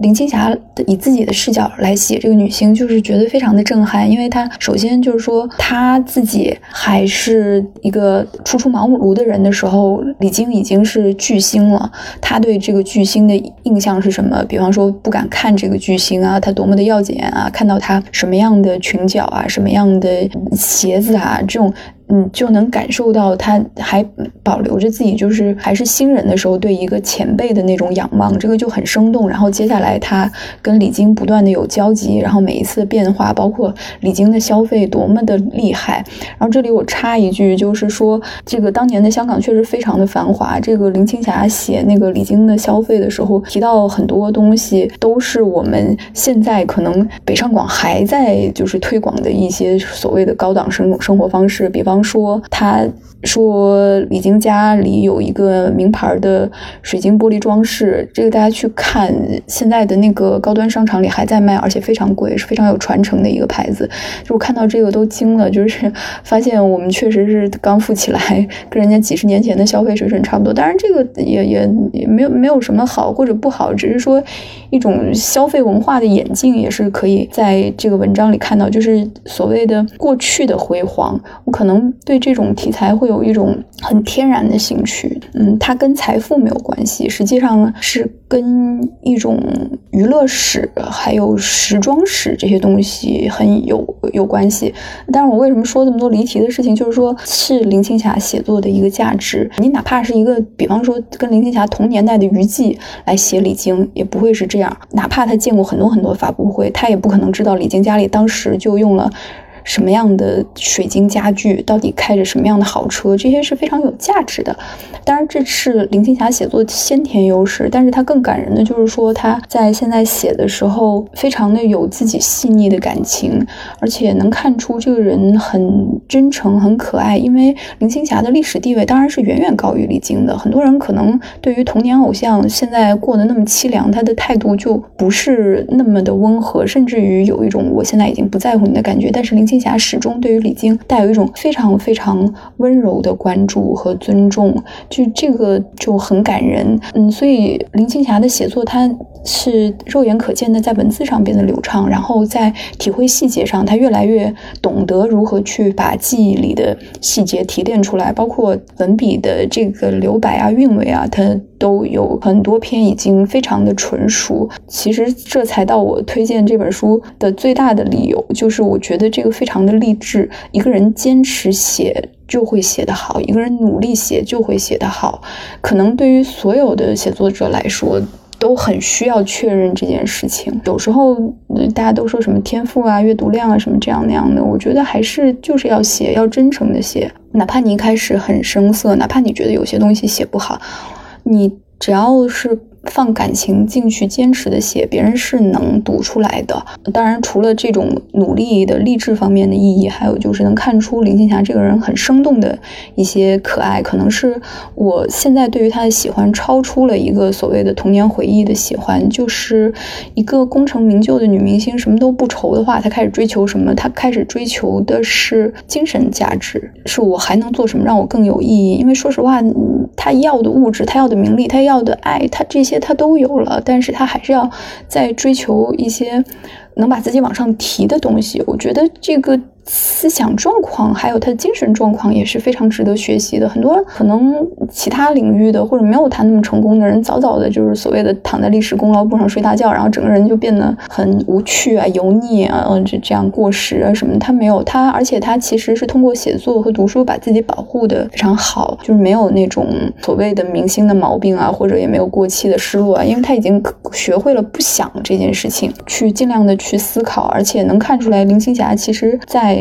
林青霞以自己的视角来写这个女星，就是觉得非常的震撼，因为她首先就是说她自己还是一个初出茅庐的人的时候，李菁已经是巨星了。她对这个巨星的印象是什么？比方说不敢看这个巨星啊，她多么的耀眼啊，看到她什么样的裙角啊，什么样的鞋子啊，这种。嗯，就能感受到他还保留着自己就是还是新人的时候对一个前辈的那种仰望，这个就很生动。然后接下来他跟李菁不断的有交集，然后每一次的变化，包括李菁的消费多么的厉害。然后这里我插一句，就是说这个当年的香港确实非常的繁华。这个林青霞写那个李菁的消费的时候，提到很多东西都是我们现在可能北上广还在就是推广的一些所谓的高档生生活方式，比方。说，他说李菁家里有一个名牌的水晶玻璃装饰，这个大家去看，现在的那个高端商场里还在卖，而且非常贵，是非常有传承的一个牌子。就我看到这个都惊了，就是发现我们确实是刚富起来，跟人家几十年前的消费水准差不多。当然，这个也也也没有没有什么好或者不好，只是说一种消费文化的演进，也是可以在这个文章里看到，就是所谓的过去的辉煌，我可能。对这种题材会有一种很天然的兴趣，嗯，它跟财富没有关系，实际上是跟一种娱乐史还有时装史这些东西很有有关系。但是我为什么说这么多离题的事情？就是说，是林青霞写作的一个价值。你哪怕是一个，比方说跟林青霞同年代的余悸来写李菁，也不会是这样。哪怕他见过很多很多发布会，他也不可能知道李菁家里当时就用了。什么样的水晶家具，到底开着什么样的豪车，这些是非常有价值的。当然，这是林青霞写作的先天优势，但是她更感人的就是说，她在现在写的时候，非常的有自己细腻的感情，而且能看出这个人很真诚、很可爱。因为林青霞的历史地位当然是远远高于李菁的。很多人可能对于童年偶像现在过得那么凄凉，他的态度就不是那么的温和，甚至于有一种我现在已经不在乎你的感觉。但是林青青霞始终对于李菁带有一种非常非常温柔的关注和尊重。就这个就很感人，嗯，所以林青霞的写作，她是肉眼可见的在文字上变得流畅，然后在体会细节上，她越来越懂得如何去把记忆里的细节提炼出来，包括文笔的这个留白啊、韵味啊，她都有很多篇已经非常的纯熟。其实这才到我推荐这本书的最大的理由，就是我觉得这个非常的励志，一个人坚持写。就会写得好，一个人努力写就会写得好。可能对于所有的写作者来说，都很需要确认这件事情。有时候大家都说什么天赋啊、阅读量啊什么这样那样的，我觉得还是就是要写，要真诚的写。哪怕你一开始很生涩，哪怕你觉得有些东西写不好，你只要是。放感情进去，坚持的写，别人是能读出来的。当然，除了这种努力的励志方面的意义，还有就是能看出林青霞这个人很生动的一些可爱。可能是我现在对于她的喜欢超出了一个所谓的童年回忆的喜欢，就是一个功成名就的女明星，什么都不愁的话，她开始追求什么？她开始追求的是精神价值，是我还能做什么让我更有意义？因为说实话，她要的物质，她要的名利，她要的爱，她这些。他都有了，但是他还是要再追求一些能把自己往上提的东西。我觉得这个。思想状况还有他的精神状况也是非常值得学习的。很多可能其他领域的或者没有他那么成功的人，早早的就是所谓的躺在历史功劳簿上睡大觉，然后整个人就变得很无趣啊、油腻啊，嗯这这样过时啊什么。他没有他，而且他其实是通过写作和读书把自己保护的非常好，就是没有那种所谓的明星的毛病啊，或者也没有过气的失落啊，因为他已经学会了不想这件事情，去尽量的去思考，而且能看出来林青霞其实在。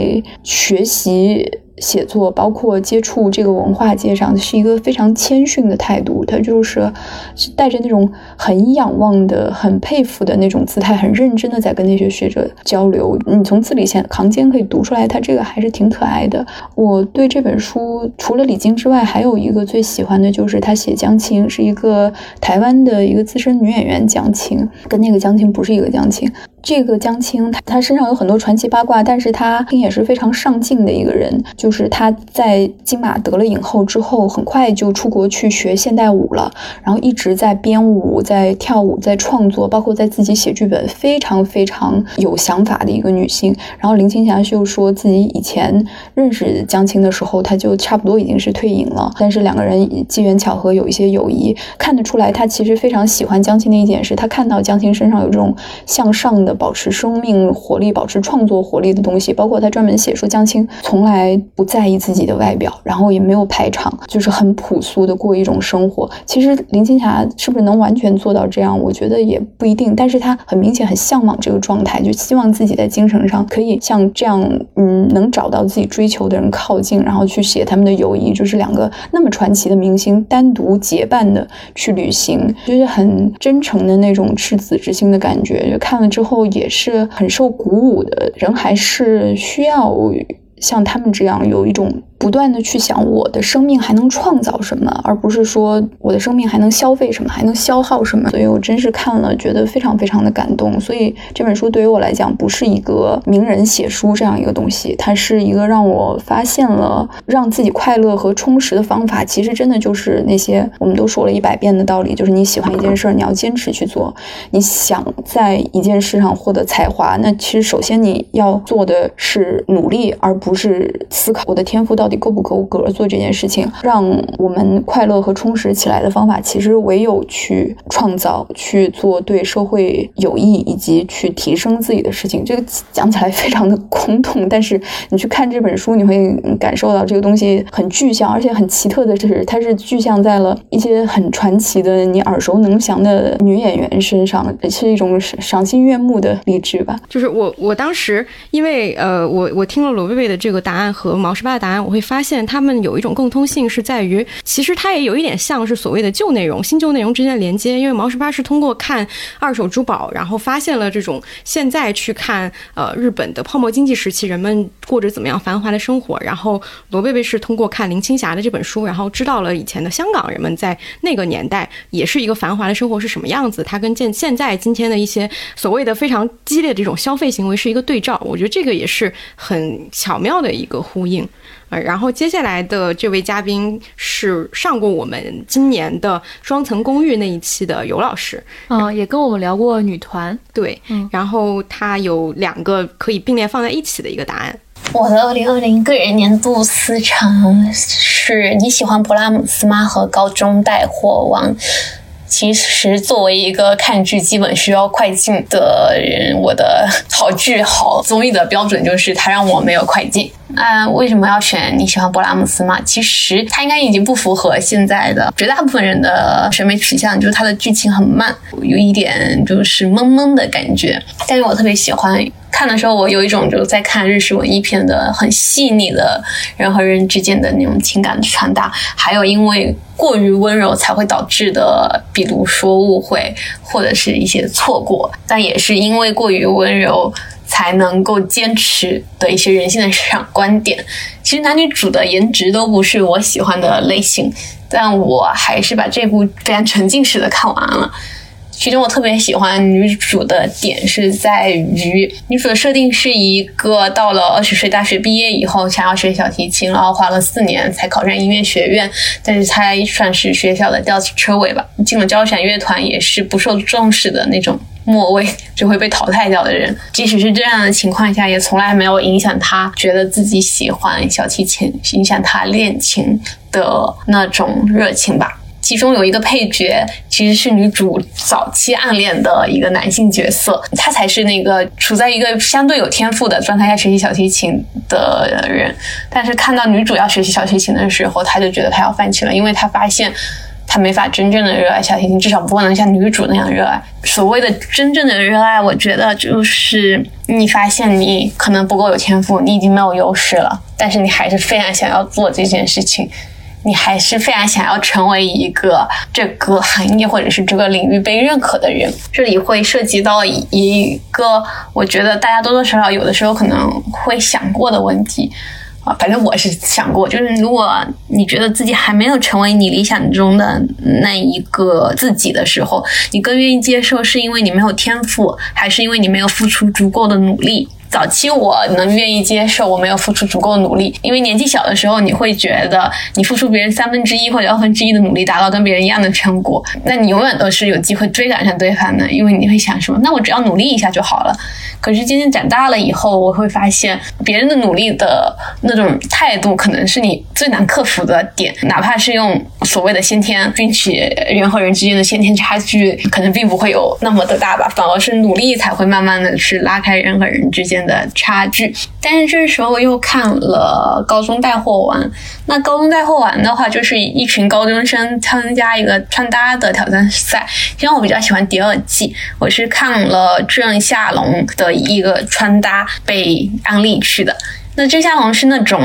学习写作，包括接触这个文化界上，是一个非常谦逊的态度。他就是是带着那种很仰望的、很佩服的那种姿态，很认真的在跟那些学者交流。你从字里行间可以读出来，他这个还是挺可爱的。我对这本书除了李菁之外，还有一个最喜欢的就是他写江青，是一个台湾的一个资深女演员江青，跟那个江青不是一个江青。这个江青，他他身上有很多传奇八卦，但是她也是非常上进的一个人。就就是他在金马得了影后之后，很快就出国去学现代舞了，然后一直在编舞、在跳舞、在创作，包括在自己写剧本，非常非常有想法的一个女性。然后林青霞就说自己以前认识江青的时候，她就差不多已经是退隐了，但是两个人机缘巧合有一些友谊，看得出来她其实非常喜欢江青的一点是，她看到江青身上有这种向上的。保持生命活力、保持创作活力的东西，包括她专门写说江青从来不在意自己的外表，然后也没有排场，就是很朴素的过一种生活。其实林青霞是不是能完全做到这样？我觉得也不一定。但是她很明显很向往这个状态，就希望自己在精神上可以像这样，嗯，能找到自己追求的人靠近，然后去写他们的友谊，就是两个那么传奇的明星单独结伴的去旅行，就是很真诚的那种赤子之心的感觉。就看了之后。也是很受鼓舞的人，还是需要像他们这样有一种。不断的去想我的生命还能创造什么，而不是说我的生命还能消费什么，还能消耗什么。所以我真是看了，觉得非常非常的感动。所以这本书对于我来讲，不是一个名人写书这样一个东西，它是一个让我发现了让自己快乐和充实的方法。其实真的就是那些我们都说了一百遍的道理，就是你喜欢一件事，你要坚持去做。你想在一件事上获得才华，那其实首先你要做的是努力，而不不是思考我的天赋到底。够不够格做这件事情？让我们快乐和充实起来的方法，其实唯有去创造、去做对社会有益以及去提升自己的事情。这个讲起来 非常的空洞，但是你去看这本书，你会感受到这个东西很具象，而且很奇特的是，它是具象在了一些很传奇的、你耳熟能详的女演员身上，是一种赏心悦目的励志吧。就是我，我当时因为呃，我我听了罗贝贝的这个答案和毛十八的答案，我会。发现他们有一种共通性，是在于其实它也有一点像是所谓的旧内容、新旧内容之间的连接。因为毛十八是通过看二手珠宝，然后发现了这种现在去看呃日本的泡沫经济时期人们过着怎么样繁华的生活。然后罗贝贝是通过看林青霞的这本书，然后知道了以前的香港人们在那个年代也是一个繁华的生活是什么样子。它跟现现在今天的一些所谓的非常激烈的这种消费行为是一个对照。我觉得这个也是很巧妙的一个呼应。呃，然后接下来的这位嘉宾是上过我们今年的双层公寓那一期的尤老师，嗯，也跟我们聊过女团，对，嗯，然后他有两个可以并列放在一起的一个答案。我的二零二零个人年度思潮是你喜欢勃拉姆斯吗？和高中带货王。其实，作为一个看剧基本需要快进的人，我的好剧好综艺的标准就是它让我没有快进。啊，为什么要选你喜欢勃拉姆斯嘛？其实他应该已经不符合现在的绝大部分人的审美取向，就是他的剧情很慢，有一点就是懵懵的感觉。但是我特别喜欢。看的时候，我有一种就是在看日式文艺片的很细腻的人和人之间的那种情感的传达，还有因为过于温柔才会导致的，比如说误会或者是一些错过，但也是因为过于温柔才能够坚持的一些人性的市场观点。其实男女主的颜值都不是我喜欢的类型，但我还是把这部非常沉浸式的看完了。其中我特别喜欢女主的点是在于，女主的设定是一个到了二十岁大学毕业以后想要学小提琴，然后花了四年才考上音乐学院，但是她算是学校的吊车尾吧。进了交响乐团也是不受重视的那种末位，就会被淘汰掉的人。即使是这样的情况下，也从来没有影响她觉得自己喜欢小提琴，影响她练琴的那种热情吧。其中有一个配角，其实是女主早期暗恋的一个男性角色，他才是那个处在一个相对有天赋的状态下学习小提琴的人。但是看到女主要学习小提琴的时候，他就觉得他要放弃了，因为他发现。他没法真正的热爱小提琴，至少不能像女主那样热爱。所谓的真正的热爱，我觉得就是你发现你可能不够有天赋，你已经没有优势了，但是你还是非常想要做这件事情。你还是非常想要成为一个这个行业或者是这个领域被认可的人，这里会涉及到一个我觉得大家多多少少有的时候可能会想过的问题啊，反正我是想过，就是如果你觉得自己还没有成为你理想中的那一个自己的时候，你更愿意接受是因为你没有天赋，还是因为你没有付出足够的努力？早期我能愿意接受我没有付出足够努力，因为年纪小的时候你会觉得你付出别人三分之一或者二分之一的努力达到跟别人一样的成果，那你永远都是有机会追赶上对方的，因为你会想什么？那我只要努力一下就好了。可是渐渐长大了以后，我会发现别人的努力的那种态度可能是你最难克服的点，哪怕是用所谓的先天，并且人和人之间的先天差距可能并不会有那么的大吧，反而是努力才会慢慢的去拉开人和人之间。的差距，但是这时候又看了高中带货王。那高中带货王的话，就是一群高中生参加一个穿搭的挑战赛。因为我比较喜欢第二季，我是看了郑夏龙的一个穿搭被安利去的。那郑夏龙是那种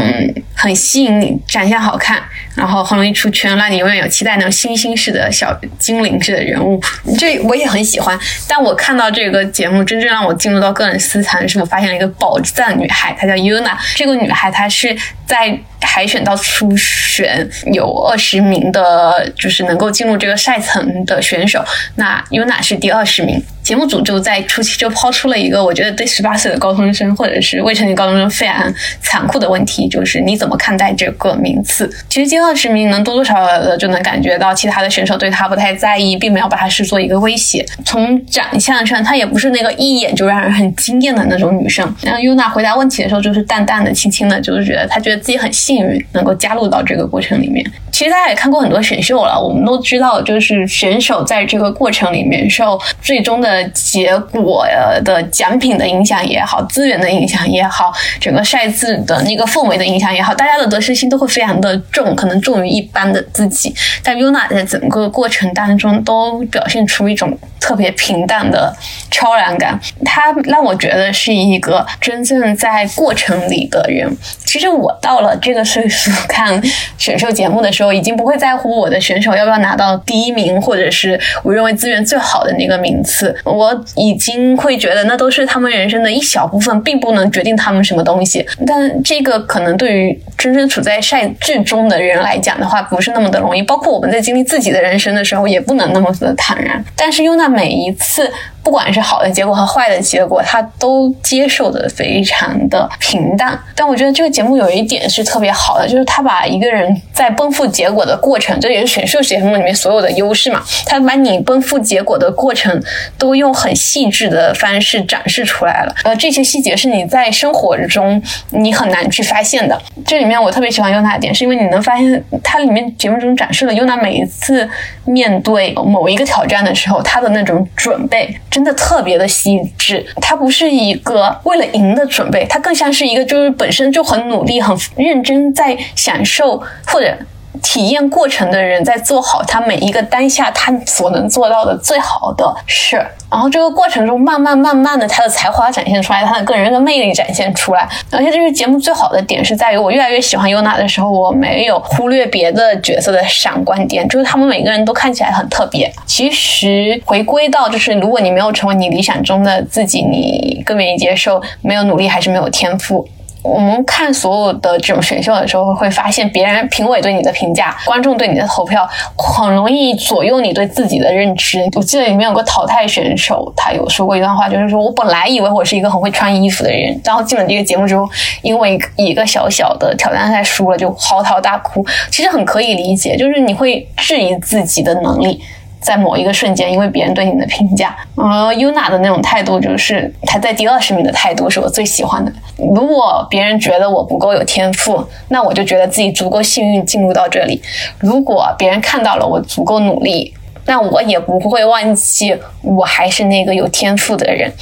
很吸引你、展现好看，然后很容易出圈，让你永远有期待那种星星式的小精灵式的人物，这我也很喜欢。但我看到这个节目，真正让我进入到个人私藏的时候，发现了一个宝藏女孩，她叫 Yuna。这个女孩她是在海选到初选有二十名的，就是能够进入这个赛层的选手。那 Yuna 是第二十名。节目组就在初期就抛出了一个我觉得对十八岁的高中生或者是未成年高中生非常残酷的问题，就是你怎么看待这个名次？其实第二十名能多多少少的就能感觉到其他的选手对他不太在意，并没有把他视作一个威胁。从长相上，她也不是那个一眼就让人很惊艳的那种女生。然后 Yuna 回答问题的时候，就是淡淡的、轻轻的，就是觉得她觉得自己很幸运能够加入到这个过程里面。其实大家也看过很多选秀了，我们都知道，就是选手在这个过程里面受最终的。结果的奖品的影响也好，资源的影响也好，整个赛制的那个氛围的影响也好，大家的得失心都会非常的重，可能重于一般的自己。但 Yuna 在整个过程当中都表现出一种特别平淡的超然感，他让我觉得是一个真正在过程里的人。其实我到了这岁数看选秀节目的时候，已经不会在乎我的选手要不要拿到第一名，或者是我认为资源最好的那个名次。我已经会觉得那都是他们人生的一小部分，并不能决定他们什么东西。但这个可能对于真正处在赛制中的人来讲的话，不是那么的容易。包括我们在经历自己的人生的时候，也不能那么的坦然。但是优娜每一次。不管是好的结果和坏的结果，他都接受的非常的平淡。但我觉得这个节目有一点是特别好的，就是他把一个人在奔赴结果的过程，这也是选秀节目里面所有的优势嘛。他把你奔赴结果的过程都用很细致的方式展示出来了。呃，这些细节是你在生活中你很难去发现的。这里面我特别喜欢优娜的点，是因为你能发现它里面节目中展示了优娜每一次面对某一个挑战的时候，她的那种准备。真的特别的细致，它不是一个为了赢的准备，它更像是一个就是本身就很努力、很认真在享受或者。体验过程的人在做好他每一个当下他所能做到的最好的事，然后这个过程中慢慢慢慢的他的才华展现出来，他的个人的魅力展现出来。而且这个节目最好的点是在于，我越来越喜欢优娜的时候，我没有忽略别的角色的闪光点，就是他们每个人都看起来很特别。其实回归到就是，如果你没有成为你理想中的自己，你更愿意接受没有努力还是没有天赋。我们看所有的这种选秀的时候，会发现别人评委对你的评价、观众对你的投票，很容易左右你对自己的认知。我记得里面有个淘汰选手，他有说过一段话，就是说我本来以为我是一个很会穿衣服的人，然后进了这个节目之后，因为一个小小的挑战赛输了，就嚎啕大哭。其实很可以理解，就是你会质疑自己的能力。在某一个瞬间，因为别人对你的评价，而 Yuna 的那种态度，就是他在第二十名的态度，是我最喜欢的。如果别人觉得我不够有天赋，那我就觉得自己足够幸运进入到这里；如果别人看到了我足够努力，那我也不会忘记我还是那个有天赋的人。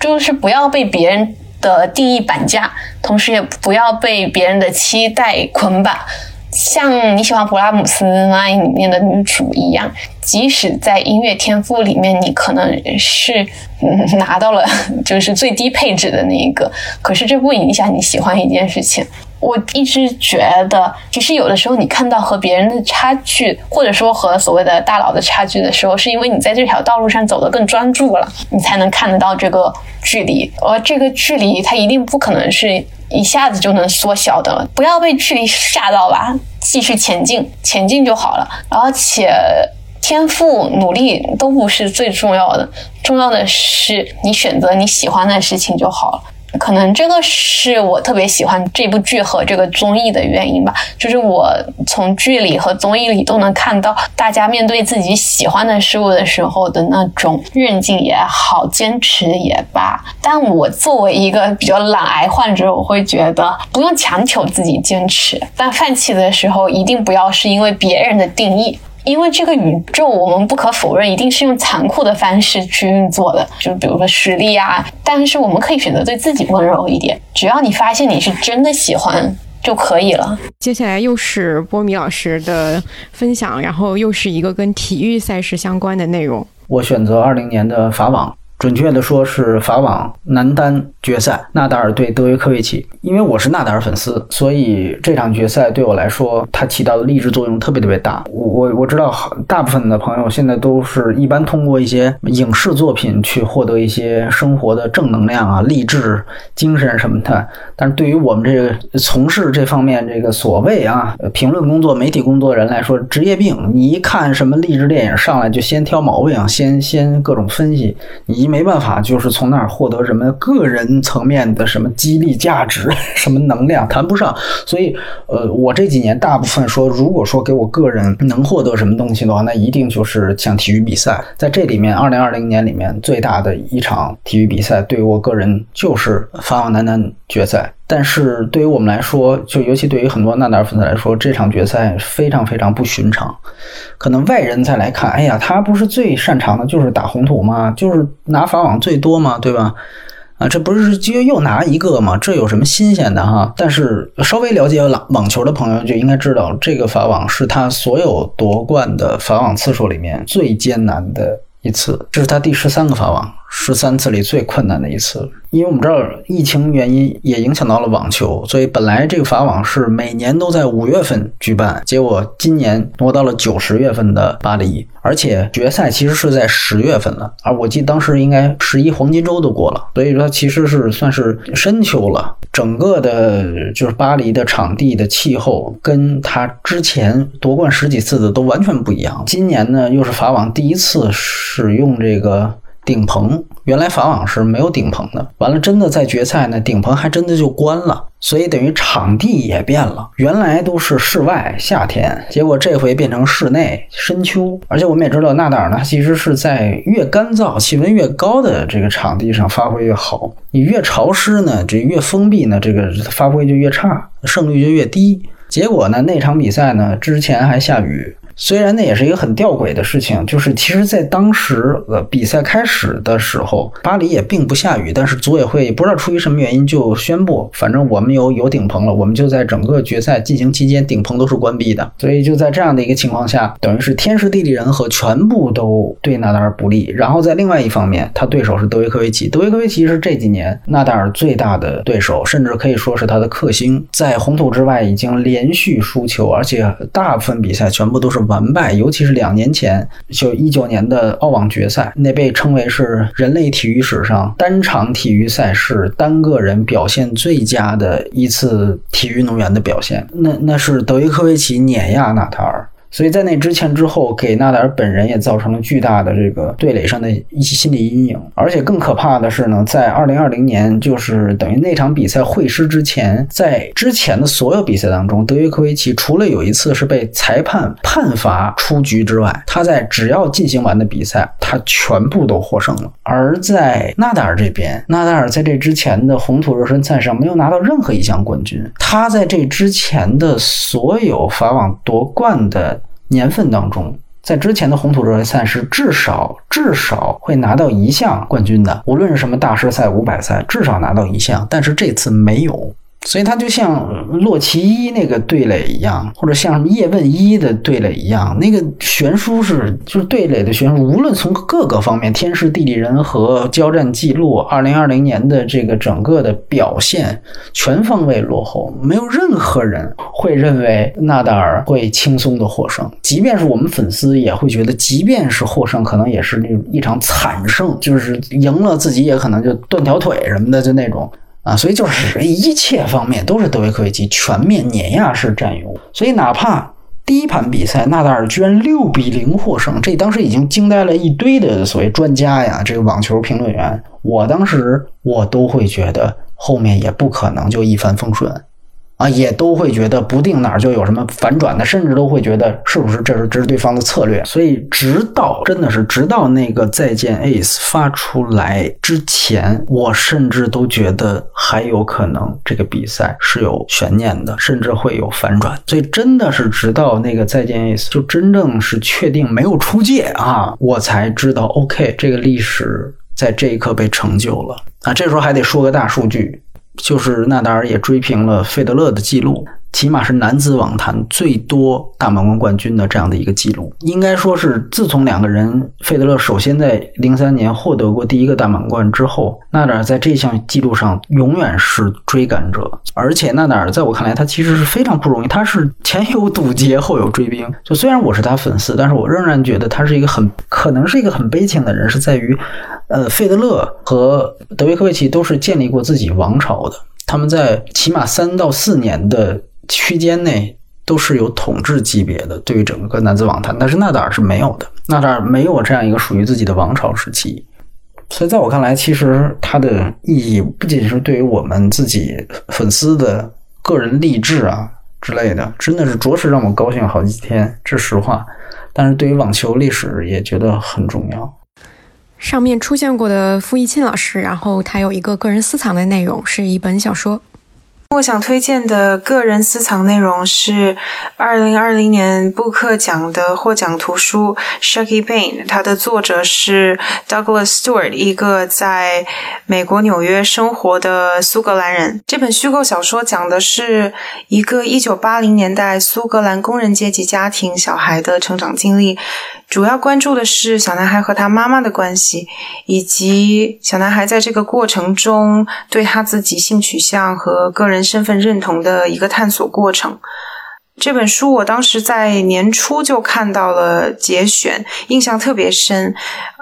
就是不要被别人的定义绑架，同时也不要被别人的期待捆绑。像你喜欢勃拉姆斯那里面的女主一样，即使在音乐天赋里面，你可能是嗯拿到了就是最低配置的那一个，可是这不影响你喜欢一件事情。我一直觉得，其实有的时候你看到和别人的差距，或者说和所谓的大佬的差距的时候，是因为你在这条道路上走得更专注了，你才能看得到这个距离。而这个距离，它一定不可能是一下子就能缩小的。不要被距离吓到吧，继续前进，前进就好了。而且，天赋、努力都不是最重要的，重要的是你选择你喜欢的事情就好了。可能这个是我特别喜欢这部剧和这个综艺的原因吧，就是我从剧里和综艺里都能看到大家面对自己喜欢的事物的时候的那种韧劲也好，坚持也罢。但我作为一个比较懒癌患者，我会觉得不用强求自己坚持，但放弃的时候一定不要是因为别人的定义。因为这个宇宙，我们不可否认，一定是用残酷的方式去运作的，就比如说实力啊。但是我们可以选择对自己温柔一点，只要你发现你是真的喜欢就可以了。接下来又是波米老师的分享，然后又是一个跟体育赛事相关的内容。我选择二零年的法网。准确的说是法网男单决赛，纳达尔对德约科维奇。因为我是纳达尔粉丝，所以这场决赛对我来说，它起到的励志作用特别特别大。我我我知道，大部分的朋友现在都是一般通过一些影视作品去获得一些生活的正能量啊、励志精神什么的。但是对于我们这个从事这方面这个所谓啊评论工作、媒体工作的人来说，职业病。你一看什么励志电影，上来就先挑毛病，先先各种分析，你。没办法，就是从那儿获得什么个人层面的什么激励价值、什么能量，谈不上。所以，呃，我这几年大部分说，如果说给我个人能获得什么东西的话，那一定就是像体育比赛。在这里面，二零二零年里面最大的一场体育比赛，对于我个人就是法网男单决赛。但是对于我们来说，就尤其对于很多纳达尔粉丝来说，这场决赛非常非常不寻常。可能外人再来看，哎呀，他不是最擅长的就是打红土吗？就是拿法网最多吗？对吧？啊，这不是就又拿一个吗？这有什么新鲜的哈？但是稍微了解网网球的朋友就应该知道，这个法网是他所有夺冠的法网次数里面最艰难的一次，这是他第十三个法网。十三次里最困难的一次，因为我们知道疫情原因也影响到了网球，所以本来这个法网是每年都在五月份举办，结果今年挪到了九十月份的巴黎，而且决赛其实是在十月份了，而我记得当时应该十一黄金周都过了，所以说其实是算是深秋了。整个的就是巴黎的场地的气候跟他之前夺冠十几次的都完全不一样，今年呢又是法网第一次使用这个。顶棚原来法网是没有顶棚的，完了真的在决赛呢，顶棚还真的就关了，所以等于场地也变了。原来都是室外夏天，结果这回变成室内深秋。而且我们也知道，纳达尔呢其实是在越干燥、气温越高的这个场地上发挥越好，你越潮湿呢，这越封闭呢，这个发挥就越差，胜率就越低。结果呢，那场比赛呢之前还下雨。虽然那也是一个很吊诡的事情，就是其实，在当时呃比赛开始的时候，巴黎也并不下雨，但是组委会不知道出于什么原因就宣布，反正我们有有顶棚了，我们就在整个决赛进行期间顶棚都是关闭的。所以就在这样的一个情况下，等于是天时地利人和全部都对纳达尔不利。然后在另外一方面，他对手是德约科维奇，德约科维奇是这几年纳达尔最大的对手，甚至可以说是他的克星，在红土之外已经连续输球，而且大部分比赛全部都是。完败，尤其是两年前，就一九年的澳网决赛，那被称为是人类体育史上单场体育赛事单个人表现最佳的一次体育运动员的表现。那那是德约科维奇碾压纳塔尔。所以在那之前之后，给纳达尔本人也造成了巨大的这个对垒上的一些心理阴影。而且更可怕的是呢，在二零二零年，就是等于那场比赛会师之前，在之前的所有比赛当中，德约科维奇除了有一次是被裁判判罚出局之外，他在只要进行完的比赛，他全部都获胜了。而在纳达尔这边，纳达尔在这之前的红土热身赛上没有拿到任何一项冠军，他在这之前的所有法网夺冠的。年份当中，在之前的红土热力赛是至少至少会拿到一项冠军的，无论是什么大师赛、五百赛，至少拿到一项。但是这次没有，所以他就像洛奇一那个对垒一样，或者像什么叶问一的对垒一样，那个悬殊是就是对垒的悬殊，无论从各个方面，天时地利人和、交战记录，二零二零年的这个整个的表现，全方位落后，没有任何人会认为纳达尔会轻松的获胜，即便是我们粉丝也会觉得，即便是获胜，可能也是那一场惨胜，就是赢了自己也可能就断条腿什么的，就那种。啊，所以就是一切方面都是德维科维奇全面碾压式占有。所以哪怕第一盘比赛纳达尔居然六比零获胜，这当时已经惊呆了一堆的所谓专家呀，这个网球评论员。我当时我都会觉得后面也不可能就一帆风顺。啊，也都会觉得不定哪儿就有什么反转的，甚至都会觉得是不是这是这是对方的策略。所以直到真的是直到那个再见 Ace 发出来之前，我甚至都觉得还有可能这个比赛是有悬念的，甚至会有反转。所以真的是直到那个再见 Ace 就真正是确定没有出界啊，我才知道 OK 这个历史在这一刻被成就了啊。这时候还得说个大数据。就是纳达尔也追平了费德勒的记录，起码是男子网坛最多大满贯冠军的这样的一个记录。应该说是自从两个人，费德勒首先在零三年获得过第一个大满贯之后，纳达尔在这项记录上永远是追赶者。而且纳达尔在我看来，他其实是非常不容易，他是前有堵截，后有追兵。就虽然我是他粉丝，但是我仍然觉得他是一个很可能是一个很悲情的人，是在于。呃，费德勒和德约科维奇都是建立过自己王朝的，他们在起码三到四年的区间内都是有统治级别的，对于整个男子网坛。但是纳达尔是没有的，纳达尔没有这样一个属于自己的王朝时期。所以在我看来，其实它的意义不仅是对于我们自己粉丝的个人励志啊之类的，真的是着实让我高兴好几天，这实话。但是对于网球历史也觉得很重要。上面出现过的傅一钦老师，然后他有一个个人私藏的内容，是一本小说。我想推荐的个人私藏内容是二零二零年布克奖的获奖图书《Shaky Bane》，它的作者是 Douglas Stewart，一个在美国纽约生活的苏格兰人。这本虚构小说讲的是一个一九八零年代苏格兰工人阶级家庭小孩的成长经历。主要关注的是小男孩和他妈妈的关系，以及小男孩在这个过程中对他自己性取向和个人身份认同的一个探索过程。这本书我当时在年初就看到了节选，印象特别深。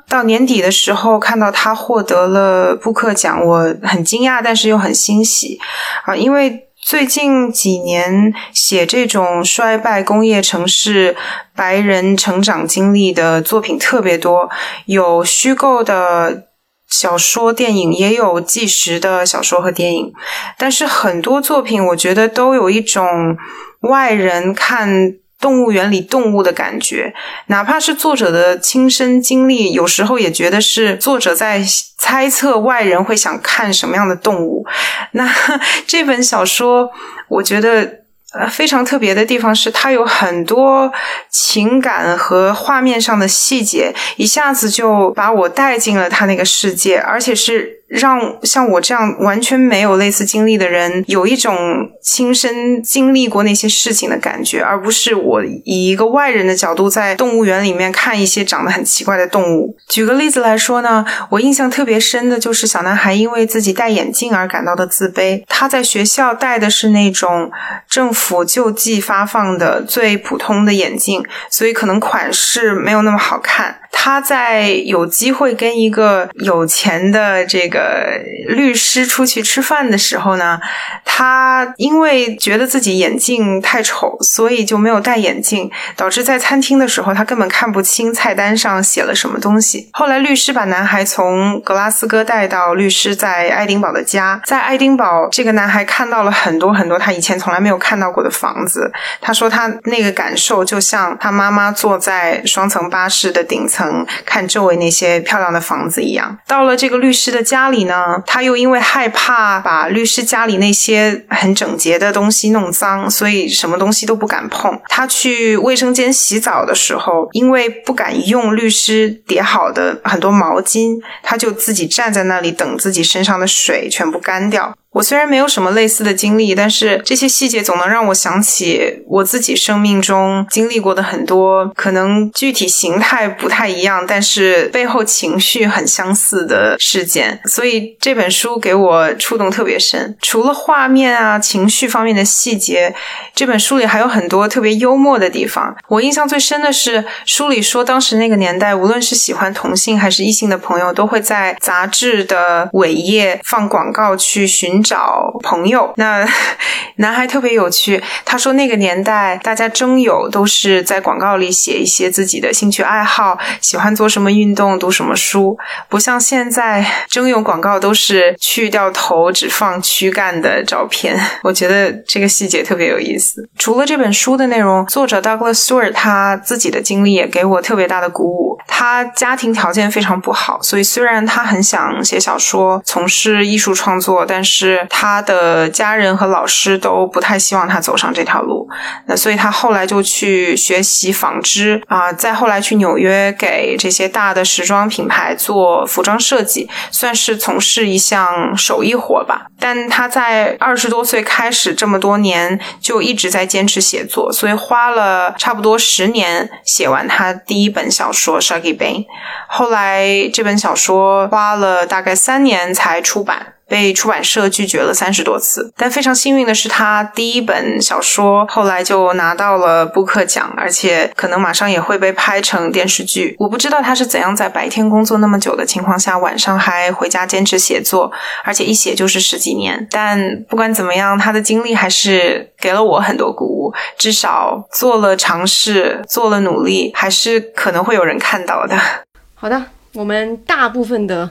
到年底的时候看到他获得了布克奖，我很惊讶，但是又很欣喜啊，因为。最近几年写这种衰败工业城市白人成长经历的作品特别多，有虚构的小说、电影，也有纪实的小说和电影。但是很多作品，我觉得都有一种外人看。动物园里动物的感觉，哪怕是作者的亲身经历，有时候也觉得是作者在猜测外人会想看什么样的动物。那 这本小说，我觉得。呃，非常特别的地方是，它有很多情感和画面上的细节，一下子就把我带进了他那个世界，而且是让像我这样完全没有类似经历的人，有一种亲身经历过那些事情的感觉，而不是我以一个外人的角度在动物园里面看一些长得很奇怪的动物。举个例子来说呢，我印象特别深的就是小男孩因为自己戴眼镜而感到的自卑，他在学校戴的是那种政府。救济发放的最普通的眼镜，所以可能款式没有那么好看。他在有机会跟一个有钱的这个律师出去吃饭的时候呢，他因为觉得自己眼镜太丑，所以就没有戴眼镜，导致在餐厅的时候他根本看不清菜单上写了什么东西。后来律师把男孩从格拉斯哥带到律师在爱丁堡的家，在爱丁堡，这个男孩看到了很多很多他以前从来没有看到过的房子。他说他那个感受就像他妈妈坐在双层巴士的顶层。层看周围那些漂亮的房子一样，到了这个律师的家里呢，他又因为害怕把律师家里那些很整洁的东西弄脏，所以什么东西都不敢碰。他去卫生间洗澡的时候，因为不敢用律师叠好的很多毛巾，他就自己站在那里等自己身上的水全部干掉。我虽然没有什么类似的经历，但是这些细节总能让我想起我自己生命中经历过的很多，可能具体形态不太一样，但是背后情绪很相似的事件。所以这本书给我触动特别深。除了画面啊、情绪方面的细节，这本书里还有很多特别幽默的地方。我印象最深的是书里说，当时那个年代，无论是喜欢同性还是异性的朋友，都会在杂志的尾页放广告去寻。找朋友，那 男孩特别有趣。他说那个年代，大家征友都是在广告里写一些自己的兴趣爱好，喜欢做什么运动，读什么书，不像现在征友广告都是去掉头只放躯干的照片。我觉得这个细节特别有意思。除了这本书的内容，作者 Douglas Stewart 他自己的经历也给我特别大的鼓舞。他家庭条件非常不好，所以虽然他很想写小说，从事艺术创作，但是。是他的家人和老师都不太希望他走上这条路，那所以他后来就去学习纺织啊，再后来去纽约给这些大的时装品牌做服装设计，算是从事一项手艺活吧。但他在二十多岁开始，这么多年就一直在坚持写作，所以花了差不多十年写完他第一本小说《Shaggy Bane》，后来这本小说花了大概三年才出版。被出版社拒绝了三十多次，但非常幸运的是，他第一本小说后来就拿到了布克奖，而且可能马上也会被拍成电视剧。我不知道他是怎样在白天工作那么久的情况下，晚上还回家坚持写作，而且一写就是十几年。但不管怎么样，他的经历还是给了我很多鼓舞，至少做了尝试，做了努力，还是可能会有人看到的。好的，我们大部分的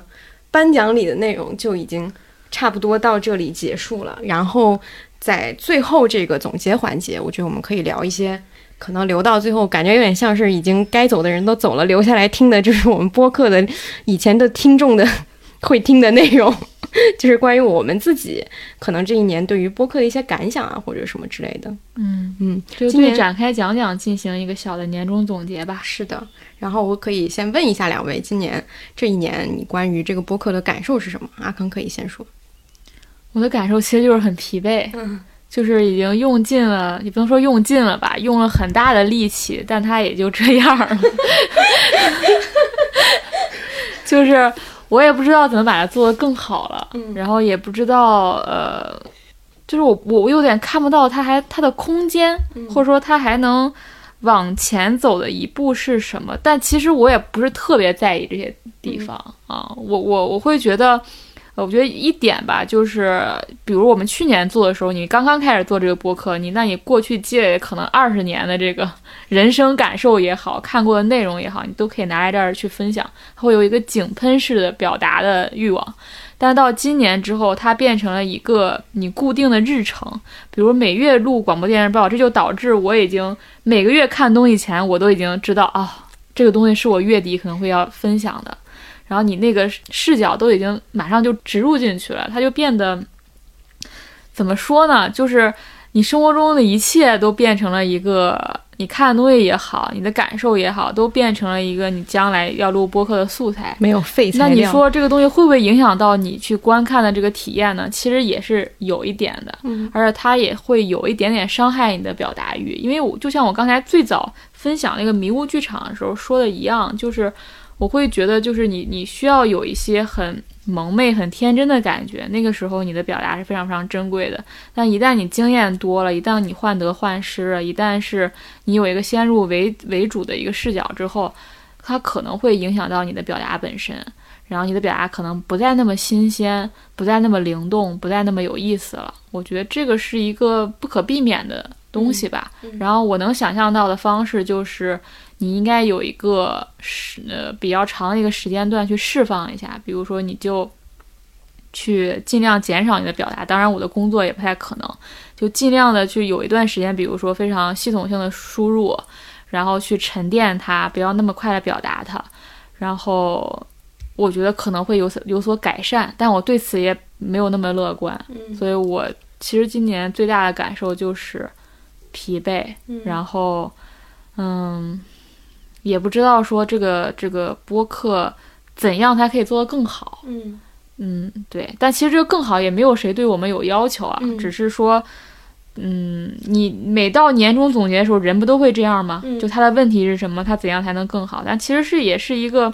颁奖礼的内容就已经。差不多到这里结束了，然后在最后这个总结环节，我觉得我们可以聊一些可能留到最后，感觉有点像是已经该走的人都走了，留下来听的就是我们播客的以前的听众的会听的内容，就是关于我们自己可能这一年对于播客的一些感想啊，或者什么之类的。嗯嗯，就对展开讲讲进行一个小的年终总结吧。是的，然后我可以先问一下两位，今年这一年你关于这个播客的感受是什么？阿康可以先说。我的感受其实就是很疲惫，就是已经用尽了，也不能说用尽了吧，用了很大的力气，但它也就这样了。就是我也不知道怎么把它做得更好了，然后也不知道，呃，就是我我有点看不到它还它的空间，或者说它还能往前走的一步是什么。但其实我也不是特别在意这些地方啊，我我我会觉得。我觉得一点吧，就是比如我们去年做的时候，你刚刚开始做这个播客，你那你过去积累可能二十年的这个 人生感受也好，看过的内容也好，你都可以拿来这儿去分享，它会有一个井喷式的表达的欲望。但到今年之后，它变成了一个你固定的日程，比如每月录广播电视报，这就导致我已经每个月看东西前，我都已经知道啊，这个东西是我月底可能会要分享的。然后你那个视角都已经马上就植入进去了，它就变得怎么说呢？就是你生活中的一切都变成了一个你看的东西也好，你的感受也好，都变成了一个你将来要录播客的素材。没有废材那你说这个东西会不会影响到你去观看的这个体验呢？其实也是有一点的，嗯，而且它也会有一点点伤害你的表达欲，因为我就像我刚才最早分享那个迷雾剧场的时候说的一样，就是。我会觉得，就是你，你需要有一些很萌妹、很天真的感觉，那个时候你的表达是非常非常珍贵的。但一旦你经验多了，一旦你患得患失了，一旦是你有一个先入为为主的一个视角之后，它可能会影响到你的表达本身，然后你的表达可能不再那么新鲜，不再那么灵动，不再那么有意思了。我觉得这个是一个不可避免的东西吧。然后我能想象到的方式就是。你应该有一个时呃比较长的一个时间段去释放一下，比如说你就去尽量减少你的表达。当然，我的工作也不太可能，就尽量的去有一段时间，比如说非常系统性的输入，然后去沉淀它，不要那么快的表达它。然后我觉得可能会有所有所改善，但我对此也没有那么乐观。所以我其实今年最大的感受就是疲惫，然后嗯。也不知道说这个这个播客怎样才可以做得更好，嗯，嗯，对，但其实这个更好，也没有谁对我们有要求啊，嗯只是说，嗯，你每到年终总结的时候，人不都会这样吗？嗯就他的问题是什么，他怎样才能更好？但其实是也是一个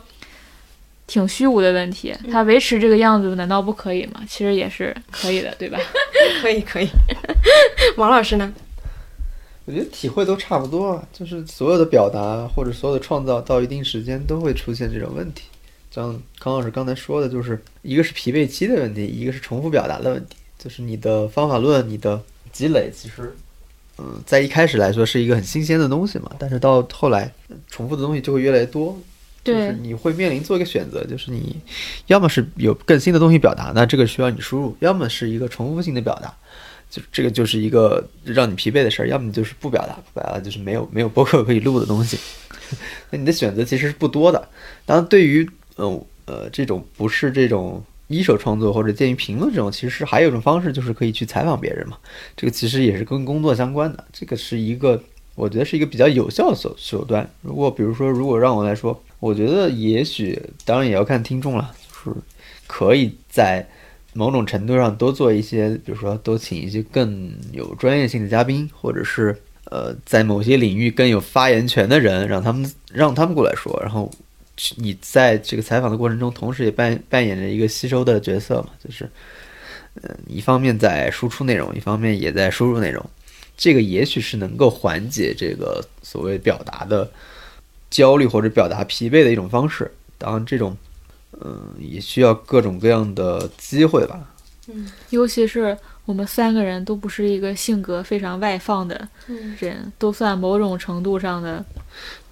挺虚无的问题，嗯他维持这个样子难道不可以吗？其实也是可以的，对吧？可 以可以。王老师呢？我觉得体会都差不多啊，就是所有的表达或者所有的创造到一定时间都会出现这种问题。像康老师刚才说的，就是一个是疲惫期的问题，一个是重复表达的问题。就是你的方法论、你的积累，其实，嗯，在一开始来说是一个很新鲜的东西嘛，但是到后来，呃重复的东西就会越来越多。就是对，你会面临做一个选择，就是你要么是有更新的东西表达，那这个需要你输入；要么是一个重复性的表达，就这个就是一个让你疲惫的事儿；要么就是不表达，不表达就是没有没有播客可以录的东西。那你的选择其实是不多的。当然，对于嗯呃这种不是这种一手创作或者介于评论这种，其实还有一种方式，就是可以去采访别人嘛。这个其实也是跟工作相关的，这个是一个我觉得是一个比较有效的手手段。如果比如说，如果让我来说，我觉得也许当然也要看听众了，就是可以在某种程度上多做一些，比如说多请一些更有专业性的嘉宾，或者是呃在某些领域更有发言权的人，让他们让他们过来说，然后你在这个采访的过程中，同时也扮扮演着一个吸收的角色嘛，就是呃一方面在输出内容，一方面也在输入内容。这个也许是能够缓解这个所谓表达的焦虑或者表达疲惫的一种方式。当然，这种嗯、也需要各种各样的机会吧。嗯尤其是我们三个人都不是一个性格非常外放的人，都算某种程度上的，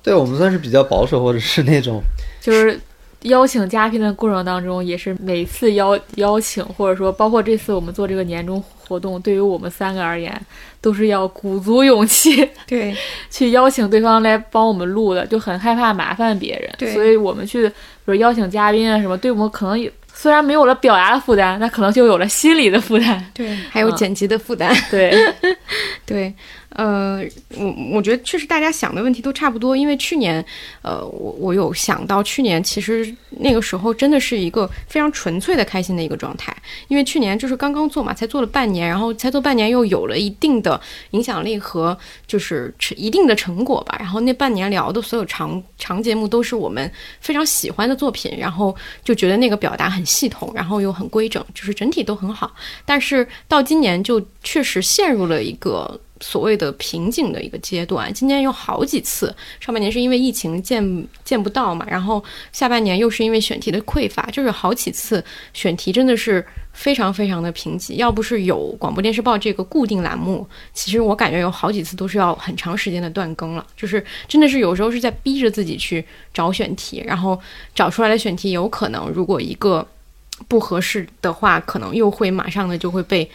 对我们算是比较保守，或者是那种就是邀请嘉宾的过程当中，也是每次邀邀请，或者说包括这次我们做这个年终活动，对于我们三个而言，都是要鼓足勇气对。去邀请对方来帮我们录的，就很害怕麻烦别人，所以我们去比如邀请嘉宾啊什么，对我们可能也虽然没有了表达的负担，那可能就有了心理的负担。对，还有嗯剪辑的负担。对，对，呃，我我觉得确实大家想的问题都差不多，因为去年，呃，我我有想到去年其实那个时候真的是一个非常纯粹的开心的一个状态，因为去年就是刚刚做嘛，才做了半年，然后才做半年又有了一定的影响力和就是成一定的成果吧，然后那半年聊的所有长长节目都是我们非常喜欢的作品，然后就觉得那个表达很系统，然后又很规整，就是整体都很好。但是到今年就确实陷入了一个所谓的瓶颈的一个阶段。今年有好几次，上半年是因为疫情见见不到嘛，然后下半年又是因为选题的匮乏，就是好几次选题真的是非常非常的贫瘠。要不是有广播电视报这个固定栏目，其实我感觉有好几次都是要很长时间的断更了，就是真的是有时候是在逼着自己去找选题，然后找出来的选题有可能如果一个不合适的话，可能又会马上的就会被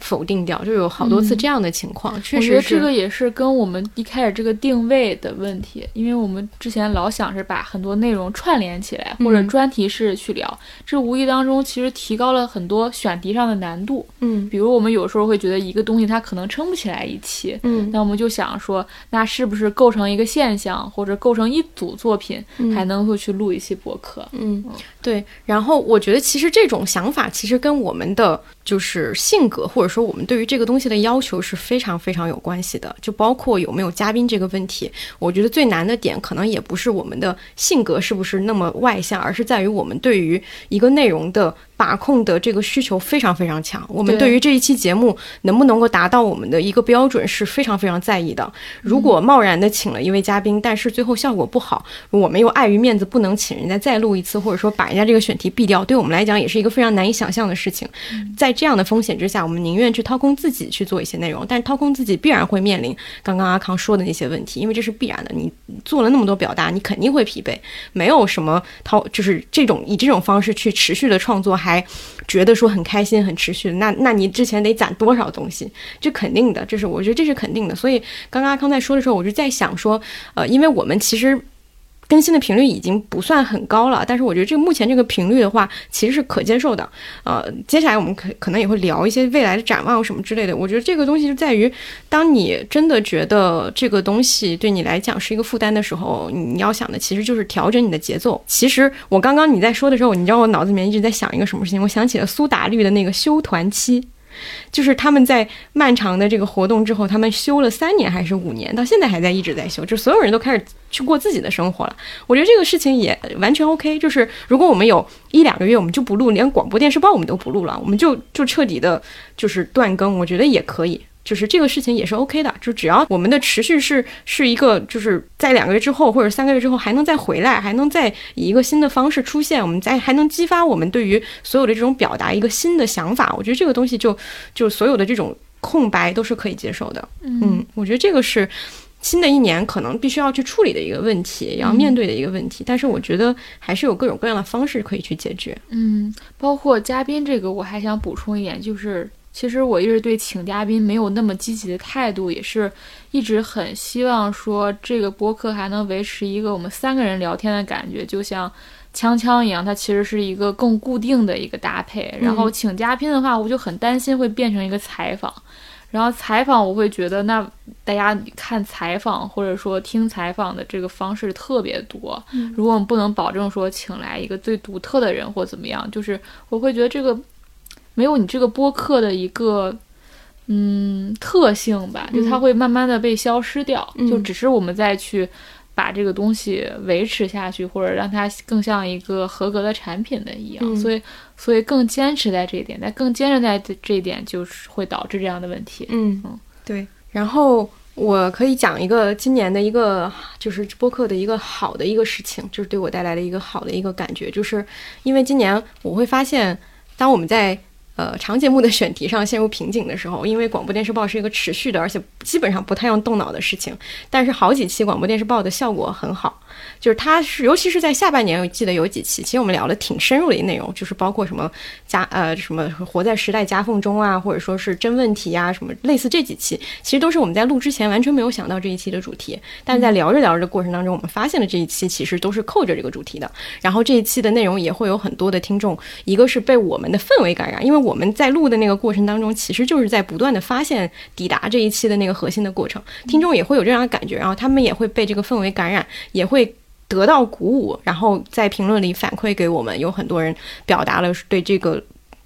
否定掉，就有好多次嗯这样的情况。确我觉得实这个也是跟我们一开始这个定位的问题，因为我们之前老想是把很多内容串联起来，或者嗯专题式去聊，这无意当中其实提高了很多选题上的难度。嗯比如我们有时候会觉得一个东西它可能撑不起来一期，嗯那我们就想说，那是不是构成一个现象，或者构成一组作品，嗯还能够去录一期博客？嗯，对。然后我觉得其实这种想法其实跟我们的就是性格，或者说我们对于这个东西的要求是非常非常有关系的。就包括有没有嘉宾这个问题，我觉得最难的点可能也不是我们的性格是不是那么外向，而是在于我们对于一个内容的把控的这个需求非常非常强。我们对对于这一期节目能不能够达到我们的一个标准是非常非常在意的。如果贸然的请了一位嘉宾，但是最后效果不好，我们又碍于面子不能请人家再录一次，或者说把人家这个选题毙掉，对我们来讲也是一个非常难以想象的事情。在这样的风险之下，我们宁愿去掏空自己去做一些内容，但是掏空自己必然会面临刚刚阿康说的那些问题，因为这是必然的。你做了那么多表达，你肯定会疲惫，没有什么掏，就是这种以这种方式去持续的创作，还还觉得说很开心、很持续，那那你之前得攒多少东西？这肯定的，这是我觉得这是肯定的。所以刚刚阿康在说的时候，我就在想说，呃，因为我们其实。更新的频率已经不算很高了，但是我觉得这个目前这个频率的话，其实是可接受的。呃，接下来我们可可能也会聊一些未来的展望什么之类的。我觉得这个东西就在于，当你真的觉得这个东西对你来讲是一个负担的时候，你要想的其实就是调整你的节奏。其实我刚刚你在说的时候，你知道我脑子里面一直在想一个什么事情？我想起了苏打绿的那个休团期。就是他们在漫长的这个活动之后，他们休了三年还是五年，到现在还在一直在休，就所有人都开始去过自己的生活了。我觉得这个事情也完全 OK。就是如果我们有一两个月我们就不录，连广播电视报我们都不录了，我们就就彻底的就是断更，我觉得也可以。就是这个事情也是 OK 的，就只要我们的持续是是一个，就是在两个月之后或者三个月之后还能再回来，还能再以一个新的方式出现，我们再还能激发我们对于所有的这种表达一个新的想法，我觉得这个东西就就所有的这种空白都是可以接受的。嗯，我觉得这个是新的一年可能必须要去处理的一个问题，要面对的一个问题。但是我觉得还是有各种各样的方式可以去解决。嗯，包括嘉宾这个，我还想补充一点，就是。其实我一直对请嘉宾没有那么积极的态度，也是一直很希望说这个播客还能维持一个我们三个人聊天的感觉，就像锵锵一样，它其实是一个更固定的一个搭配。然后请嘉宾的话，我就很担心会变成一个采访，然后采访我会觉得那大家看采访或者说听采访的这个方式特别多，如果我们不能保证说请来一个最独特的人或怎么样，就是我会觉得这个。没有你这个播客的一个嗯特性吧，就它会慢慢的被消失掉，就只是我们再去把这个东西维持下去，或者让它更像一个合格的产品的一样，所以所以更坚持在这一点，但更坚持在这一点，就是会导致这样的问题。嗯嗯，对。然后我可以讲一个今年的一个就是播客的一个好的一个事情，就是对我带来的一个好的一个感觉，就是因为今年我会发现，当我们在呃，长节目的选题上陷入瓶颈的时候，因为广播电视报是一个持续的，而且基本上不太用动脑的事情，但是好几期广播电视报的效果很好。就是它是，尤其是在下半年，我记得有几期，其实我们聊的挺深入的一内容，就是包括什么夹呃什么活在时代夹缝中啊，或者说是真问题啊，什么类似这几期，其实都是我们在录之前完全没有想到这一期的主题，但是在聊着聊着的过程当中，我们发现了这一期其实都是扣着这个主题的。然后这一期的内容也会有很多的听众，一个是被我们的氛围感染，因为我们在录的那个过程当中，其实就是在不断的发现抵达这一期的那个核心的过程，听众也会有这样的感觉，然后他们也会被这个氛围感染，也会。得到鼓舞，然后在评论里反馈给我们，有很多人表达了对这个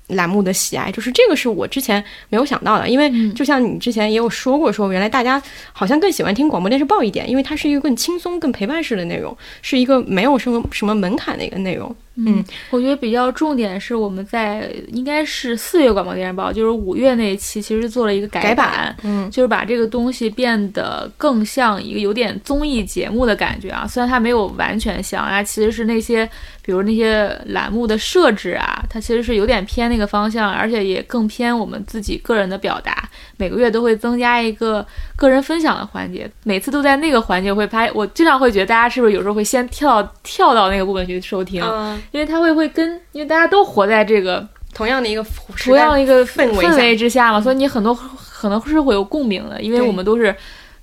栏目的喜爱，就是这个是我之前没有想到的，因为就像你之前也有说过，说原来大家好像更喜欢听广播电视报一点，因为它是一个更轻松、更陪伴式的内容，是一个没有什么什么门槛的一个内容。嗯，我觉得比较重点是我们在应该是四月广播电视报，就是五月那一期，其实做了一个改版，嗯，就是把这个东西变得更像一个有点综艺节目的感觉啊。虽然它没有完全像啊，其实是那些比如那些栏目的设置啊，它其实是有点偏那个方向，而且也更偏我们自己个人的表达。每个月都会增加一个个人分享的环节，每次都在那个环节会拍。我经常会觉得大家是不是有时候会先跳跳到那个部分去收听。因为他会会跟，因为大家都活在这个同样的一个同样的一个氛围氛围之下嘛，所以你很多可能是会有共鸣的，因为我们都是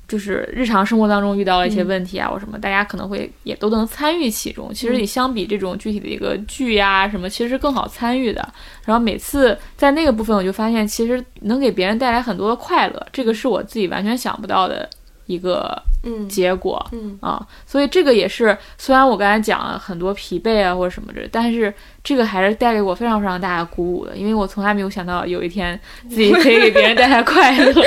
就是日常生活当中遇到了一些问题啊或什么，大家可能会也都能参与其中。其实你相比这种具体的一个剧呀什么，其实是更好参与的。然后每次在那个部分，我就发现其实能给别人带来很多的快乐，这个是我自己完全想不到的一个。嗯，结果，嗯。啊，所以这个也是，虽然我刚才讲了很多疲惫啊或者什么的，但是这个还是带给我非常非常大的鼓舞的，因为我从来没有想到有一天自己可以给别人带来快乐，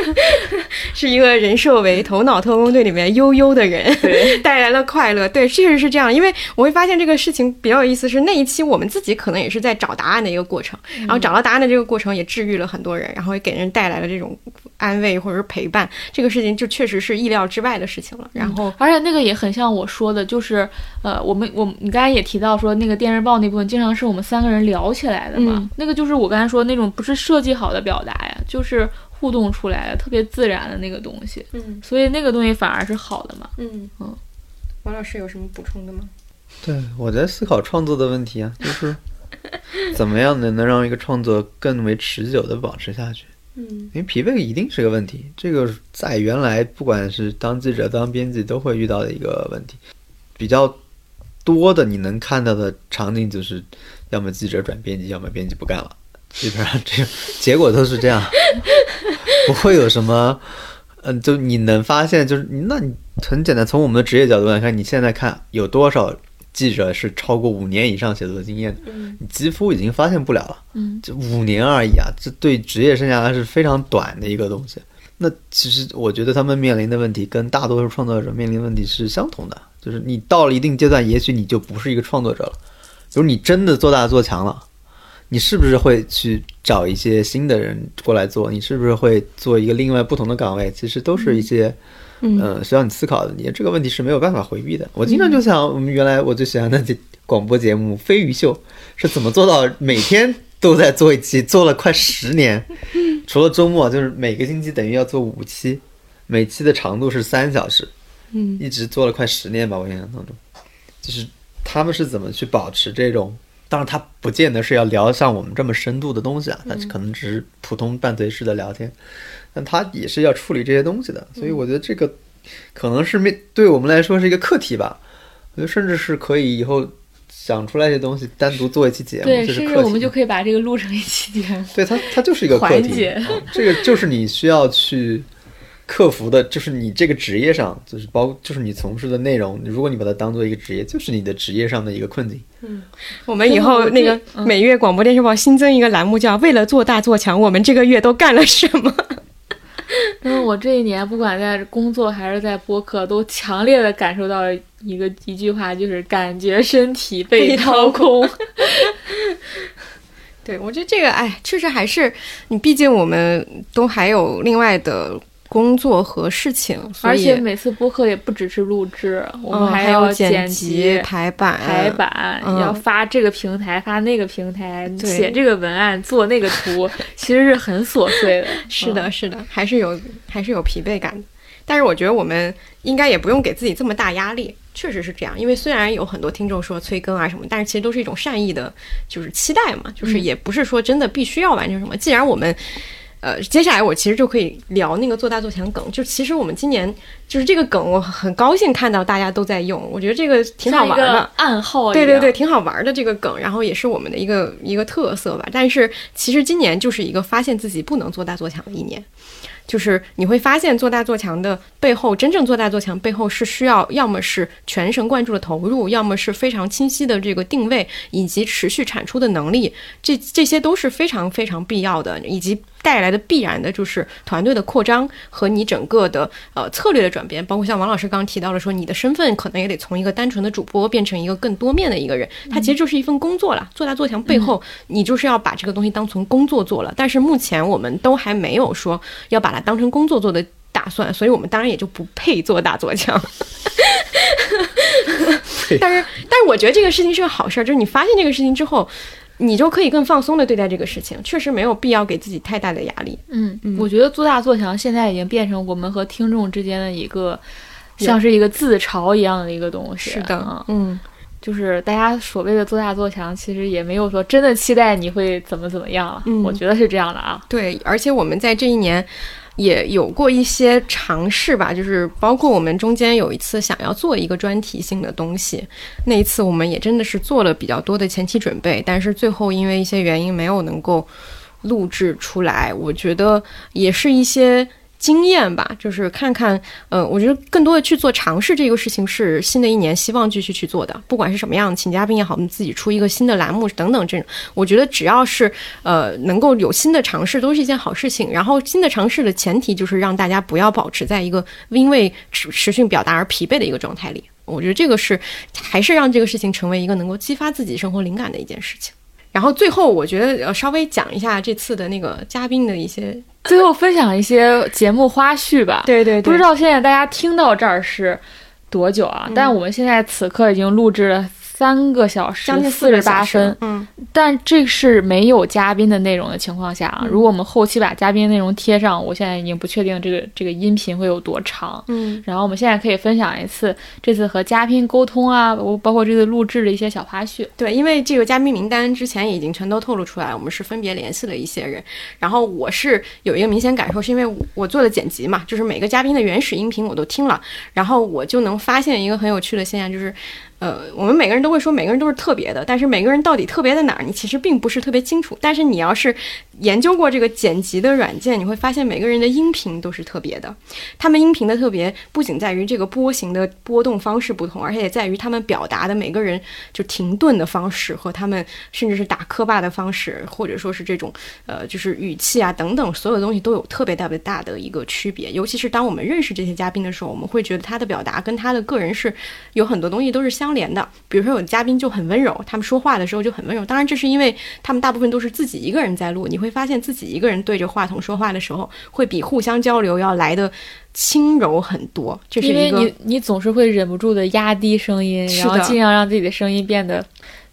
是一个人设为《头脑特工队》里面悠悠的人，对，带来了快乐，对，确实是这样，因为我会发现这个事情比较有意思，是那一期我们自己可能也是在找答案的一个过程，然后找到答案的这个过程也治愈了很多人，然后也给人带来了这种安慰或者是陪伴，这个事情就确实是意料之外的事情了。然后，而且那个也很像我说的，就是，呃，我们我你刚才也提到说，那个电视报那部分经常是我们三个人聊起来的嘛，那个就是我刚才说那种不是设计好的表达呀，就是互动出来的特别自然的那个东西，嗯，所以那个东西反而是好的嘛，嗯嗯，王老师有什么补充的吗？对，我在思考创作的问题啊，就是 怎么样的能让一个创作更为持久的保持下去。嗯，因为疲惫一定是个问题，这个在原来不管是当记者、当编辑都会遇到的一个问题。比较多的你能看到的场景就是，要么记者转编辑，要么编辑不干了，基本上这个结果都是这样，不会有什么。嗯，就你能发现，就是你那你很简单，从我们的职业角度来看，你现在看有多少记者是超过五年以上写作经验的，你几乎已经发现不了了。嗯，就五年而已啊，这对职业生涯是非常短的一个东西。那其实我觉得他们面临的问题跟大多数创作者面临的问题是相同的，就是你到了一定阶段，也许你就不是一个创作者了，比如你真的做大做强了。你是不是会去找一些新的人过来做？你是不是会做一个另外不同的岗位？其实都是一些，嗯呃，需要你思考的。你这个问题是没有办法回避的。我经常就想，我们原来我最喜欢的这广播节目《飞鱼秀》是怎么做到每天都在做一期，做了快十年，除了周末，就是每个星期等于要做五期，每期的长度是三小时，嗯一直做了快十年吧，我印象当中，就是他们是怎么去保持这种。当然，他不见得是要聊像我们这么深度的东西啊，他可能只是普通伴随式的聊天，但他也是要处理这些东西的，所以我觉得这个可能是面对我们来说是一个课题吧。我觉得甚至是可以以后想出来一些东西，单独做一期节目，对，这是课题。甚至我们就可以把这个录成一期节目。对它，它就是一个课题环节。嗯这个就是你需要去克服的，就是你这个职业上，就是包，就是你从事的内容，如果你把它当做一个职业，就是你的职业上的一个困境。嗯我们以后那个每月广播电视报新增一个栏目，叫“为了做大做强，我们这个月都干了什么因为我这一年不管在工作还是在播客，都强烈的感受到一个一句话，就是感觉身体被掏空。对，我觉得这个，哎，确实还是你，毕竟我们都还有另外的工作和事情，而且每次播客也不只是录制，我们嗯还要剪辑、辑排版排版，嗯要发这个平台，发那个平台，写这个文案，做那个图，其实是很琐碎的。是的，是的，还是有还是有疲惫感的。但是我觉得我们应该也不用给自己这么大压力，确实是这样。因为虽然有很多听众说催更啊什么，但是其实都是一种善意的，就是期待嘛，就是嗯也不是说真的必须要完成什么。既然我们呃，接下来我其实就可以聊那个做大做强梗。就其实我们今年就是这个梗，我很高兴看到大家都在用，我觉得这个挺好玩的。暗号对对对，挺好玩的这个梗，然后也是我们的一个一个特色吧。但是其实今年就是一个发现自己不能做大做强的一年，就是你会发现做大做强的背后，真正做大做强背后是需要要么是全神贯注的投入，要么是非常清晰的这个定位以及持续产出的能力，这这些都是非常非常必要的，以及带来的必然的就是团队的扩张和你整个的呃策略的转变，包括像王老师刚刚提到了说，你的身份可能也得从一个单纯的主播变成一个更多面的一个人，它其实就是一份工作了。做大做强背后，你就是要把这个东西当成工作做了。但是目前我们都还没有说要把它当成工作做的打算，所以我们当然也就不配做大做强。但是，但是我觉得这个事情是个好事儿，就是你发现这个事情之后，你就可以更放松的对待这个事情，确实没有必要给自己太大的压力。嗯，嗯我觉得做大做强现在已经变成我们和听众之间的一个，像是一个自嘲一样的一个东西。是的嗯，嗯，就是大家所谓的做大做强，其实也没有说真的期待你会怎么怎么样了。嗯我觉得是这样的啊。对，而且我们在这一年也有过一些尝试吧，就是包括我们中间有一次想要做一个专题性的东西，那一次我们也真的是做了比较多的前期准备，但是最后因为一些原因没有能够录制出来，我觉得也是一些。经验吧，就是看看，呃，我觉得更多的去做尝试这个事情是新的一年希望继续去做的，不管是什么样，请嘉宾也好，我们自己出一个新的栏目等等这种，我觉得只要是呃能够有新的尝试，都是一件好事情。然后新的尝试的前提就是让大家不要保持在一个因为持持续表达而疲惫的一个状态里。我觉得这个是还是让这个事情成为一个能够激发自己生活灵感的一件事情。然后最后，我觉得呃稍微讲一下这次的那个嘉宾的一些最后分享一些节目花絮吧。对对对，不知道现在大家听到这儿是多久啊？但我们现在此刻已经录制了三个小时将近四十八分，嗯，但这是没有嘉宾的内容的情况下啊。嗯如果我们后期把嘉宾内容贴上，我现在已经不确定这个这个音频会有多长。嗯，然后我们现在可以分享一次这次和嘉宾沟通啊，包包括这次录制的一些小花絮。对，因为这个嘉宾名单之前已经全都透露出来，我们是分别联系了一些人。然后我是有一个明显感受，是因为我做的剪辑嘛，就是每个嘉宾的原始音频我都听了，然后我就能发现一个很有趣的现象，就是。呃，我们每个人都会说每个人都是特别的，但是每个人到底特别在哪儿，你其实并不是特别清楚。但是你要是研究过这个剪辑的软件，你会发现每个人的音频都是特别的。他们音频的特别不仅在于这个波形的波动方式不同，而且也在于他们表达的每个人就停顿的方式和他们甚至是打磕巴的方式，或者说是这种呃就是语气啊等等所有东西都有特别特别大的一个区别。尤其是当我们认识这些嘉宾的时候，我们会觉得他的表达跟他的个人是有很多东西都是相连的。比如说有的嘉宾就很温柔，他们说话的时候就很温柔。当然这是因为他们大部分都是自己一个人在录，你会发现自己一个人对着话筒说话的时候，会比互相交流要来的轻柔很多。这是因为一个你你总是会忍不住的压低声音，然后尽量让自己的声音变得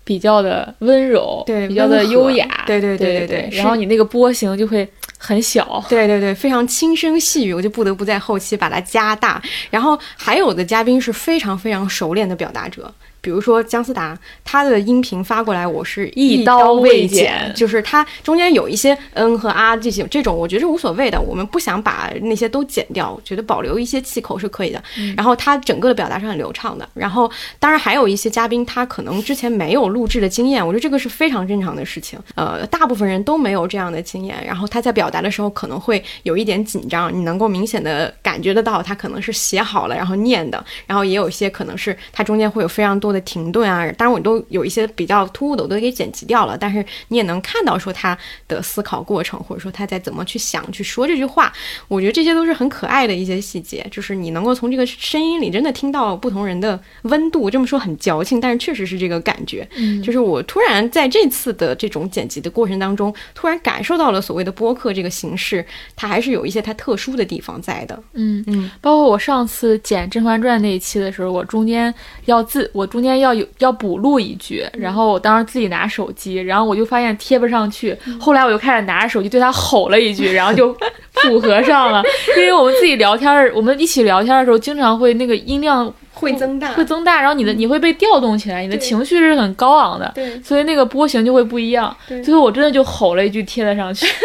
比较的温柔，对比较的优雅，对对对对对是然后你那个波形就会很小，对对对，非常轻声细语，我就不得不在后期把它加大。然后还有的嘉宾是非常非常熟练的表达者。比如说姜思达，他的音频发过来，我是一刀刀未剪，剪就是他中间有一些嗯和啊这些这种，我觉得是无所谓的，我们不想把那些都剪掉，我觉得保留一些气口是可以的。然后他整个的表达是很流畅的。然后当然还有一些嘉宾，他可能之前没有录制的经验，我觉得这个是非常正常的事情。呃，大部分人都没有这样的经验，然后他在表达的时候可能会有一点紧张，你能够明显的感觉得到他可能是写好了然后念的，然后也有一些可能是他中间会有非常多的停顿啊。当然我都有一些比较突兀的，我都给剪辑掉了，但是你也能看到说他的思考过程，或者说他在怎么去想去说这句话。我觉得这些都是很可爱的一些细节，就是你能够从这个声音里真的听到不同人的温度。这么说很矫情，但是确实是这个感觉。嗯就是我突然在这次的这种剪辑的过程当中，突然感受到了所谓的播客这个形式，它还是有一些它特殊的地方在的。嗯嗯，包括我上次剪《甄嬛传》那一期的时候，我中间要自我中间要有要补录一句，然后我当时自己拿手机，然后我就发现贴不上去，后来我就开始拿着手机对他吼了一句，然后就符合上了。因为我们自己聊天儿，我们一起聊天的时候，经常会那个音量会增大，会增大，然后你的你会被调动起来，你的情绪是很高昂的，对所以那个波形就会不一样。对最后我真的就吼了一句贴了上去。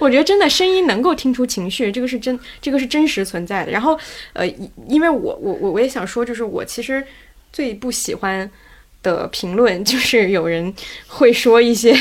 我觉得真的声音能够听出情绪，这个是真，这个是真实存在的。然后，呃，因因为我我我我也想说，就是我其实最不喜欢的评论，就是有人会说一些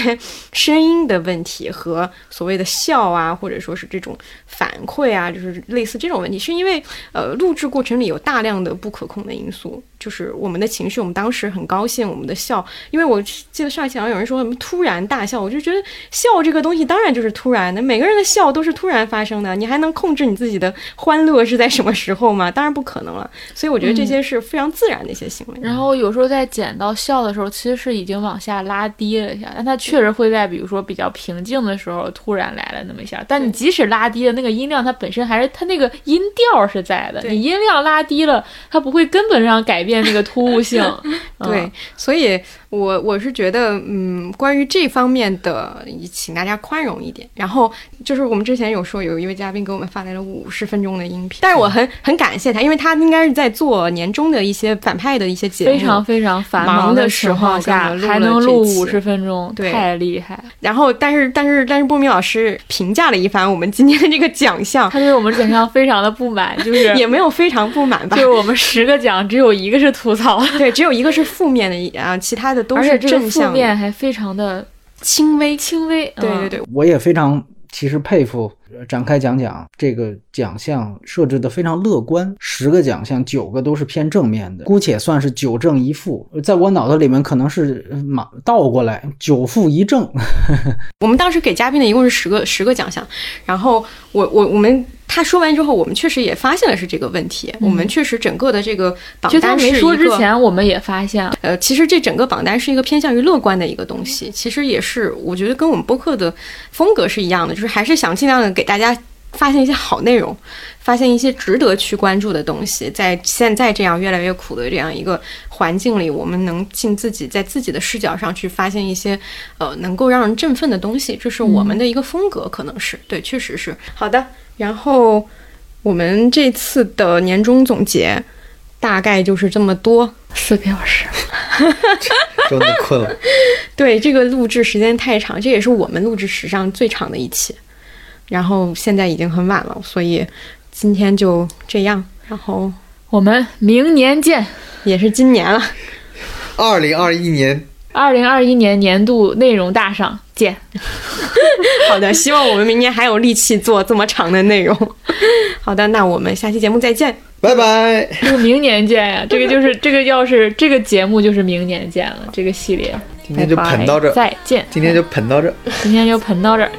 声音的问题和所谓的笑啊，或者说是这种反馈啊，就是类似这种问题，是因为呃录制过程里有大量的不可控的因素，就是我们的情绪，我们当时很高兴，我们的笑，因为我记得上一期好像有人说什么突然大笑，我就觉得笑这个东西当然就是突然的，每个人的笑都是突然发生的，你还能控制你自己的欢乐是在什么时候吗？当然不可能了，所以我觉得这些是非常自然的一些行为。然后有时候在剪到笑的时候，其实是已经往下拉低了一下，但它确实会在比如说比较平静的时候突然来了那么一下。但你即使拉低了那个音量，它本身还是它那个音调是在的。你音量拉低了，它不会根本上改变那个突兀性。对嗯，所以我我是觉得，嗯，关于这方面的，请大家宽容一点。然后就是我们之前有说，有一位嘉宾给我们发来了五十分钟的音频，但是我很很感谢他，因为他应该是在做年终的一些反派的一些节目，非常非常繁忙的时候下还能录五十分钟，对太厉害！然后，但是但是但是波米老师评价了一番我们今天的这个奖项，他对我们奖项非常的不满，就是也没有非常不满吧就，是我们十个奖只有一个是吐槽，对，只有一个是负面的啊，其他的都是而且这个负正向的面还非常的轻微。轻微。嗯对对对，我也非常其实佩服呃展开讲讲这个奖项设置的非常乐观，十个奖项九个都是偏正面的，姑且算是九正一负。在我脑子里面可能是呃马倒过来九负一正。我们当时给嘉宾的一共是十个十个奖项，然后我我我们他说完之后，我们确实也发现了是这个问题，我们确实整个的这个榜就他单是一没说之前，我们也发现了，呃，其实这整个榜单是一个偏向于乐观的一个东西，其实也是我觉得跟我们播客的风格是一样的，就是还是想尽量的给大家发现一些好内容，发现一些值得去关注的东西。在现在这样越来越苦的这样一个环境里，我们能尽自己在自己的视角上去发现一些呃能够让人振奋的东西，这是我们的一个风格，可能是。对，确实是。好的。然后我们这次的年终总结大概就是这么多，四个小时。真的困了。对，这个录制时间太长，这也是我们录制史上最长的一期。然后现在已经很晚了，所以今天就这样。然后我们明年见，也是今年了。二零二一年，二零二一年年度内容大赏见。好的，希望我们明年还有力气做这么长的内容。好的，那我们下期节目再见，拜拜。这个明年见呀，这个就是这个，要是这个节目就是明年见了，这个系列。今天就捧到这，再见。今天就捧到这，今天就捧到这